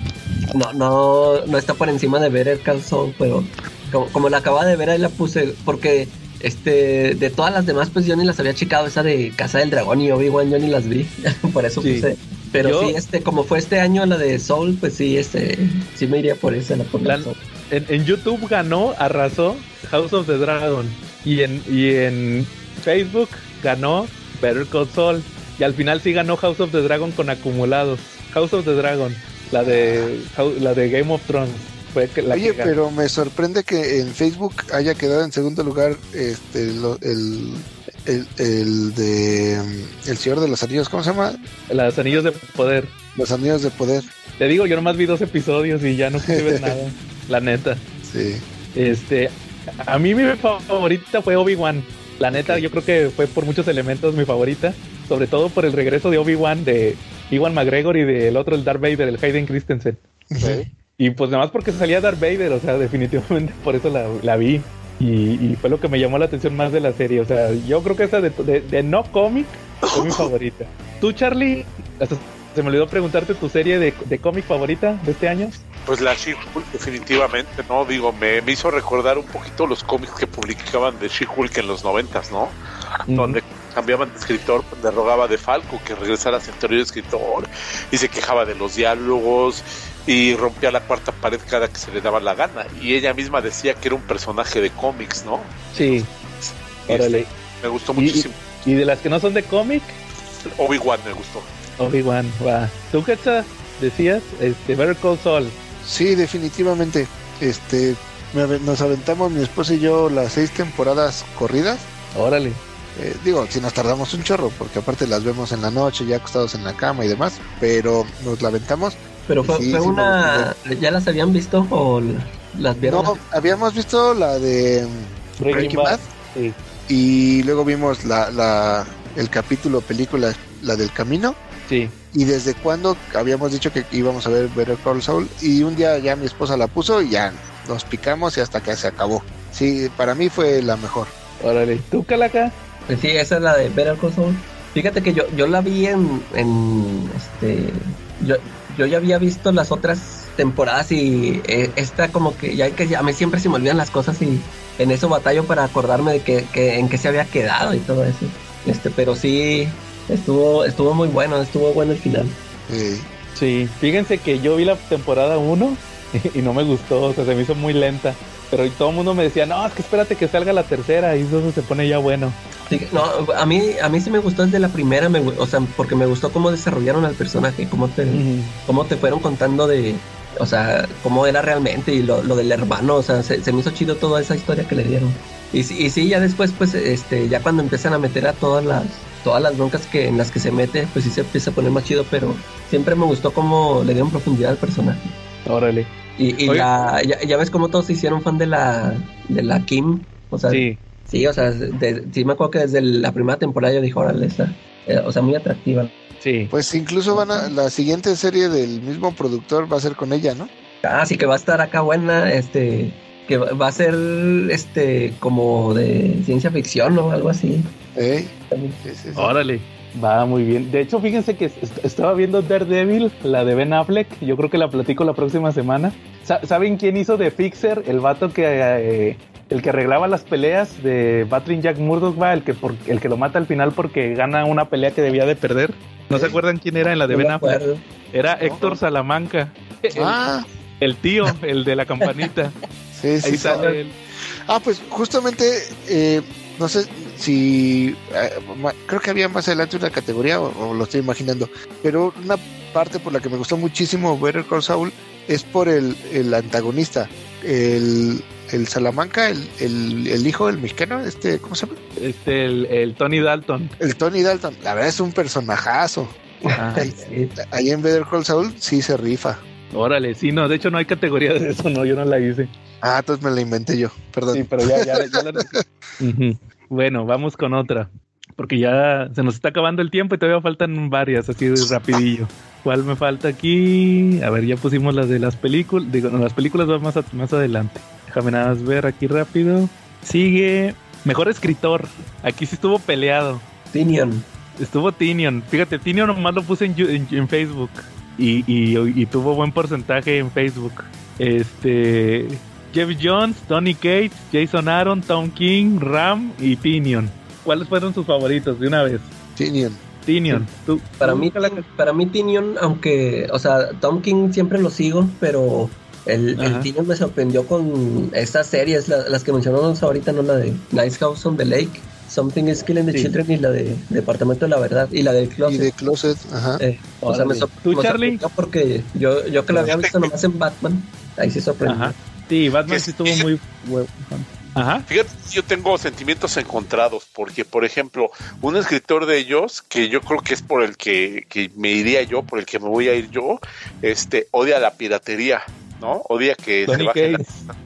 no, no, no está por encima de ver el calzón, pero como, como la acababa de ver ahí la puse, porque, este, de todas las demás, pues yo ni las había checado, esa de Casa del Dragón y Obi-Wan yo ni las vi, [laughs] por eso Sí. puse. Pero Yo- sí, este, como fue este año la de Soul, pues sí, este, sí me iría por esa, la por la La- Soul. en, en YouTube ganó, arrasó House of the Dragon. Y en, y en Facebook ganó Better Call Saul. Y al final sí ganó House of the Dragon con acumulados. House of the Dragon, la de, la de Game of Thrones. Fue la Oye, que ganó. pero me sorprende que en Facebook haya quedado en segundo lugar este lo- el, el, el de mm, El Señor de los Anillos, ¿cómo se llama? Los Anillos de Poder. Los Anillos de Poder. Te digo, yo nomás vi dos episodios y ya no quise ver [laughs] nada. La neta. Sí. Este, a mí mi favorita fue Obi-Wan. La neta, yo creo que fue por muchos elementos mi favorita. Sobre todo por el regreso de Obi-Wan, de Iwan McGregor y del otro, el Darth Vader, el Hayden Christensen. Y pues nada más porque salía Darth Vader, o sea, [laughs] definitivamente por eso la, la vi. Y, y fue lo que me llamó la atención más de la serie. O sea, yo creo que esa de, de- de no cómic fue mi [laughs] favorita. ¿Tú, Charlie? Hasta se me olvidó preguntarte tu serie de, de cómic favorita de este año. Pues la She-Hulk definitivamente, ¿no? Digo, me, me hizo recordar un poquito los cómics que publicaban de She-Hulk en los noventas, ¿no? Donde cambiaban de escritor, le rogaba de Falco que regresara a su anterior escritor y se quejaba de los diálogos y rompía la cuarta pared cada que se le daba la gana. Y ella misma decía que era un personaje de cómics, ¿no? Sí. Órale. Me gustó muchísimo. Y, de las que no son de cómic, Obi-Wan me gustó. Obi-Wan, va. ¿Tú qué decías? Este, Better Call Saul. Sí, definitivamente. Este, nos aventamos mi esposa y yo las seis temporadas corridas. Órale. Eh, digo, si nos tardamos un chorro, porque aparte las vemos en la noche, ya acostados en la cama y demás, pero nos la aventamos. Pero fue, Sí, fue sí me una, ¿ya las habían visto o las vieron? No, habíamos visto la de mm, Breaking Breaking Bad. Bad Sí. y luego vimos la, la, el capítulo película, la del camino. Sí. Y desde cuando habíamos dicho que íbamos a ver Better Call Saul y un día ya mi esposa la puso y ya nos picamos y hasta que se acabó. Sí, para mí fue la mejor. Órale. ¿Tú, Calaca? Pues sí, esa es la de Better Call Saul. Fíjate que yo, yo la vi en, en este, yo, yo ya había visto las otras temporadas y eh, esta como que ya que a mí siempre se me olvidan las cosas y en eso batallo para acordarme de que, que en qué se había quedado y todo eso. Este, pero sí estuvo estuvo muy bueno, estuvo bueno el final. Sí. Sí, fíjense que yo vi la temporada 1 [laughs] y no me gustó, o sea, se me hizo muy lenta. Pero todo el mundo me decía, no, es que espérate que salga la tercera y eso se pone ya bueno. Sí, no, a mí, a mí sí me gustó desde la primera, me, o sea, porque me gustó cómo desarrollaron al personaje, cómo te, cómo te fueron contando de, o sea, cómo era realmente y lo, lo del hermano, o sea, se, se me hizo chido toda esa historia que le dieron. Y, sí- y sí, ya después, pues, este, ya cuando empiezan a meter a todas las, todas las broncas que en las que se mete, pues sí se empieza a poner más chido, pero siempre me gustó cómo le dieron profundidad al personaje. Órale. Y, y la, ya, ya ves cómo todos se hicieron fan de la, de la Kim, o sea, Sí. Sí, o sea, de- sí me acuerdo que desde la primera temporada yo dije, órale, esta, eh, o sea, muy atractiva. Sí. Pues incluso van a la siguiente serie del mismo productor va a ser con ella, ¿no? Ah, sí que va a estar acá buena, este, que va a ser, este, como de ciencia ficción o algo así. Sí, sí, sí. Órale. Va muy bien. De hecho, fíjense que est- estaba viendo Daredevil, la de Ben Affleck. Yo creo que la platico la próxima semana. Sa- ¿Saben quién hizo de Fixer? El vato que eh, el que arreglaba las peleas de Battling Jack Murdoch, va, el que por- el que lo mata al final porque gana una pelea que debía de perder. ¿No se acuerdan quién era en la de No Ben Affleck? acuerdo. Era Héctor Salamanca. El, Ah, el tío, el de la campanita. [laughs] sí, sí. Ahí sale él. Ah, pues justamente, eh, no sé si, eh, creo que había más adelante una categoría, o, o lo estoy imaginando, pero una parte por la que me gustó muchísimo Better Call Saul es por el, el antagonista, el, el Salamanca, el, el, el hijo del mexicano, este, ¿cómo se llama? Este, el, el Tony Dalton. El Tony Dalton, la verdad es un personajazo. Ah, Sí, Ahí en Better Call Saul sí se rifa. órale, sí, no, de hecho no hay categoría de eso, no, yo no la hice. Ah, entonces me la inventé yo, perdón. Sí, pero ya, ya, ya la-. [laughs] Bueno, vamos con otra. Porque ya se nos está acabando el tiempo y todavía faltan varias, así de rapidillo. ¿Cuál me falta aquí? A ver, ya pusimos las de las películas. Digo, no, las películas van más, a- más adelante. Déjame nada más ver aquí rápido. Sigue. Mejor escritor. Aquí sí estuvo peleado. Tinion. Estuvo Tinion. Fíjate, Tinion nomás lo puse en- en Facebook. Y, y- y tuvo buen porcentaje en Facebook. Este. Jeff Jones, Tony Cates, Jason Aaron, Tom King, Ram y Tinion. ¿Cuáles fueron sus favoritos de una vez? Tinion. Tinion. ¿tú- Para mí, para mí Tinion, aunque, o sea, Tom King siempre lo sigo, pero el, el. Tinion me sorprendió con estas series, la- las que mencionamos ahorita, no la de Nice House on the Lake, Something is Killing the Sí. Children y la de Departamento de la Verdad y la del Y Closet. de Closet, ajá. Eh, o sea, me, sor- ¿Tú, me Charlie? sorprendió porque yo, yo que la había visto nomás en Batman, ahí sí sorprendió. Ajá. Sí, Batman sí estuvo muy. hue- Ajá. Fíjate, yo tengo sentimientos encontrados, porque, por ejemplo, un escritor de ellos, que yo creo que es por el que, que me iría yo, por el que me voy a ir yo, este, odia la piratería, ¿no? Odia que se baje la-. [laughs]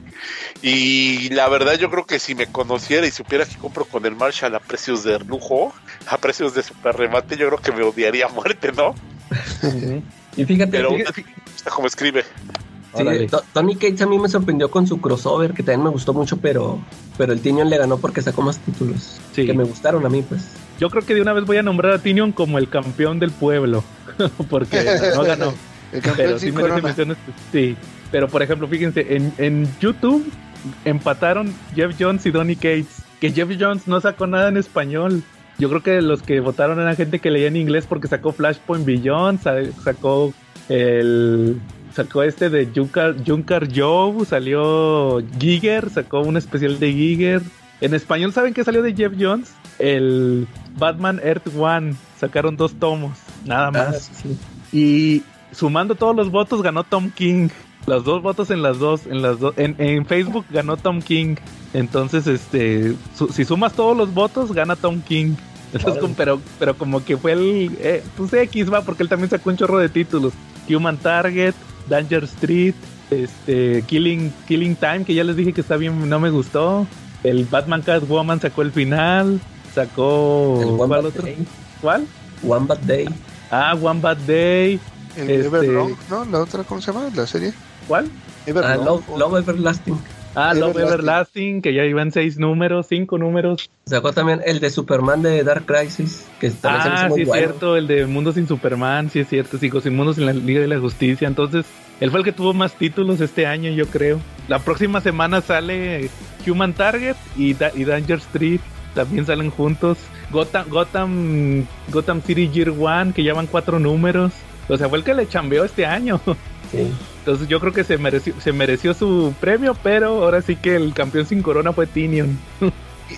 Y la verdad, yo creo que si me conociera y supiera que compro con el Marshall a precios de lujo, a precios de super remate, yo creo que me odiaría a muerte, ¿no? [laughs] Y fíjate, Pero fíjate- me gusta cómo escribe. Sí, Tony Cates a mí me sorprendió con su crossover, que también me gustó mucho, pero, pero el Tinion le ganó porque sacó más títulos Sí. que me gustaron a mí, pues. Yo creo que de una vez voy a nombrar a Tinion como el campeón del pueblo. [laughs] Porque no [laughs] ganó. El campeón Pero sí sin merece corona. mención este- Sí. Pero por ejemplo, fíjense, en, en YouTube empataron Jeff Jones y Donny Cates. Que Jeff Jones no sacó nada en español. Yo creo que los que votaron eran gente que leía en inglés porque sacó Flashpoint Beyond, sa- sacó el sacó este de Junkar Joe, salió Giger, sacó un especial de Giger. En español, ¿saben qué salió de Jeff Jones? El Batman Earth One. Sacaron dos tomos, nada Ah, más. sí. Y sumando todos los votos ganó Tom King. Los dos votos en las dos, en las dos, en, en Facebook ganó Tom King. Entonces, este, su- si sumas todos los votos, gana Tom King. Entonces, como- pero, pero como que fue el, eh, pues X va, porque él también sacó un chorro de títulos. Human Target, Danger Street, este, Killing, Killing Time, que ya les dije que está bien, no me gustó. El Batman Catwoman sacó el final, sacó El One ¿cuál Bad otro? Day. ¿Cuál? One Bad Day. Ah, One Bad Day. El Este- Everlong, ¿no? La otra, ¿cómo se llama? La serie. ¿Cuál? Ah, Love Everlasting. Ah, Love Everlasting, que ya iban seis números, cinco números. Sacó también el de Superman de Dark Crisis, que también se Ah, muy sí es cierto, el de Mundo sin Superman, sí es cierto, sí, sin Mundos en la Liga de la Justicia. Entonces, él fue el que tuvo más títulos este año, yo creo. La próxima semana sale Human Target y, Da- y Danger Street, también salen juntos. Gotham, Gotham, Gotham City Year One, que ya van cuatro números. O sea, fue el que le chambeó este año. [laughs] Sí. Entonces yo creo que se mereció, se mereció su premio, pero ahora sí que el campeón sin corona fue Tinion.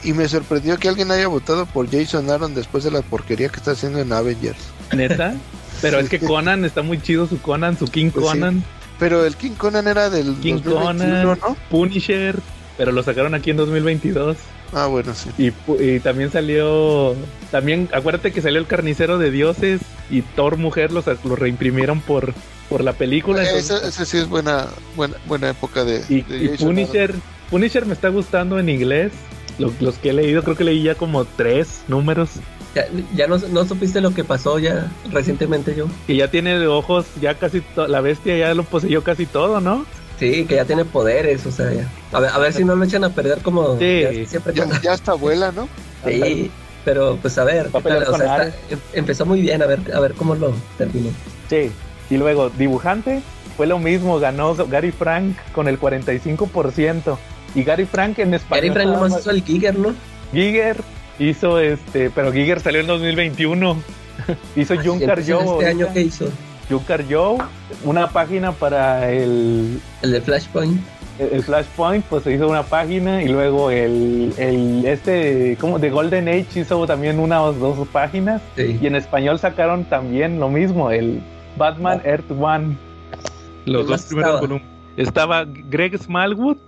Y, me sorprendió que alguien haya votado por Jason Aaron después de la porquería que está haciendo en Avengers. Neta. Pero es que Conan está muy chido su Conan, su King Pues sí. Conan. Pero el King Conan era del King 2021, Conan, ¿no? Punisher, pero lo sacaron aquí en 2022. Ah, bueno, sí. Y, pu- y también salió, también acuérdate que salió el Carnicero de Dioses y Thor Mujer lo, sa- lo reimprimieron por, por la película. entonces- Ese, ese sí es buena, buena, buena época de, y, de y Jason Punisher, Punisher me está gustando en inglés. Lo- los que he leído, creo que leí ya como tres números. Ya, ya no, no supiste lo que pasó ya recientemente yo. Que ya tiene de ojos, ya casi la bestia ya lo poseyó casi todo, ¿no? Sí, que ya tiene poderes, o sea, ya. A ver, a ver si no lo echan a perder como Sí. ya siempre Ya, ya hasta abuela, ¿no? [laughs] Sí, pero pues a ver, Va a ¿qué tal? O sea, está- em- empezó muy bien, a ver, a ver cómo lo terminó. Sí. Y luego, dibujante, fue lo mismo, ganó Gary Frank con el 45%. Y Gary Frank en español. Gary Frank nomás más- hizo el Giger, ¿no? Giger hizo este, pero Giger salió en 2021. [laughs] hizo Junkar Entonces, Joe. Este año que hizo Junkar Joe, una página para el, el de Flashpoint. el el Flashpoint, pues se hizo una página y luego el, el este, como de Golden Age hizo también una o dos páginas. Sí. Y en español sacaron también lo mismo, el Batman Earth One. Los ¿Quién dos primeros estaba? volúmenes. Estaba Greg Smallwood,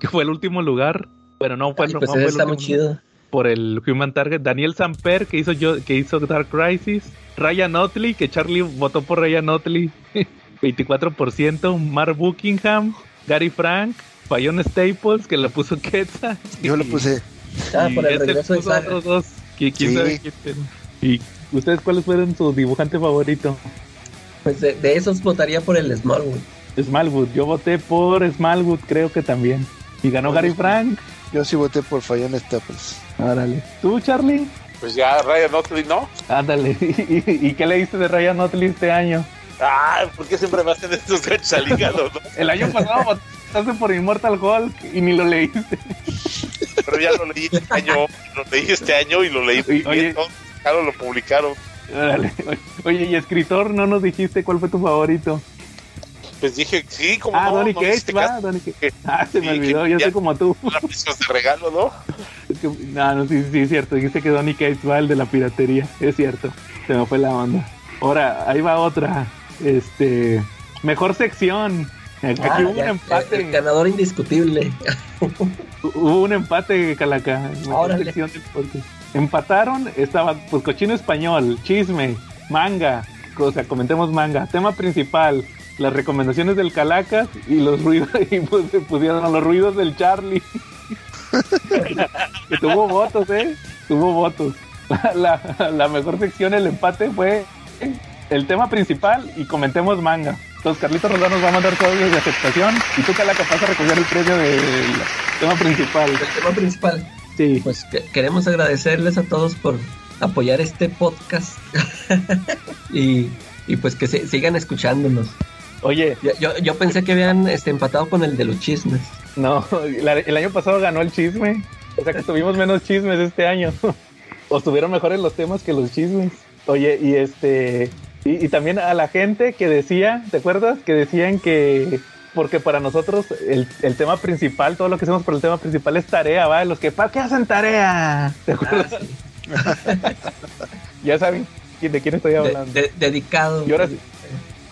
que fue el último lugar. Pero no fue, Ay, no pues fue ese el está muy último chido. por el Human Target. Daniel Samper, que hizo yo, que hizo Dark Crisis. Ryan Otley, que Charlie votó por Ryan Otley. [laughs] 24%. Mark Buckingham. Gary Frank. Fallon Staples, que le puso Quetzal. Yo lo puse. Ah, Y por el regreso de puso Saga. otros dos. que Sí. ¿Y ustedes cuáles fueron su dibujante favorito? Pues de, de esos votaría por el Smallwood. Smallwood. Yo voté por Smallwood, creo que también. Y ganó Gary Frank. Yo sí voté por Fallon Staples. Árale. ¿Tú, Charlie? Pues ya Ryan Otley, ¿no? Ándale. [laughs] ¿Y, y qué leíste de Ryan Otley este año? Ah, ¿por qué siempre me hacen estos ganchos al hígado, no? [laughs] El año pasado [laughs] votaste por Immortal Hulk y ni lo leíste. Pero ya lo leí este año, lo leí este año y lo leí Oye, oye. bien, ¿no? Claro, lo publicaron. Árale. Oye, y escritor, no nos dijiste cuál fue tu favorito. Pues dije, sí, como Ah, no, Donny no Cates, hiciste va, Donny que [laughs] Ah, se me olvidó, yo soy como tú. [laughs] De regalo, ¿no? Es que, no, no, sí, sí, es cierto. Dijiste que Donny Cates va el de la piratería. Es cierto. Se me fue la onda. Ahora, ahí va otra. Este. Mejor sección. Aquí Ah, hubo un el empate. ganador indiscutible. Hubo un empate, Calaca. Mejor Órale. sección del podcast. Empataron. Estaba, pues, cochino español, chisme, manga. O sea, comentemos manga. Tema principal. Las recomendaciones del Calacas y los ruidos. [laughs] Y pues, se pusieron los ruidos del Charlie. [laughs] tuvo votos, ¿eh? Tuvo votos. [laughs] La, mejor sección, el empate, fue el tema principal y comentemos manga. Entonces, Carlitos Roldán nos va a mandar audio de aceptación y tú, Calaca, vas a recoger el premio del tema principal. El tema principal. Sí. Pues que- queremos agradecerles a todos por apoyar este podcast. [laughs] y, y pues que se- sigan escuchándonos. Oye, Yo, yo, yo pensé que habían este, empatado con el de los chismes. no, la- el año pasado ganó el chisme. O sea que tuvimos menos chismes este año. [laughs] o estuvieron mejores los temas que los chismes. Oye, y este. Y, y también a la gente que decía, ¿te acuerdas? Que decían que. Porque para nosotros el, el tema principal, todo lo que hacemos por el tema principal es tarea, ¿va? Los que, ¿para qué hacen tarea? ¿Te acuerdas? [laughs] ya saben de quién estoy hablando. de- dedicado. Y ahora sí,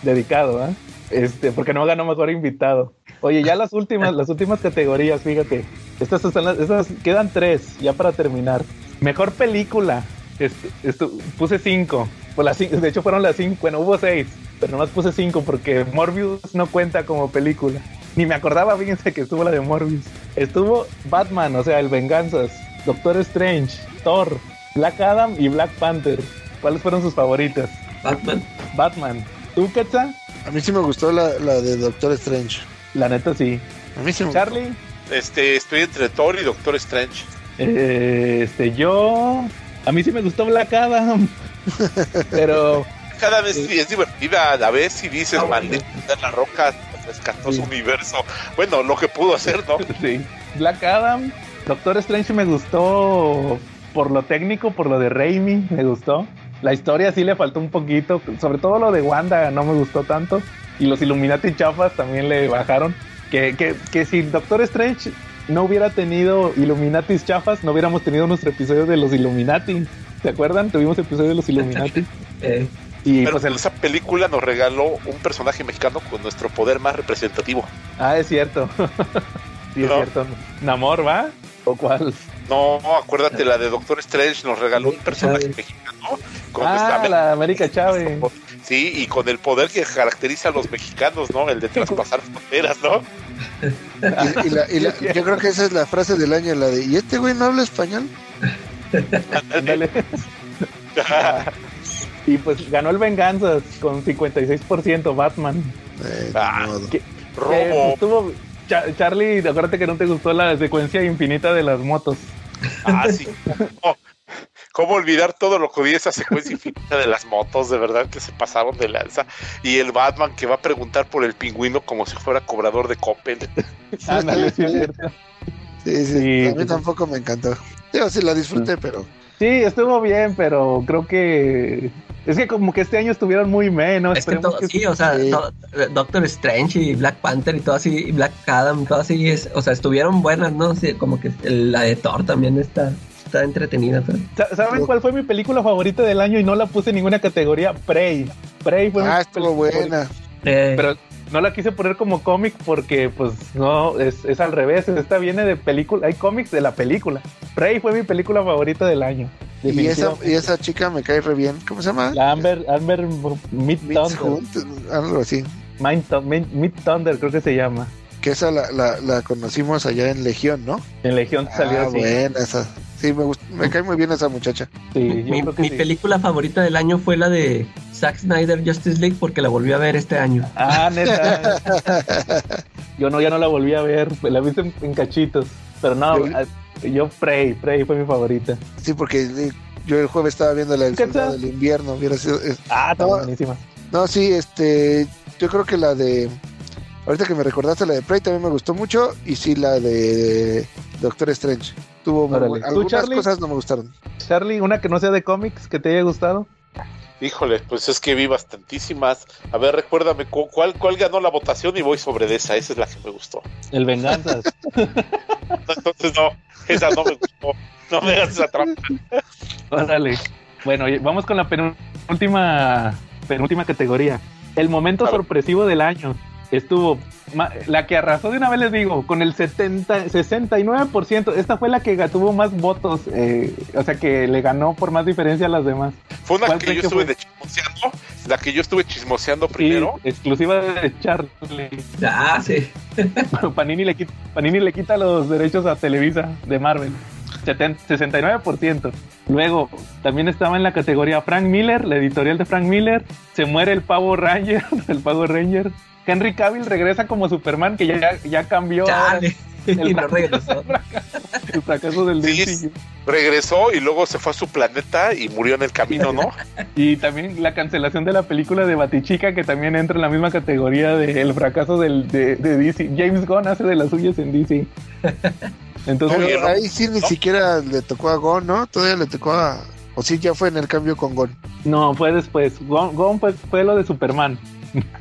dedicado, ¿ah? Este, porque no ganó mejor invitado. Oye, ya las últimas, las últimas categorías, fíjate. Estas son las, estas quedan tres, ya para terminar. Mejor película. Este, puse cinco. Pues las de hecho fueron las cinco, bueno, hubo seis, pero nomás puse cinco porque Morbius no cuenta como película. Ni me acordaba, fíjense que estuvo la de Morbius. Estuvo Batman, o sea, el Venganzas, Doctor Strange, Thor, Black Adam y Black Panther. ¿Cuáles fueron sus favoritas? Batman. Batman. ¿Tú, Quetzal? A mí sí me gustó la, la de Doctor Strange. La neta sí. A mí sí me Charlie, este, estoy entre Thor y Doctor Strange. Eh, este, yo. A mí sí me gustó Black Adam. [laughs] Pero. Cada vez es divertida a la vez y dices, maldita la roca rescató su universo. Bueno, lo que pudo hacer, ¿no? [laughs] Sí. Black Adam. Doctor Strange me gustó por lo técnico, por lo de Raimi, me gustó. La historia sí le faltó un poquito, sobre todo lo de Wanda no me gustó tanto. Y los Illuminati chafas también le bajaron. Que, que, que si Doctor Strange no hubiera tenido Illuminatis chafas, no hubiéramos tenido nuestro episodio de los Illuminati. ¿Se acuerdan? Tuvimos episodio de los Illuminati. [laughs] eh. Y Pero pues el... esa película nos regaló un personaje mexicano con nuestro poder más representativo. Ah, es cierto. [laughs] sí, es no. cierto. ¿Namor va? ¿O cuál? No, acuérdate, la de Doctor Strange nos regaló un personaje mexicano. Con ah, la América Chávez. Sí, y con el poder que caracteriza a los mexicanos, ¿no? El de traspasar fronteras, ¿no? y, y, la, y la, yo creo que esa es la frase del año, la de ¿y este güey no habla español? Dale. [laughs] y pues ganó el Venganzas con 56% Batman. Eh, ah, que, robo. Que estuvo, Charlie, acuérdate que no te gustó la secuencia infinita de las motos. Ah, sí. Oh, ¿Cómo olvidar todo lo que vi esa secuencia infinita de las motos? De verdad que se pasaron de lanza. Y el Batman que va a preguntar por el pingüino como si fuera cobrador de Coppel. [laughs] Ándale, sí. Sí, sí, sí, a mí tampoco me encantó. Yo sí la disfruté, pero. Sí, estuvo bien, pero creo que. Es que como que este año estuvieron muy menos. Es que todo, que... sí, o sea, Doctor Strange y Black Panther y todo así, y Black Adam, todo así, es, o sea, estuvieron buenas, ¿no? Sí, como que la de Thor también está, está entretenida. Pero... ¿Saben cuál fue mi película favorita del año y no la puse en ninguna categoría? Prey. Prey fue ah, estuvo buena. Eh. Pero no la quise poner como cómic porque, pues, no, es, es al revés. Esta viene de película. Hay cómics de la película. Prey fue mi película favorita del año. Y esa, y esa chica me cae re bien. ¿Cómo se llama? La Amber, Amber Mid Thunder. Algo así. Mid Thunder, creo que se llama. Que esa la, la, la, conocimos allá en Legión, ¿no? En Legión salió ah, así. buena esa. Sí, me, gusta, me cae muy bien esa muchacha. Sí, mi, mi sí. película favorita del año fue la de Zack Snyder Justice League porque la volví a ver este año. Ah, neta. [laughs] yo no, ya no la volví a ver, la vi en, en cachitos. Pero no, yo, yo Prey, Prey fue mi favorita. Sí, porque yo el jueves estaba viendo la del soldado del invierno. Hubiera sido, es, ah, está no, buenísima. No, sí, este, yo creo que la de Ahorita que me recordaste la de Prey también me gustó mucho y sí la de Doctor Strange. Tuvo muy, algunas Charlie? cosas no me gustaron. Charlie, una que no sea de cómics que te haya gustado. Híjole, pues es que vi bastantísimas. A ver, recuérdame cuál, cuál ganó la votación y voy sobre de esa. Esa es la que me gustó. El Venganzas. [laughs] Entonces no, esa no me gustó. No me hagas esa trampa. Órale. Bueno, vamos con la penúltima, penúltima categoría. El momento sorpresivo del año estuvo la que arrasó de una vez les digo con el 70 69% esta fue la que tuvo más votos eh, o sea que le ganó por más diferencia a las demás fue una que yo estuve de chismoseando la que yo estuve chismoseando primero sí, exclusiva de Charlie ah sí Panini le quita Panini le quita los derechos a Televisa de Marvel 69%. Luego, también estaba en la categoría Frank Miller, la editorial de Frank Miller. Se muere el Pavo Ranger, [laughs] el Pavo Ranger. Henry Cavill regresa como Superman, que ya, ya cambió. Dale. El, [laughs] y no regresó. [laughs] el fracaso del sí. Regresó y luego se fue a su planeta y murió en el camino, ¿no? [laughs] y también la cancelación de la película de Batichica, que también entra en la misma categoría del fracaso del, de, de DC. James Gunn hace de las suyas en DC. Entonces, Pero ahí sí ni siquiera le tocó a Gon, ¿no? Todavía le tocó a. O sí, ya fue en el cambio con Gon. No, fue después. Gon, Gon fue, fue, lo de Superman.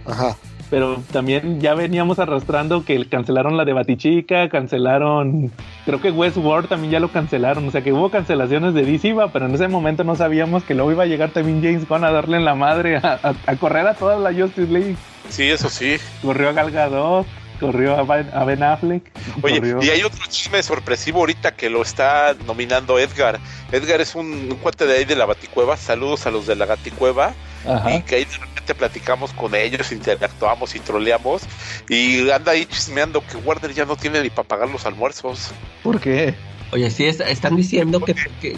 Ajá. Pero también ya veníamos arrastrando que cancelaron la de Batichica, cancelaron. Creo que Westworld también ya lo cancelaron. O sea que hubo cancelaciones de DC, pero en ese momento no sabíamos que luego iba a llegar también James Gunn a darle en la madre, a, a, a correr a toda la Justice League. Sí, eso sí. Corrió a Gal Gadot corrió a Ben Affleck. Oye, corrió... y hay otro chisme sorpresivo ahorita que lo está nominando Edgar. Edgar es un, un cuate de ahí de la Baticueva. Saludos a los de la Baticueva. Ajá. Y que ahí de repente platicamos con ellos, interactuamos y troleamos. Y anda ahí chismeando que Warner ya no tiene ni para pagar los almuerzos. ¿Por qué? Oye, sí, es, están diciendo que, que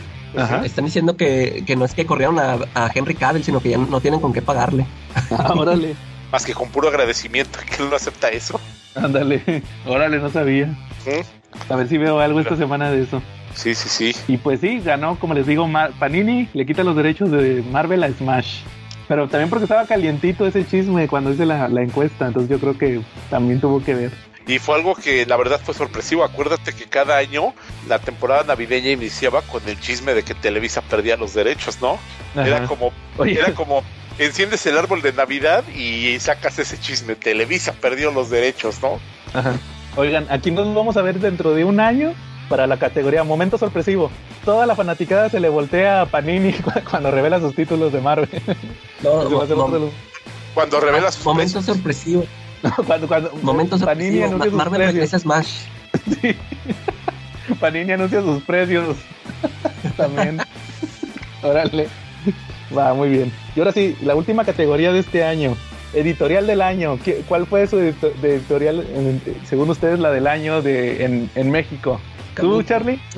están diciendo que, que, no es que corrieron a, a, Henry Cavill, sino que ya no tienen con qué pagarle. Ah, órale. [laughs] Más que con puro agradecimiento, que él no acepta eso. Ándale, órale, no sabía. A ver si veo algo esta semana de eso. Sí, sí, sí. Y pues sí, ganó, como les digo, Panini le quita los derechos de Marvel a Smash. Pero también porque estaba calientito ese chisme cuando hice la, la encuesta, entonces yo creo que también tuvo que ver. Y fue algo que la verdad fue sorpresivo. Acuérdate que cada año la temporada navideña iniciaba con el chisme de que Televisa perdía los derechos, ¿no? Ajá. Era como, Oye. era como, enciendes el árbol de Navidad y sacas ese chisme. Televisa perdió los derechos, ¿no? Ajá. Oigan, aquí nos vamos a ver dentro de un año para la categoría Momento Sorpresivo. Toda la fanaticada se le voltea a Panini cu- [laughs] cuando revela sus títulos de Marvel. No, de los- [laughs] Cuando revelas sus Momento sorpresivo. cuando, cuando Momento Panini sorpresivo. anuncia Ma- sus Marvel precios. regresa Smash. [laughs] Panini anuncia sus precios. También. Órale. Va, muy bien. Y ahora sí, la última categoría de este año. Editorial del año. ¿Qué- ¿Cuál fue su editorial, según ustedes, la del año de, en, en México? ¿Tú, Charlie? [laughs]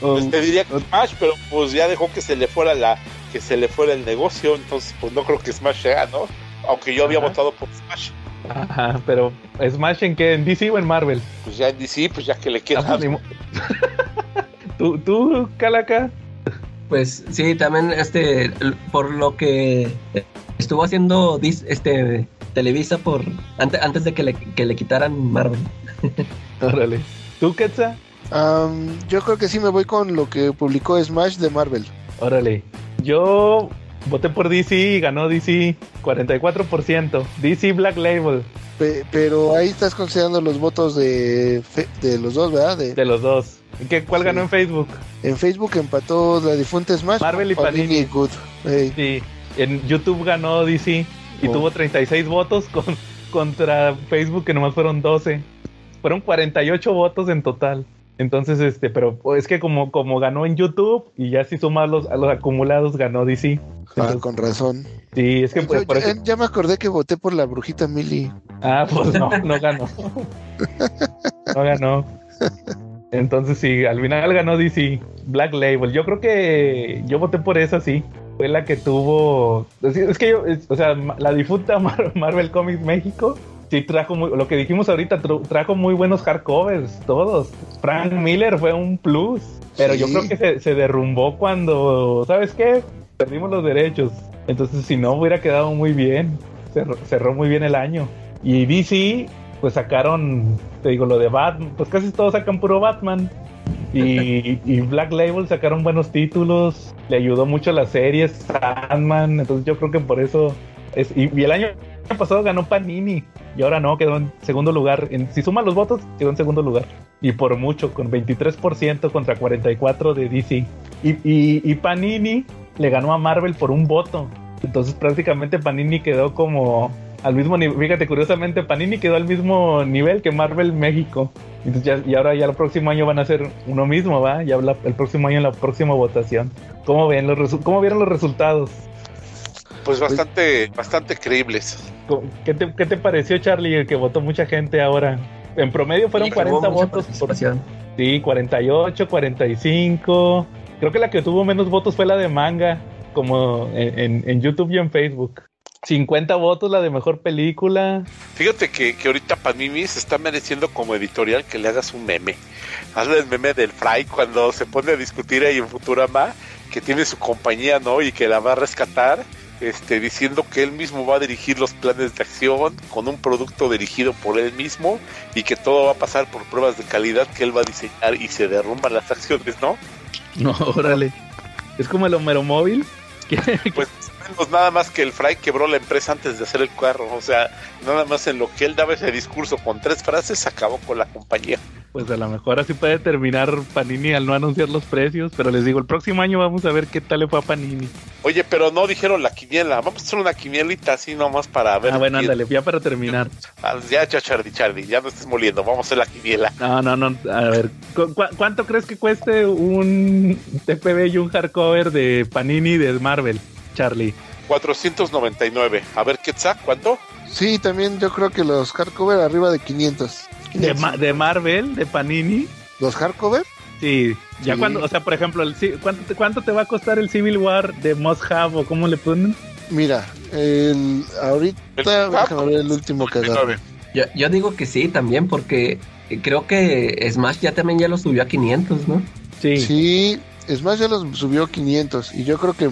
Pues te diría que Smash, pero pues ya dejó que se le fuera la, que se le fuera el negocio, entonces pues no creo que Smash sea, ¿no? Aunque yo había Ajá. votado por Smash. Ajá, pero ¿Smash en qué? ¿En DC o en Marvel? Pues ya en DC, pues ya que le queda. Ah, pues, [laughs] ¿Tú, tú, Calaca? Pues sí, también este por lo que estuvo haciendo este Televisa por antes, antes de que le, que le quitaran Marvel. Órale. ¿Tú, Quetza? Am, yo creo que sí me voy con lo que publicó Smash de Marvel. Órale. Yo voté por DC y ganó DC 44%. DC Black Label Pe- pero ahí estás considerando los votos de, de los dos, ¿verdad? De, de los dos. ¿Qué, ¿Cuál Sí. ganó en Facebook? en Facebook empató la difunta Smash. Marvel y Panini. Good. Sí. En YouTube ganó DC y Oh. tuvo 36 votos con, contra Facebook que nomás fueron 12. Fueron 48 votos en total. Entonces, este, pero es que como, como ganó en YouTube y ya si sumas los, a los acumulados, ganó DC. ah, Entonces, con razón. sí, es que pues, Yo- eso- ya me acordé que voté por la brujita Millie. Ah, pues no, no ganó. No ganó. Entonces sí, al final ganó DC, Black Label. Yo creo que yo voté por esa, sí. Fue la que tuvo... Es que yo, es- o sea, la difunta [laughs] Mar- Marvel Comics México, sí trajo muy, lo que dijimos ahorita, trajo muy buenos hardcovers, todos. Frank Miller fue un plus, pero yo creo que se, se derrumbó cuando, ¿sabes qué? Perdimos los derechos. Entonces si no hubiera quedado muy bien. Cerró, cerró muy bien el año. Y DC, pues sacaron, te digo, lo de Batman, pues casi todos sacan puro Batman. Y, [laughs] y Black Label sacaron buenos títulos, le ayudó mucho a las series, Sandman, entonces yo creo que por eso es, y, y el año pasado ganó Panini y ahora no, quedó en segundo lugar. En- si suman los votos, quedó en segundo lugar. Y por mucho, con 23% contra 44% de DC. Y, Panini le ganó a Marvel por un voto. Entonces prácticamente Panini quedó como al mismo nivel. Fíjate, curiosamente Panini quedó al mismo nivel que Marvel México. Entonces ya- y ahora ya el próximo año van a ser uno mismo, ¿va? Ya la- el próximo año en la próxima votación. ¿Cómo ven los cómo vieron los resultados? Pues bastante, bastante creíbles. ¿Cómo- ¿Qué te, qué te pareció, Charlie, el que votó mucha gente ahora? En promedio fueron Sí, 40 hubo mucha votos. Por, sí, 48, 45. Creo que la que tuvo menos votos fue la de manga, como en, en- en YouTube y en Facebook. 50 votos la de mejor película. Fíjate que, que ahorita Panini se está mereciendo como editorial que le hagas un meme. Hazle el meme del Fry cuando se pone a discutir ahí en Futurama que tiene su compañía, ¿no? Y que la va a rescatar, este, diciendo que él mismo va a dirigir los planes de acción con un producto dirigido por él mismo y que todo va a pasar por pruebas de calidad que él va a diseñar y se derrumban las acciones, ¿no? [laughs] No, órale. Es como el Homero Móvil. que- Pues menos nada más que el Fry quebró la empresa antes de hacer el carro, o sea, nada más en lo que él daba ese discurso con tres frases acabó con la compañía. Pues a lo mejor así puede terminar Panini al no anunciar los precios. Pero les digo, el próximo año vamos a ver qué tal le fue a Panini. Oye, pero no dijeron la quiniela. Vamos a hacer una quinielita así nomás para ver. Ah, bueno, ándale, ya para terminar. Ah, Ya, Charlie, Charlie, ya no estés moliendo. Vamos a hacer la quiniela. No, no, no. A ver, ¿cu- cu- ¿cuánto crees que cueste un TPB y un hardcover de Panini de Marvel, Charlie? 499. A ver, Quetzal, ¿cuánto? Sí, también yo creo que los hardcover arriba de 500. De, Ma- de Marvel, de Panini. ¿Los hardcover? Sí, ya Sí. cuando, o sea, por ejemplo, el, ¿cuánto, te- ¿cuánto te va a costar el Civil War de Must Have o cómo le ponen? Mira, el, ahorita El- déjame ver el último que. Yo, yo digo que sí también, porque creo que Smash ya también ya lo subió a 500, ¿no? Sí. Sí, Smash ya los subió 500 y yo creo que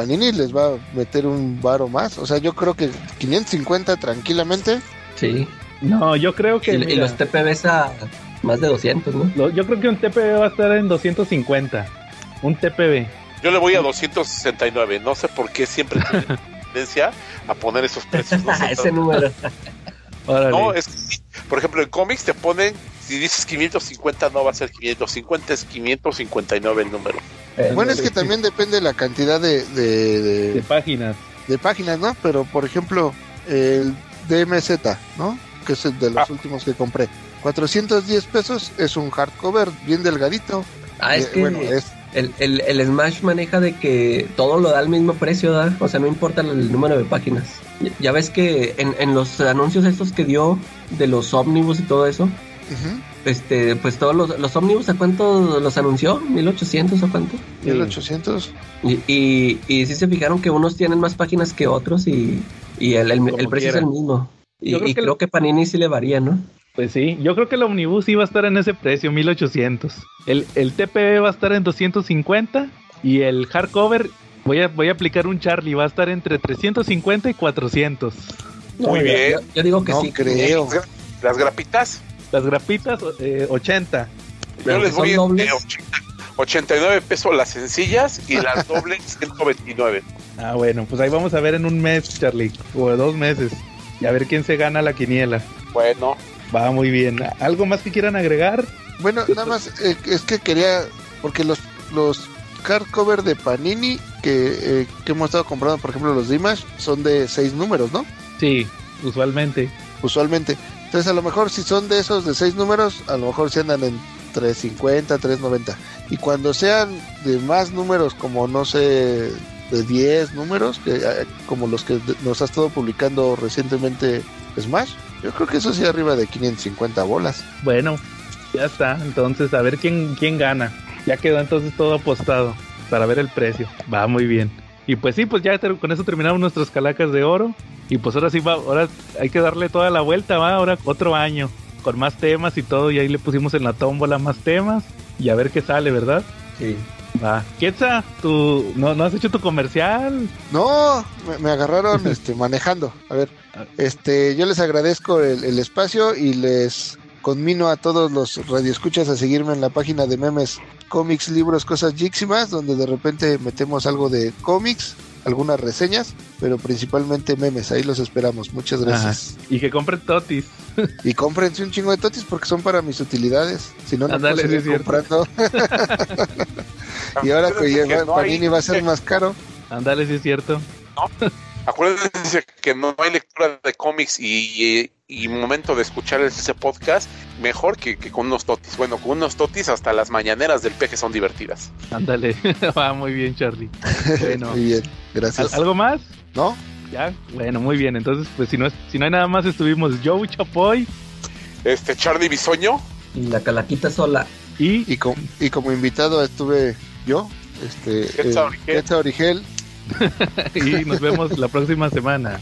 Panini les va a meter un varo más. O sea, yo creo que 550 tranquilamente. Sí. No, yo creo que. Y, y mira, los TPBs a más de 200, ¿no? lo- yo creo que un TPB va a estar en 250. Un TPB. Yo le voy a 269. No sé por qué siempre [laughs] tiene tendencia a poner esos precios. No, sé, [laughs] Ese número. No, es por ejemplo, en cómics te ponen, si dices 550, no va a ser 550, es 559 el número. Eh, Bueno, es que también depende de la cantidad de, de, de- De páginas. de páginas, ¿no? Pero, por ejemplo, el DMZ, ¿no? Que es el de los Ah. últimos que compré. 410 pesos es un hardcover bien delgadito. Ah, es Eh, que bueno, es el, el, el Smash maneja de que todo lo da al mismo precio, ¿da? O sea, no importa el número de páginas. Ya, ya ves que en, en los anuncios estos que dio de los ómnibus y todo eso, este, pues todos los, los ómnibus, ¿a cuánto los anunció? ¿1800 o cuánto? 1800. Y, y, y sí se fijaron que unos tienen más páginas que otros y, y el, el, precio quiera. es el mismo. Y, Yo creo y que creo el- que Panini sí le varía, ¿no? Pues sí, yo creo que el Omnibus iba a estar en ese precio, 1800. El, el TPB va a estar en 250 y el hardcover, voy a, voy a aplicar un Charlie, va a estar entre 350 y 400. Muy bien. Yo, yo digo que No sí. creo. Las grapitas, Las grapitas, eh, 80. yo les voy a dobles. 89 pesos las sencillas y las [laughs] dobles 129. Ah, bueno, pues ahí vamos a ver en un mes, Charlie, o dos meses, y a ver quién se gana la quiniela. Bueno, Va muy bien. ¿Algo más que quieran agregar? Bueno, nada más eh, es que quería, porque los, los hardcover de Panini que, eh, que hemos estado comprando, por ejemplo, los de Image, son de seis números, ¿no? Sí, usualmente. Usualmente. Entonces, a lo mejor si son de esos de seis números, a lo mejor se andan en 350, 390. Y cuando sean de más números, como no sé, de 10 números, que, eh, como los que nos ha estado publicando recientemente Smash, yo creo que eso sí arriba de 550 bolas. Bueno, ya está. Entonces, a ver quién, quién gana. Ya quedó entonces todo apostado para ver el precio. Va muy bien. Y pues sí, pues ya con eso terminamos nuestras calacas de oro. Y pues ahora sí va, ahora hay que darle toda la vuelta, va, ahora otro año. Con más temas y todo. Y ahí le pusimos en la tómbola más temas. Y a ver qué sale, ¿verdad? Sí. Va. Quetza, tú no, no has hecho tu comercial. No, me, me agarraron [laughs] este, manejando. A ver, este, yo les agradezco el, el espacio y les conmino a todos los radioescuchas a seguirme en la página de memes, cómics, libros, cosas Jiximas, donde de repente metemos algo de cómics, algunas reseñas, pero principalmente memes. Ahí los esperamos. Muchas gracias. Ajá. Y que compren totis. [laughs] Y cómprense un chingo de totis porque son para mis utilidades. Si no, no puedo seguir comprando. [laughs] y ahora que Acuérdense lleva que no hay- Panini va a ser más caro. Ándale, sí es cierto. Acuérdense que no hay lectura de cómics y, y- y momento de escuchar ese podcast mejor que, que con unos totis. Bueno, con unos totis hasta las mañaneras del peje son divertidas. Ándale. [laughs] Va muy bien, Charlie. Bueno. [laughs] Muy bien, ¿Al- gracias. ¿Algo más? ¿No? Ya, bueno, muy bien. Entonces, pues si no, es- si no hay nada más, estuvimos Joe Chapoy Este Charlie Bisoño, Y la calaquita sola. y Y, com- y como invitado estuve yo, este, Quetzal eh, Origel. Quetzal Origel. [laughs] y nos vemos la próxima semana.